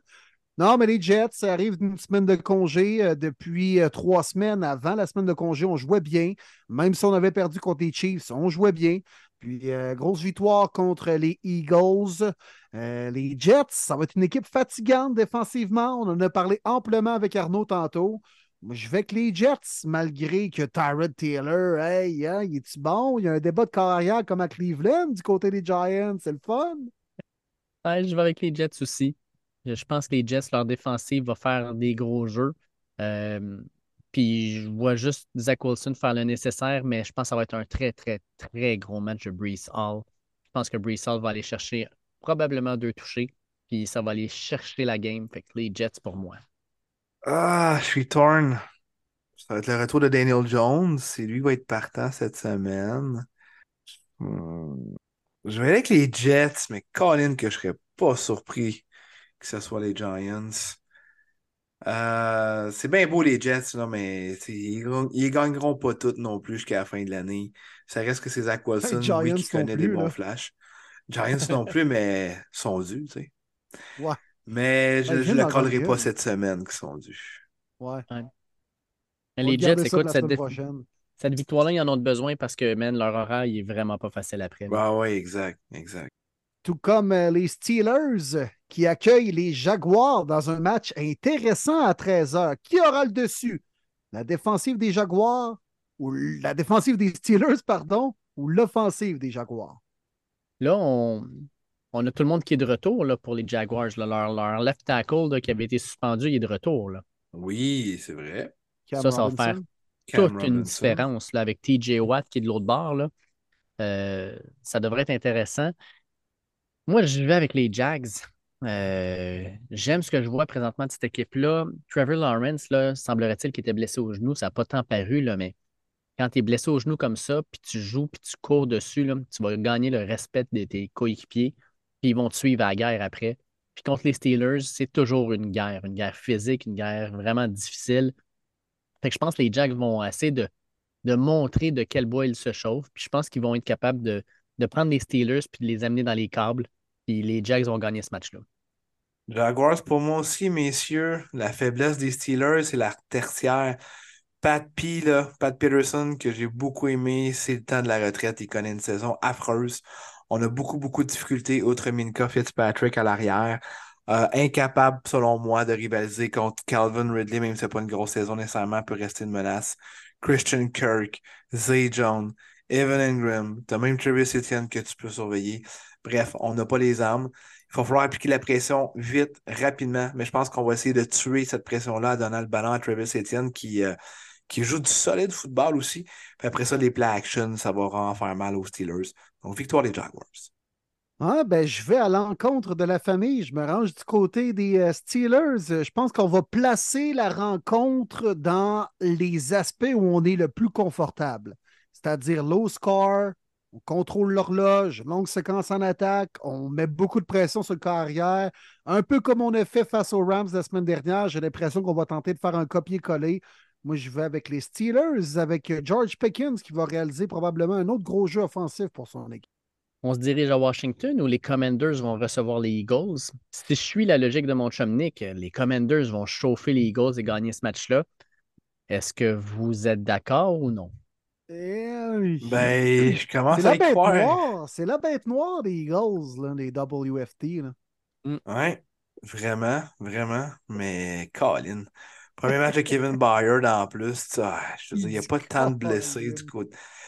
Speaker 1: Non, mais les Jets, ça arrive d'une semaine de congé. euh, depuis trois semaines avant la semaine de congé, on jouait bien. Même si on avait perdu contre les Chiefs, on jouait bien. Puis, euh, grosse victoire contre les Eagles. Euh, les Jets, ça va être une équipe fatigante défensivement. On en a parlé amplement avec Arnaud tantôt. Je vais avec les Jets, malgré que Tyrod Taylor, hey, hein, il est-tu bon? Il y a un débat de carrière comme à Cleveland du côté des Giants. C'est le fun.
Speaker 3: Je vais avec les Jets aussi. Je je pense que les Jets, leur défensive va faire des gros jeux. Euh, puis je vois juste Zach Wilson faire le nécessaire, mais je pense que ça va être un très, très, très gros match de Brees Hall. Je pense que Brees Hall va aller chercher probablement deux touchés, puis ça va aller chercher la game. Fait que les Jets pour moi.
Speaker 2: Ah, je suis torn. Ça va être le retour de Daniel Jones. C'est lui qui va être partant cette semaine. Hmm. Je vais aller avec les Jets, mais Colin, que je serais pas surpris que ce soit les Giants. Euh, c'est bien beau les Jets, là, mais ils, ils gagneront pas toutes non plus jusqu'à la fin de l'année. Ça reste que c'est Zach Wilson,
Speaker 1: non
Speaker 2: qui connaît des bons
Speaker 1: là.
Speaker 2: flashs. Giants non plus, mais sont dus, tu sais.
Speaker 1: Ouais.
Speaker 2: Mais je, le
Speaker 1: d'en
Speaker 2: collerai pas cette semaine qu'ils sont dus.
Speaker 1: Ouais.
Speaker 3: Les Jets, écoute,
Speaker 1: la
Speaker 3: cette, cette victoire-là, ils en ont besoin parce que, man, leur horaire, il est vraiment pas facile après.
Speaker 2: Ah ouais, exact, exact.
Speaker 1: Tout comme euh, les Steelers qui accueillent les Jaguars dans un match intéressant à 13h. Qui aura le dessus? La défensive des Jaguars ou la défensive des Steelers, pardon, ou l'offensive des Jaguars?
Speaker 3: Là, on, on a tout le monde qui est de retour là, pour les Jaguars. là. Leur, leur left tackle là, qui avait été suspendu, il est de retour. Là.
Speaker 2: Oui, c'est vrai.
Speaker 1: Cam
Speaker 3: Ça, ça va faire
Speaker 2: Cam
Speaker 3: toute une différence là, avec TJ Watt qui est de l'autre bord. Là. Euh, ça devrait être intéressant. Moi, je vais avec les Jags. Euh, J'aime ce que je vois présentement de cette équipe-là. Trevor Lawrence, là, semblerait-il qu'il était blessé au genou. Ça n'a pas tant paru, là, mais quand tu es blessé au genou comme ça, puis tu joues, puis tu cours dessus, là, tu vas gagner le respect de tes coéquipiers, puis ils vont te suivre à la guerre après. Puis contre les Steelers, c'est toujours une guerre, une guerre physique, une guerre vraiment difficile. Fait que je pense que les Jags vont essayer de, de montrer de quel bois ils se chauffent. Puis je pense qu'ils vont être capables de, de prendre les Steelers puis de les amener dans les câbles. Puis les Jags vont gagner ce match-là.
Speaker 2: Jaguars pour moi aussi, messieurs. La faiblesse des Steelers, c'est la tertiaire. Pat P, là, Pat Peterson, que j'ai beaucoup aimé, c'est le temps de la retraite. Il connaît une saison affreuse. On a beaucoup, beaucoup de difficultés, outre Minka Fitzpatrick à l'arrière. Euh, incapable, selon moi, de rivaliser contre Calvin Ridley, même si c'est pas une grosse saison nécessairement, peut rester une menace. Christian Kirk, Zay Jones, Evan Ingram, t'as même Travis Etienne que tu peux surveiller. Bref, on n'a pas les armes. Il va falloir appliquer la pression vite, rapidement, mais je pense qu'on va essayer de tuer cette pression-là donnant le ballon à Travis Etienne qui, euh, qui joue du solide football aussi. Puis après ça, les play action, ça va vraiment faire mal aux Steelers. Victoire des Jaguars.
Speaker 1: Ah, ben, je vais à l'encontre de la famille. Je me range du côté des euh, Steelers. Je pense qu'on va placer la rencontre dans les aspects où on est le plus confortable, c'est-à-dire low score, on contrôle l'horloge, longue séquence en attaque, on met beaucoup de pression sur le carrière, un peu comme on a fait face aux Rams la semaine dernière. J'ai l'impression qu'on va tenter de faire un copier-coller. Moi, je vais avec les Steelers, avec euh, George Pickens qui va réaliser probablement un autre gros jeu offensif pour son équipe.
Speaker 3: on se dirige à Washington ou les Commanders vont recevoir les Eagles? Si je suis la logique de mon chum Nick, les Commanders vont chauffer les Eagles et gagner ce match-là. Est-ce que vous êtes d'accord ou non?
Speaker 1: Eh,
Speaker 2: Ben, je commence
Speaker 1: c'est
Speaker 2: à
Speaker 1: la bête
Speaker 2: croire.
Speaker 1: noire. C'est la bête noire des Eagles, là, des WFT. Là.
Speaker 2: Ouais, vraiment, vraiment. Mais Colin. Premier match de Kevin Byard en plus. tu- ah, je veux dire, il n'y a pas tant de blessés du coup.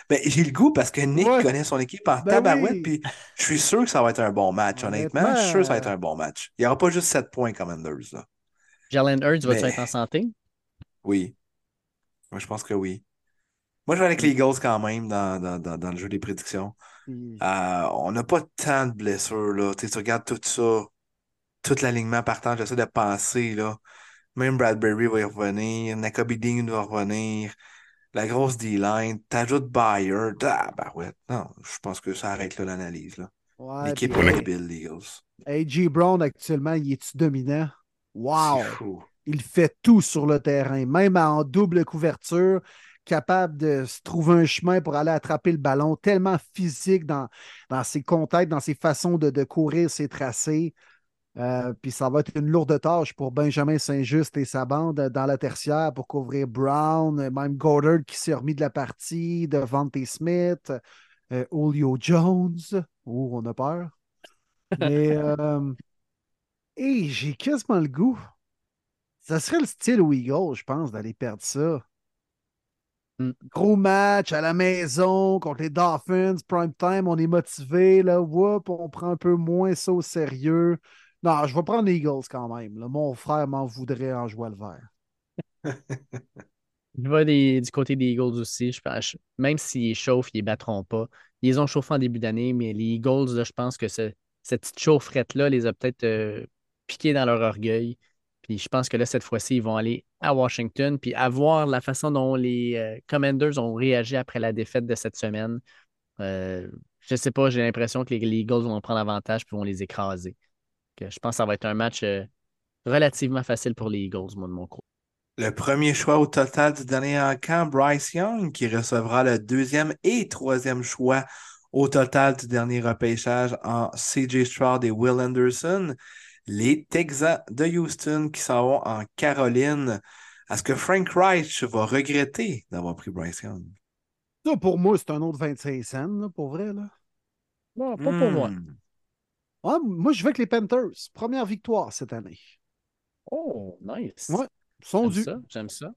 Speaker 2: Ben, j'ai le goût parce que Nick
Speaker 1: Ouais.
Speaker 2: connaît son équipe en
Speaker 1: Ben
Speaker 2: tabarouette,
Speaker 1: oui.
Speaker 2: puis je suis sûr que ça va être un bon match, honnêtement. Je suis sûr que ça va être un bon match. Il n'y aura pas juste 7 points Commanders, là.
Speaker 3: Jalen Hurts va-tu
Speaker 2: Mais-
Speaker 3: être en santé?
Speaker 2: Oui. Moi, je pense que oui. Moi, je vais avec les Eagles quand même dans, dans, dans, dans le jeu des prédictions.
Speaker 1: Puis-
Speaker 2: Euh, on n'a pas tant de blessures, là. Tu regardes tout ça, tout l'alignement partant, j'essaie de penser, là. Même Bradbury va y revenir, Nakobe Dean va revenir, la grosse D-line, t'ajoutes Byard, ah, bah ouais. Non, je pense que ça arrête là l'analyse, là.
Speaker 1: Ouais,
Speaker 2: L'équipe est
Speaker 1: hey,
Speaker 2: débile, les Eagles.
Speaker 1: A.J. Brown, actuellement, il est-tu dominant? Wow! Il fait tout sur le terrain, même en double couverture, capable de se trouver un chemin pour aller attraper le ballon, tellement physique dans, dans ses contacts, dans ses façons de, de courir ses tracés. Euh, puis ça va être une lourde tâche pour Benjamin Saint-Just et sa bande dans la tertiaire pour couvrir Brown, euh, même Goddard qui s'est remis de la partie, Devante Smith, euh, Julio Jones. Oh, on a peur. Mais euh, hey, j'ai quasiment le goût. Ça serait le style Eagles, je pense, d'aller perdre ça.
Speaker 3: Mm.
Speaker 1: Gros match à la maison contre les Dolphins, prime time, on est motivé, là, whoop, on prend un peu moins ça au sérieux. Non, je vais prendre les Eagles quand même. Mon frère m'en voudrait en jouant le vert.
Speaker 3: Je vais du côté des Eagles aussi. Je même s'ils chauffent, ils ne battront pas. Ils les ont chauffés en début d'année, mais les Eagles, je pense que ce- cette petite chaufferette-là les a peut-être euh, piqués dans leur orgueil. Puis je pense que là, cette fois-ci, ils vont aller à Washington, puis avoir la façon dont les euh, Commanders ont réagi après la défaite de cette semaine. Euh, je ne sais pas, j'ai l'impression que les, les Eagles vont prendre avantage puis vont les écraser. Que je pense que ça va être un match euh, relativement facile pour les Eagles, moi, de mon côté.
Speaker 2: Le premier choix au total du dernier camp, Bryce Young, qui recevra le deuxième et troisième choix au total du dernier repêchage en CJ Stroud et Will Anderson. Les Texans de Houston qui s'en vont en Caroline. Est-ce que Frank Reich va regretter d'avoir pris Bryce Young?
Speaker 1: Ça, pour moi, c'est un autre 25 cents, là, pour vrai. Là.
Speaker 3: Non, pas pour moi.
Speaker 1: Ouais, moi, je vais avec les Panthers. Première victoire cette année.
Speaker 3: Oh, nice.
Speaker 1: Ouais, ils sont dus.
Speaker 3: j'aime ça.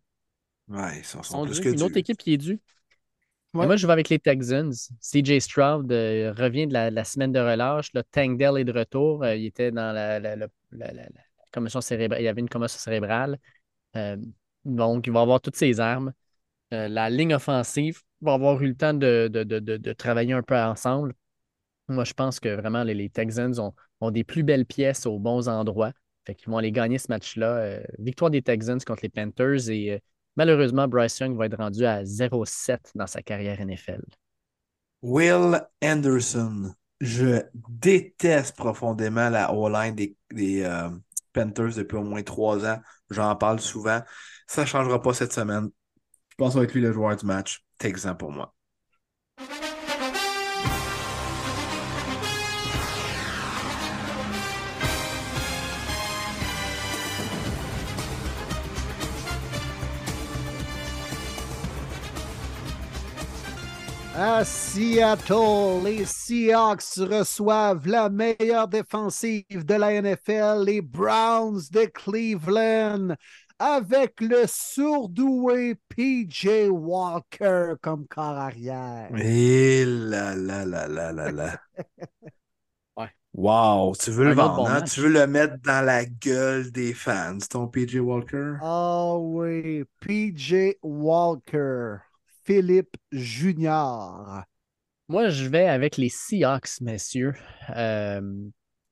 Speaker 2: Ouais, ils sont, sont
Speaker 3: dus. Une autre équipe qui est due.
Speaker 1: Ouais.
Speaker 3: Moi, je vais avec les Texans. CJ Stroud euh, revient de la, la semaine de relâche. Là, Tank Dell est de retour. Euh, il était dans la, la- la- commotion cérébrale. Il y avait une commotion cérébrale. Euh, donc, il va avoir toutes ses armes. La ligne offensive va avoir eu le temps de- de- de- de travailler un peu ensemble. Moi, je pense que vraiment, les, Texans ont, ont des plus belles pièces aux bons endroits. Fait qu'ils vont aller gagner ce match-là. Euh, victoire des Texans contre les Panthers et euh, malheureusement, Bryce Young va être rendu à 0-7 dans sa carrière NFL.
Speaker 2: Will Anderson. Je déteste profondément la O-line des, des euh, Panthers depuis au moins trois ans. J'en parle souvent. Ça ne changera pas cette semaine. Je pense que ça va être lui le joueur du match. Texan pour moi.
Speaker 1: À Seattle, les Seahawks reçoivent la meilleure défensive de la NFL, les Browns de Cleveland, avec le surdoué PJ Walker comme corps arrière.
Speaker 2: Et là là là là là là.
Speaker 3: Ouais.
Speaker 2: Wow, tu veux le
Speaker 3: Un
Speaker 2: vendre,
Speaker 3: bon
Speaker 2: hein? Tu veux le mettre dans la gueule des fans, ton PJ Walker?
Speaker 1: Ah oui, PJ Walker, Philippe Junior.
Speaker 3: Moi, je vais avec les Seahawks, messieurs. Euh,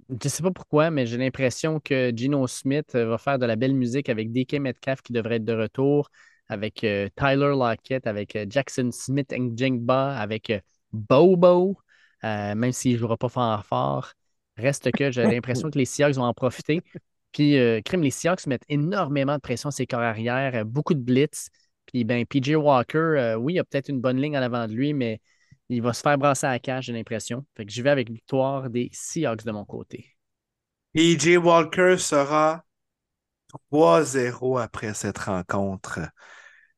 Speaker 3: je ne sais pas pourquoi, mais j'ai l'impression que Gino Smith va faire de la belle musique avec DK Metcalf qui devrait être de retour, avec euh, Tyler Lockett, avec euh, Jackson Smith Njingba, avec Bobo, même s'il ne jouera pas fort fort. Reste que j'ai l'impression que les Seahawks vont en profiter. Puis, crime, les Seahawks mettent énormément de pression sur ses corps arrière, beaucoup de blitz. Puis, ben, PJ Walker, euh, oui, il a peut-être une bonne ligne en avant de lui, mais Il va se faire brasser à la cage, j'ai l'impression. Fait que j'y vais avec victoire des Seahawks de mon côté.
Speaker 2: PJ Walker sera 3-0 après cette rencontre.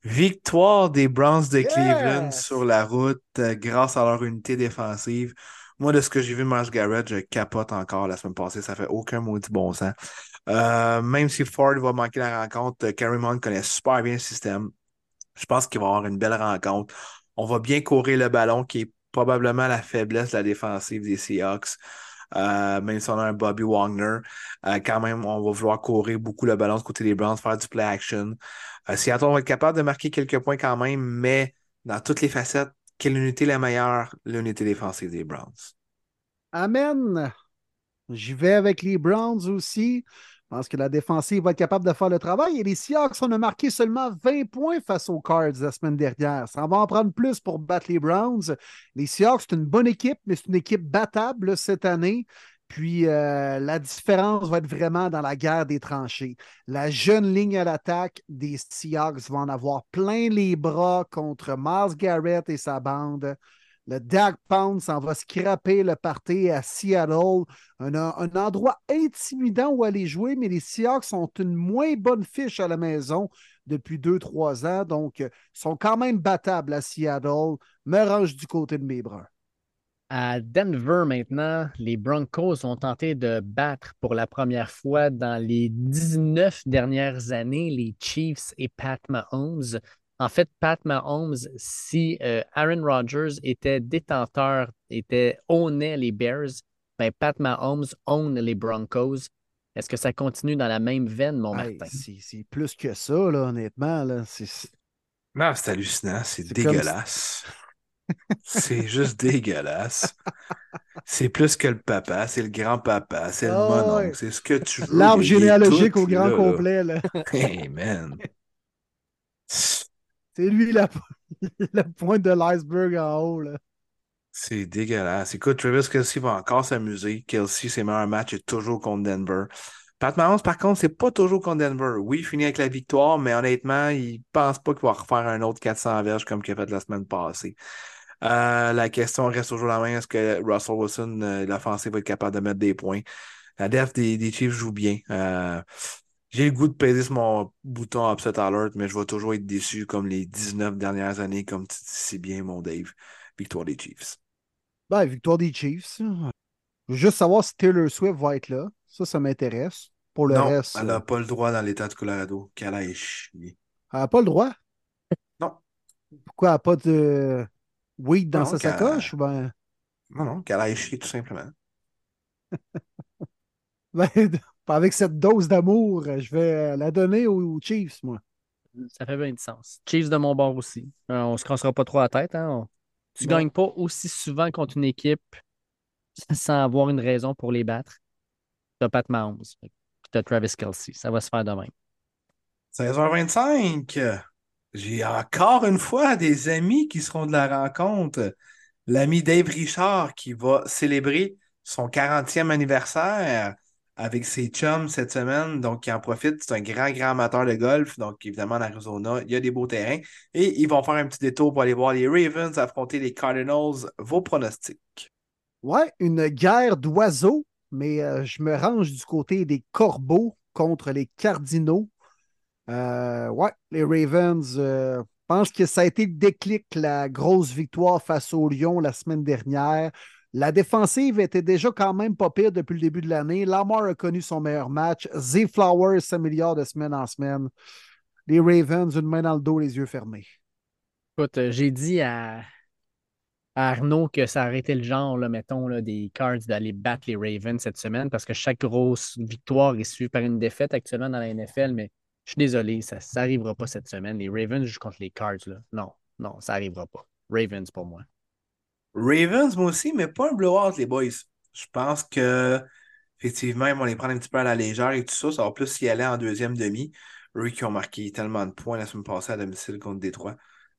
Speaker 2: Victoire des Browns de Cleveland
Speaker 1: Yes!
Speaker 2: sur la route euh, grâce à leur unité défensive. Moi, de ce que j'ai vu Miles Garrett, je capote encore la semaine passée. Ça fait aucun maudit bon sens. Euh, même si Ford va manquer la rencontre, Carrie Hunt connaît super bien le système. Je pense qu'il va y avoir une belle rencontre. On va bien courir le ballon, qui est probablement la faiblesse de la défensive des Seahawks. Euh, même si on a un Bobby Wagner, euh, quand même, on va vouloir courir beaucoup le ballon du côté des Browns, faire du play action. Euh, Seattle va être capable de marquer quelques points quand même, mais dans toutes les facettes, quelle unité la meilleure? L'unité défensive des Browns.
Speaker 1: Amen. J'y vais avec les Browns aussi. Pense que la défensive va être capable de faire le travail. Et les Seahawks, on a marqué seulement 20 points face aux Cards la semaine dernière. Ça va en prendre plus pour battre les Browns. Les Seahawks, c'est une bonne équipe, mais c'est une équipe battable cette année. Puis euh, la différence va être vraiment dans la guerre des tranchées. La jeune ligne à l'attaque des Seahawks va en avoir plein les bras contre Miles Garrett et sa bande. Le Dag Pound s'en va scraper le party à Seattle. Un, un endroit intimidant où aller jouer, mais les Seahawks ont une moins bonne fiche à la maison depuis 2-3 ans, donc euh, sont quand même battables à Seattle. Me range du côté de mes bruns.
Speaker 3: À Denver maintenant, les Broncos ont tenté de battre pour la première fois dans les 19 dernières années les Chiefs et Pat Mahomes. En fait, Pat Mahomes, si euh, Aaron Rodgers était détenteur, était ownait les Bears, ben Pat Mahomes own les Broncos. Est-ce que ça continue dans la même veine, mon
Speaker 1: Hey,
Speaker 3: Martin?
Speaker 1: c'est plus que ça, là, honnêtement. Là. C'est-
Speaker 2: Non, c'est hallucinant, c'est
Speaker 1: C'est comme-
Speaker 2: dégueulasse. C'est juste dégueulasse. C'est plus que le papa, c'est le grand-papa, c'est le
Speaker 1: Ah
Speaker 2: mononcle,
Speaker 1: ouais.
Speaker 2: c'est ce que tu veux.
Speaker 1: L'arbre généalogique
Speaker 2: tout
Speaker 1: au grand
Speaker 2: là, là.
Speaker 1: complet. là.
Speaker 2: Hey, man.
Speaker 1: C'est lui la, pointe de l'iceberg en haut. Là.
Speaker 2: C'est dégueulasse. Écoute, Travis Kelsey va encore s'amuser. Kelsey, ses meilleurs matchs est toujours contre Denver. Pat Mahomes, par contre, c'est pas toujours contre Denver. Oui, il finit avec la victoire, mais honnêtement, il pense pas qu'il va refaire un autre 400 verges comme qu'il a fait la semaine passée. Euh, la question reste toujours la même. Est-ce que Russell Wilson, euh, l'offensive, va être capable de mettre des points? La def des, des Chiefs joue bien. Euh, j'ai le goût de peser sur mon bouton Upset Alert, mais je vais toujours être déçu comme les 19 dernières années, comme tu dis si bien, mon Dave. Victoire des Chiefs.
Speaker 1: Ben, victoire des Chiefs. Je veux juste savoir si Taylor Swift va être là. Ça, ça m'intéresse. Pour le
Speaker 2: non,
Speaker 1: reste,
Speaker 2: elle
Speaker 1: euh,
Speaker 2: n'a pas le droit dans l'État du Colorado. Qu'elle aille chier.
Speaker 1: elle n'a pas le droit?
Speaker 2: Non.
Speaker 1: Pourquoi elle n'a pas de weed dans
Speaker 2: Non,
Speaker 1: sa sacoche? Ben,
Speaker 2: Non, non, qu'elle aille chier tout simplement.
Speaker 1: ben, avec cette dose d'amour, je vais la donner aux, Chiefs, moi.
Speaker 3: Ça fait bien du sens. Chiefs de mon bord aussi. Euh, on se cassera pas trop la tête. Hein? On- Tu
Speaker 1: Non.
Speaker 3: gagnes pas aussi souvent contre une équipe sans avoir une raison pour les battre. T'as Pat Mahomes. Puis t'as Travis Kelsey. Ça va se faire de même.
Speaker 2: 16h25. J'ai encore une fois des amis qui seront de la rencontre. L'ami Dave Richard qui va célébrer son 40e anniversaire avec ses chums cette semaine. Donc, il en profite. C'est un grand, grand amateur de golf. Donc, évidemment, en Arizona, il y a des beaux terrains. Et ils vont faire un petit détour pour aller voir les Ravens affronter les Cardinals. Vos pronostics?
Speaker 1: Ouais, une guerre d'oiseaux, mais euh, je me range du côté des corbeaux contre les cardinaux. Euh, ouais, les Ravens, euh, je pense que ça a été le déclic, la grosse victoire face aux Lions la semaine dernière. La défensive était déjà quand même pas pire depuis le début de l'année. Lamar a connu son meilleur match. Z Flowers s'améliore de semaine en semaine. Les Ravens, une main dans le dos, les yeux fermés.
Speaker 3: Écoute, euh, j'ai dit à, Arnaud que ça été le genre, là, mettons, des Cards d'aller battre les Ravens cette semaine parce que chaque grosse victoire est suivie par une défaite actuellement dans la NFL, mais je suis désolé, ça n'arrivera pas cette semaine. Les Ravens jouent contre les Cards. Là. Non, non, ça n'arrivera pas. Ravens pour moi.
Speaker 2: Ravens, moi aussi, mais pas un blowout, les boys. Je pense que, effectivement, ils vont les prendre un petit peu à la légère et tout ça. Ça va plus y aller en deuxième demi. Eux qui ont marqué tellement de points la semaine passée à domicile contre Détroit.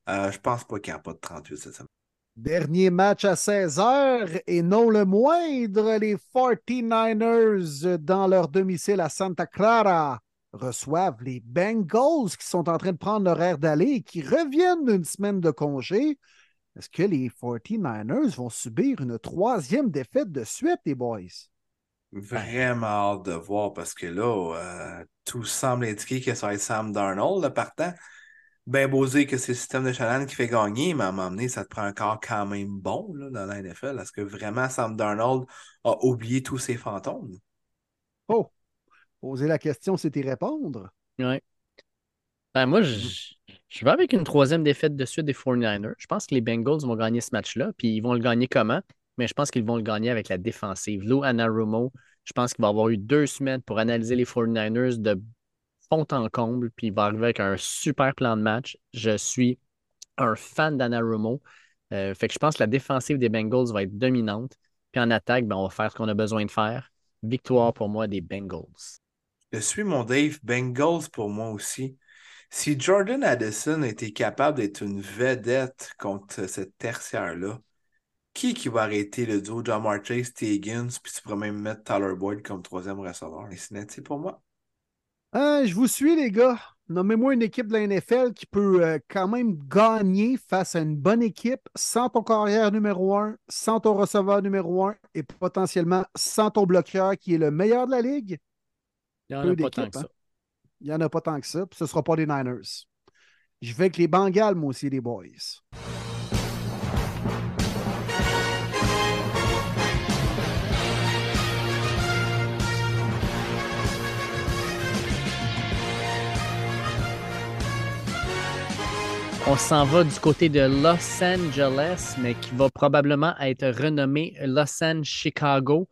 Speaker 2: Euh, je pense pas qu'il n'y a pas de 38 cette semaine.
Speaker 1: Dernier match à 16h et non le moindre, les 49ers dans leur domicile à Santa Clara reçoivent les Bengals qui sont en train de prendre leur air d'aller et qui reviennent d'une semaine de congé. Est-ce que les 49ers vont subir une troisième défaite de suite, les boys?
Speaker 2: Vraiment hâte de voir parce que là, euh, tout semble indiquer que ça va être Sam Darnold, le partant. Ben beau dire que c'est le système de Shannon qui fait gagner, mais à un moment donné, ça te prend un corps quand même bon là, dans la NFL. Est-ce que vraiment Sam Darnold a oublié tous ses fantômes?
Speaker 1: Oh! Poser la question, c'est y répondre.
Speaker 3: Ouais. Ben, moi, je, je vais avec une troisième défaite de suite des 49ers. Je pense que les Bengals vont gagner ce match-là, puis ils vont le gagner comment? Mais je pense qu'ils vont le gagner avec la défensive. Lou Anarumo, je pense qu'il va avoir eu deux semaines pour analyser les 49ers de fond en comble, puis il va arriver avec un super plan de match. Je suis un fan d'Anarumo. Euh, fait que je pense que la défensive des Bengals va être dominante. Puis en attaque, ben, on va faire ce qu'on a besoin de faire. Victoire pour moi des Bengals.
Speaker 2: Je suis mon Dave Bengals pour moi aussi. Si Jordan Addison était capable d'être une vedette contre cette tertiaire-là, qui qui va arrêter le duo John Chase, Higgins, puis tu pourrais même mettre Tyler Boyd comme troisième receveur. C'est pour moi.
Speaker 1: Euh, je vous suis, les gars. Nommez-moi une équipe de la NFL qui peut euh, quand même gagner face à une bonne équipe sans ton carrière numéro un, sans ton receveur numéro un et potentiellement sans ton bloqueur qui est le meilleur de la ligue.
Speaker 3: Il n'y en
Speaker 1: Peu
Speaker 3: a pas tant
Speaker 1: d'équipes,
Speaker 3: que ça.
Speaker 1: hein. Il n'y en a pas tant que ça. Puis ce ne sera pas les Niners. Je vais avec les Bengals, moi aussi, les boys.
Speaker 3: On s'en va du côté de Los Angeles, mais qui va probablement être renommé Los Angeles Chicago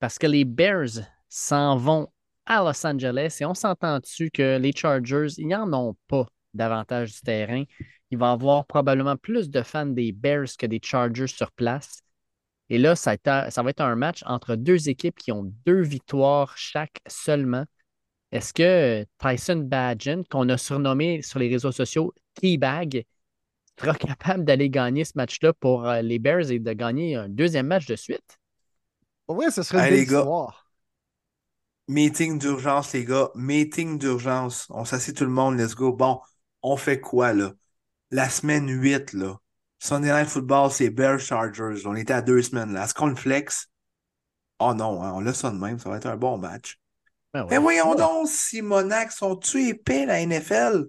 Speaker 3: parce que les Bears s'en vont à Los Angeles et on s'entend dessus que les Chargers, ils n'en ont pas davantage du terrain. Il va y avoir probablement plus de fans des Bears que des Chargers sur place. Et là, ça, a été- ça va être un match entre deux équipes qui ont deux victoires chaque seulement. Est-ce que Tyson Badgett, qu'on a surnommé sur les réseaux sociaux Teabag, sera capable d'aller gagner ce match-là pour euh, les Bears et de gagner un deuxième match de suite?
Speaker 1: Vrai, ce serait une
Speaker 2: Hey,
Speaker 1: belle
Speaker 2: les gars.
Speaker 1: histoire.
Speaker 2: Meeting d'urgence, les gars. Meeting d'urgence. On s'assied tout le monde, let's go. Bon, on fait quoi, là? La semaine 8, là. Sunday Night Football, c'est Bears Chargers. On était à deux semaines, là. Est-ce qu'on le flex? Oh non, hein, on laisse ça de même. Ça va être un bon match.
Speaker 3: Ben ouais.
Speaker 2: Mais voyons donc, Simonac, sont-tu épais, la NFL?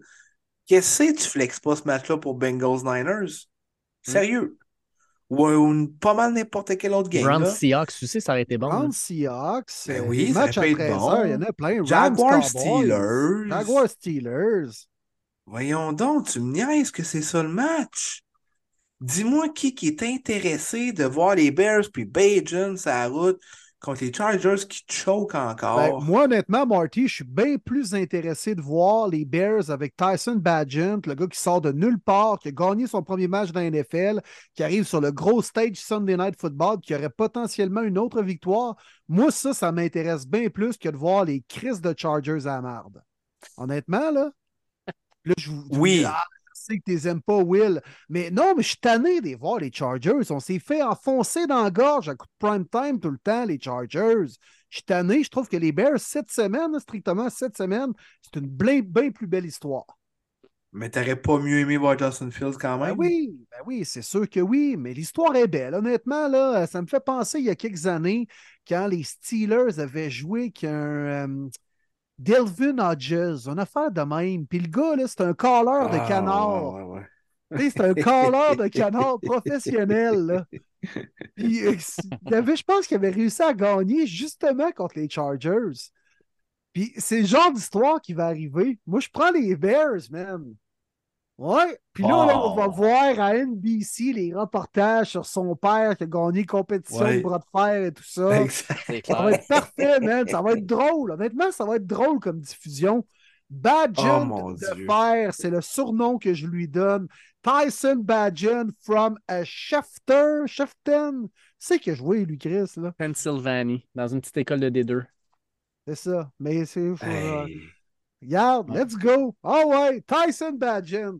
Speaker 2: Qu'est-ce que tu flexes pas ce match-là pour Bengals Niners? Sérieux? Ou, ou pas mal n'importe quel autre game,
Speaker 3: Browns. Seahawks, tu sais, ça aurait été bon.
Speaker 1: Browns
Speaker 3: hein.
Speaker 1: Seahawks,
Speaker 2: Ben
Speaker 1: euh,
Speaker 2: oui, ça aurait
Speaker 1: 13
Speaker 2: bon.
Speaker 1: heures, il y en a plein. Rams,
Speaker 2: Jaguars Steelers.
Speaker 1: Jaguars Steelers.
Speaker 2: Voyons donc, tu me niaises que c'est ça le match. Dis-moi qui, qui est intéressé de voir les Bears puis Bajan la route contre les Chargers qui choquent
Speaker 1: Ben,
Speaker 2: encore.
Speaker 1: moi, honnêtement, Marty, je suis bien plus intéressé de voir les Bears avec Tyson Badgett, le gars qui sort de nulle part, qui a gagné son premier match dans la NFL, qui arrive sur le gros stage Sunday Night Football, qui aurait potentiellement une autre victoire. Moi, ça, ça m'intéresse bien plus que de voir les Chris de Chargers à la marde. Honnêtement, là. Là, je vous,
Speaker 2: Oui.
Speaker 1: dis, ah, sais que tu les aimes pas, Will. Mais non, mais je suis tanné de les voir, les Chargers. On s'est fait enfoncer dans la gorge à coup de prime time tout le temps, les Chargers. Je suis tanné. Je trouve que les Bears, cette semaine, strictement cette semaine, c'est une bien, bien plus belle histoire.
Speaker 2: Mais t'aurais pas mieux aimé voir Justin Fields quand
Speaker 1: Ben
Speaker 2: même?
Speaker 1: oui, ben oui, c'est sûr que oui, mais l'histoire est belle. Honnêtement, là, ça me fait penser il y a quelques années, quand les Steelers avaient joué qu'un euh, Delvin Hodges, une affaire de même. Puis le gars, là, c'est un calleur de
Speaker 2: Ah,
Speaker 1: canard.
Speaker 2: ouais, ouais.
Speaker 1: C'est un calleur de canard professionnel. là. Puis, euh, il avait, je pense qu'il avait réussi à gagner justement contre les Chargers. Puis c'est le genre d'histoire qui va arriver. Moi, je prends les Bears, man. Ouais. Puis là, là, on va voir à NBC les reportages sur son père qui a gagné compétition
Speaker 2: Ouais.
Speaker 1: de bras de fer et tout ça. Ça va être parfait, man. Ça va être drôle. Honnêtement, ça va être drôle comme diffusion. Badgett
Speaker 2: Oh,
Speaker 1: de
Speaker 2: Dieu.
Speaker 1: fer, c'est le surnom que je lui donne. Tyson Badgett from a Shafter, Shafton. C'est qui a joué, lui, Chris, là?
Speaker 3: Pennsylvanie, dans une petite école de D2.
Speaker 1: C'est ça. Mais c'est. euh,
Speaker 2: Hey.
Speaker 1: Regarde,
Speaker 3: Ouais.
Speaker 1: let's go. Ah ouais, Tyson Badgett.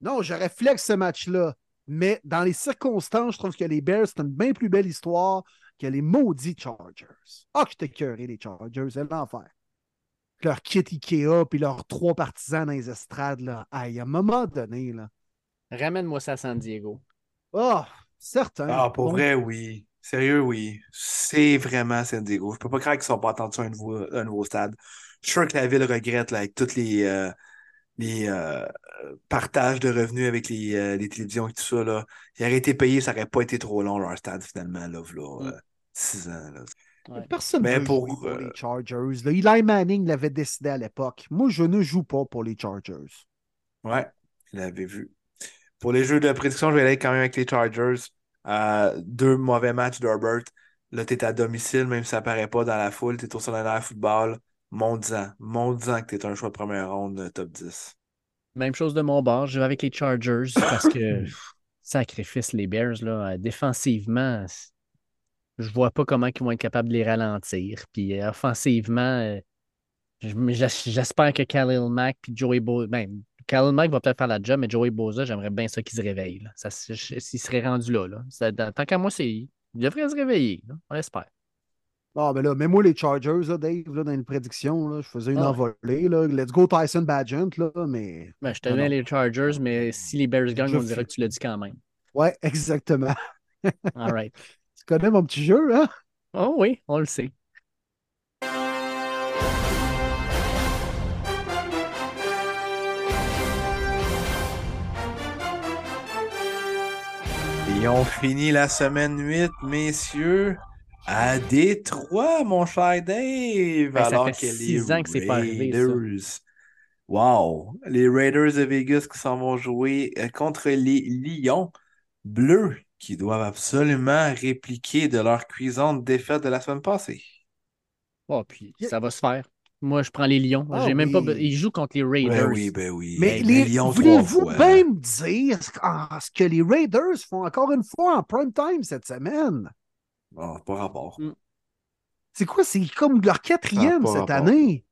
Speaker 1: Non, j'aurais flex ce match-là. Mais dans les circonstances, je trouve que les Bears, c'est une bien plus belle histoire que les maudits Chargers. Ah, que j'étais cœuré, les Chargers, c'est l'enfer. Leur kit Ikea, puis leurs trois partisans dans les estrades, là. Aïe, à un moment donné, là.
Speaker 3: Ramène-moi ça à San Diego.
Speaker 1: Ah, certain.
Speaker 2: Ah, pour
Speaker 1: Donc,
Speaker 2: vrai, oui. Sérieux, oui. C'est vraiment San Diego. Je peux pas croire qu'ils sont pas attendus à un nouveau, un nouveau stade. Je suis sûr que la ville regrette là, avec tous les, euh, les euh, partages de revenus avec les, euh, les télévisions et tout ça. Là. Ils auraient été payés, ça aurait pas été trop long leur stade finalement. Là, v'là, euh, six ans. Là.
Speaker 3: Ouais.
Speaker 1: Personne ne
Speaker 2: pour,
Speaker 1: jouer pour
Speaker 2: euh,
Speaker 1: les Chargers. là. Eli Manning l'avait décidé à l'époque. Moi, je ne joue pas pour les Chargers.
Speaker 2: Ouais, il l'avait vu. Pour les jeux de prédiction, je vais aller quand même avec les Chargers. Euh, deux mauvais matchs d'Herbert. Là, tu es à domicile, même si ça paraît pas dans la foule. Tu es au secondaire football. Monte-en. Monte-en que tu es un choix de première ronde euh, top 10.
Speaker 3: Même chose de mon bord. Je vais avec les Chargers parce que sacrifice les Bears, là, euh, défensivement, je vois pas comment ils vont être capables de les ralentir. Puis euh, offensivement, j'espère que Khalil Mack puis Joey Boza. Ben, Khalil Mack va peut-être faire la job, mais Joey Boza, j'aimerais bien ça qu'il se réveille. Là. Ça, s'il serait rendu là. là. Ça- tant qu'à moi, c'est. Il devrait se réveiller. là. On l'espère.
Speaker 1: Ah, ben là, mets-moi les Chargers, là, Dave, là, dans les prédictions. Là, je faisais une
Speaker 3: Ah
Speaker 1: envolée. Là. Let's go Tyson Badgent, là, mais.
Speaker 3: Ben, je te mets les Chargers, mais si les Bears gagnent,
Speaker 1: Je
Speaker 3: on dirait que tu l'as dit quand même.
Speaker 1: Ouais, exactement.
Speaker 3: All right.
Speaker 1: Tu connais mon petit jeu, hein?
Speaker 3: Oh oui, on le sait.
Speaker 2: Et on finit la semaine 8, messieurs, à Détroit, mon cher Dave.
Speaker 3: Ben, ça
Speaker 2: alors
Speaker 3: fait
Speaker 2: que les
Speaker 3: six ans que c'est pas arrivé, ça.
Speaker 2: Raiders. Wow! Les Raiders de Vegas qui s'en vont jouer euh, contre les Lions bleus qui doivent absolument répliquer de leur cuisante défaite de la semaine passée.
Speaker 3: Oh, puis ça va se faire. Moi, je prends les Lions.
Speaker 1: Ah
Speaker 3: J'ai même pas. Ils jouent contre les Raiders.
Speaker 2: Ben oui, ben oui.
Speaker 1: Mais
Speaker 2: Ben,
Speaker 1: les,
Speaker 2: Lions
Speaker 1: voulez-vous bien me dire ce que les Raiders font encore une fois en prime time cette semaine?
Speaker 2: Bon, pas rapport.
Speaker 1: C'est quoi? C'est comme leur quatrième cette
Speaker 2: rapport.
Speaker 1: année.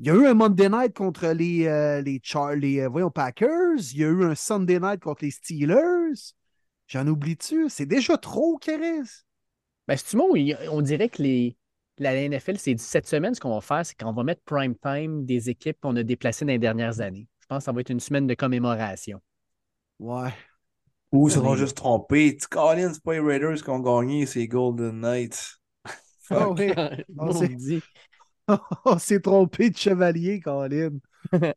Speaker 1: Il y a eu un Monday night contre les, euh, les, Char- les euh, voyons, Packers. Il y a eu un Sunday night contre les Steelers. J'en oublie-tu? C'est déjà trop, Kéris.
Speaker 3: Ben, c'est il- on dirait que les, la NFL, c'est cette semaine, ce qu'on va faire, c'est qu'on va mettre prime time des équipes qu'on a déplacées dans les dernières années. Je pense que ça va être une semaine de commémoration.
Speaker 1: Ouais.
Speaker 2: Ou ils se sont juste trompés. Tu Colin, c'est pas les Raiders qui ont gagné, c'est les Golden Knights.
Speaker 1: Oh, oui. On s'est trompé de chevalier, Colin.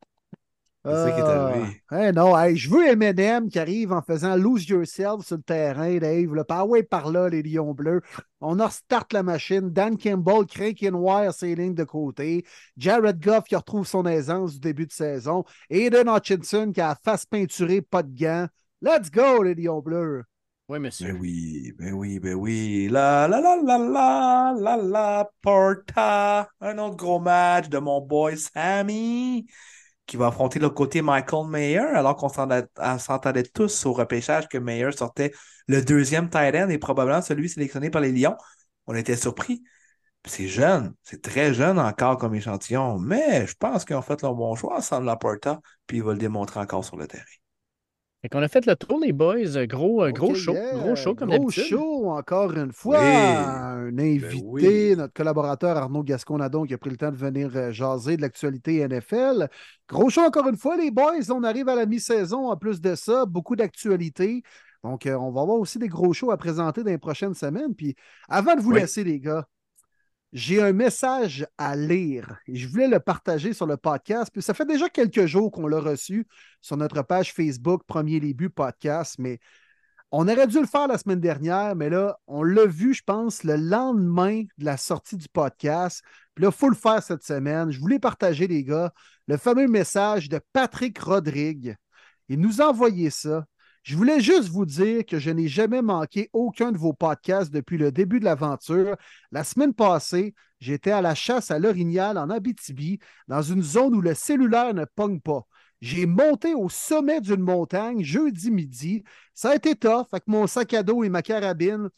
Speaker 2: C'est ça qui est arrivé.
Speaker 1: Ah, hein, non, hey, je veux Eminem qui arrive en faisant lose yourself sur le terrain, Dave. Le power par là, les Lions bleus. On a restart la machine. Dan Campbell, crank and wire ses lignes de côté. Jared Goff qui retrouve son aisance du début de saison. Aiden Hutchinson qui a la face peinturée, pas de gants. Let's go, les Lions bleus.
Speaker 3: Oui, monsieur.
Speaker 2: Ben oui, ben oui, ben oui. La la la la la la la Porta. Un autre gros match de mon boy Sammy qui va affronter l'autre côté Michael Mayer alors qu'on s'entendait tous au repêchage que Mayer sortait le deuxième tight end et probablement celui sélectionné par les Lions. On était surpris. C'est jeune, c'est très jeune encore comme échantillon, mais je pense qu'ils ont fait leur bon choix ensemble la Porta, puis il va le démontrer encore sur le terrain.
Speaker 3: Fait qu'on a fait le tour, les boys. Gros, euh, gros show.
Speaker 1: yeah.
Speaker 3: Gros show, comme
Speaker 1: Gros show, encore une fois.
Speaker 2: Oui.
Speaker 1: Un invité,
Speaker 2: oui.
Speaker 1: notre collaborateur Arnaud Gascon-Nadon qui a pris le temps de venir euh, jaser de l'actualité NFL. Gros show, encore une fois, les boys. On arrive à la mi-saison. En plus de ça, beaucoup d'actualités. Donc, euh, on va avoir aussi des gros shows à présenter dans les prochaines semaines. Puis, avant de vous
Speaker 2: Oui.
Speaker 1: laisser, les gars, j'ai un message à lire je voulais le partager sur le podcast. Puis ça fait déjà quelques jours qu'on l'a reçu sur notre page Facebook, Premier Début Podcast, mais on aurait dû le faire la semaine dernière, mais là, on l'a vu, je pense, le lendemain de la sortie du podcast. Puis là, il faut le faire cette semaine. Je voulais partager, les gars, le fameux message de Patrick Rodrigue. Il nous a envoyé ça. Je voulais juste vous dire que je n'ai jamais manqué aucun de vos podcasts depuis le début de l'aventure. La semaine passée, j'étais à la chasse à l'orignal en Abitibi, dans une zone où le cellulaire ne pogne pas. J'ai monté au sommet d'une montagne jeudi midi. Ça a été tough avec mon sac à dos et ma carabine.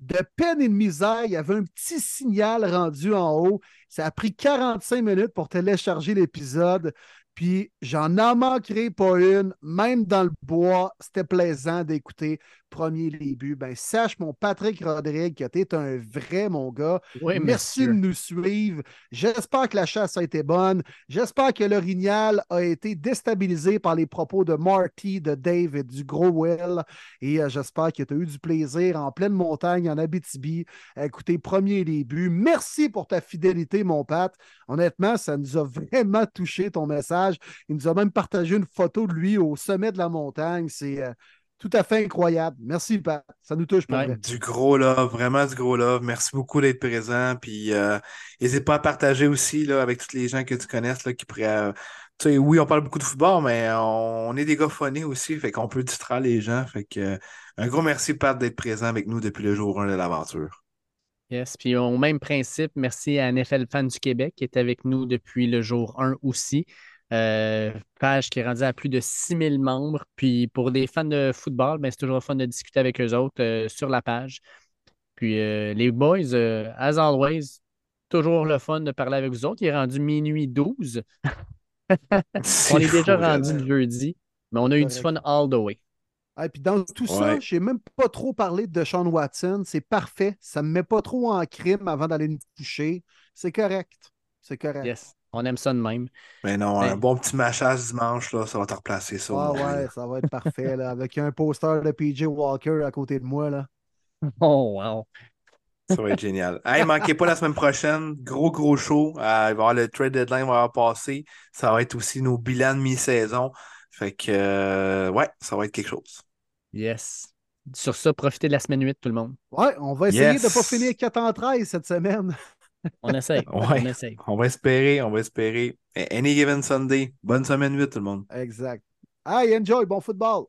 Speaker 1: De peine et de misère, il y avait un petit signal rendu en haut. Ça a pris 45 minutes pour télécharger l'épisode. Puis j'en en manquerai pas une, même dans le bois. C'était plaisant d'écouter. Premier les buts. Ben, sache, mon Patrick Rodrigue, que tu es un vrai, mon gars.
Speaker 3: Oui,
Speaker 1: Merci
Speaker 3: monsieur.
Speaker 1: de nous suivre. J'espère que la chasse a été bonne. J'espère que l'orignal a été déstabilisé par les propos de Marty, de Dave et du gros Will. Et euh, j'espère que tu as eu du plaisir en pleine montagne, en Abitibi, à écouter premier les buts. Merci pour ta fidélité, mon Pat. Honnêtement, ça nous a vraiment touché ton message. Il nous a même partagé une photo de lui au sommet de la montagne. C'est euh, tout à fait incroyable. Merci, Pat. Ça nous touche pour
Speaker 3: Ouais.
Speaker 1: vrai.
Speaker 2: Du gros love, vraiment du gros love. Merci beaucoup d'être présent. Puis euh, n'hésite pas à partager aussi là, avec tous les gens que tu connaisses là, qui pourraient. euh, tu sais, oui, on parle beaucoup de football, mais on, on est des gars phonés aussi, fait qu'on peut distraire les gens. Fait que euh, un gros merci, Pat, d'être présent avec nous depuis le jour 1 de l'aventure.
Speaker 3: Yes. Puis au même principe, merci à NFL Fan du Québec qui est avec nous depuis le jour 1 aussi. Euh, page qui est rendue à plus de 6000 membres. Puis pour des fans de football, ben, c'est toujours fun de discuter avec eux autres euh, sur la page. Puis euh, les boys, euh, as always, toujours le fun de parler avec vous autres. Il est rendu minuit 12. On est déjà rendu le jeudi, mais on a eu du fun all the way.
Speaker 1: Et puis dans tout ça,
Speaker 2: Ouais.
Speaker 1: je n'ai même pas trop parlé de Sean Watson. C'est parfait. Ça ne me met pas trop en crime avant d'aller me coucher. C'est correct. C'est correct.
Speaker 3: Yes. On aime ça de même.
Speaker 2: Mais non,
Speaker 3: Mais-
Speaker 2: un bon petit machage dimanche, là, ça va te replacer ça.
Speaker 1: Ah ouais, ça va être parfait. Là, avec un poster de PJ Walker à côté de moi. Là.
Speaker 3: Oh, wow.
Speaker 2: Ça va être génial. Hey, manquez pas la semaine prochaine. Gros, gros show. Euh, il va y avoir le trade deadline va avoir passé. Ça va être aussi nos bilans de mi-saison. Fait que, euh, ouais, ça va être quelque chose.
Speaker 3: Yes. Sur ça, profitez de la semaine 8, tout le monde.
Speaker 1: Ouais, on va essayer
Speaker 2: Yes.
Speaker 1: de ne pas finir 4 en 13 cette semaine.
Speaker 3: On essaye.
Speaker 2: Ouais.
Speaker 3: On essaye.
Speaker 2: On va espérer, on va espérer. Any given Sunday. Bonne semaine 8, tout le monde.
Speaker 1: Exact. Hey, enjoy, bon football.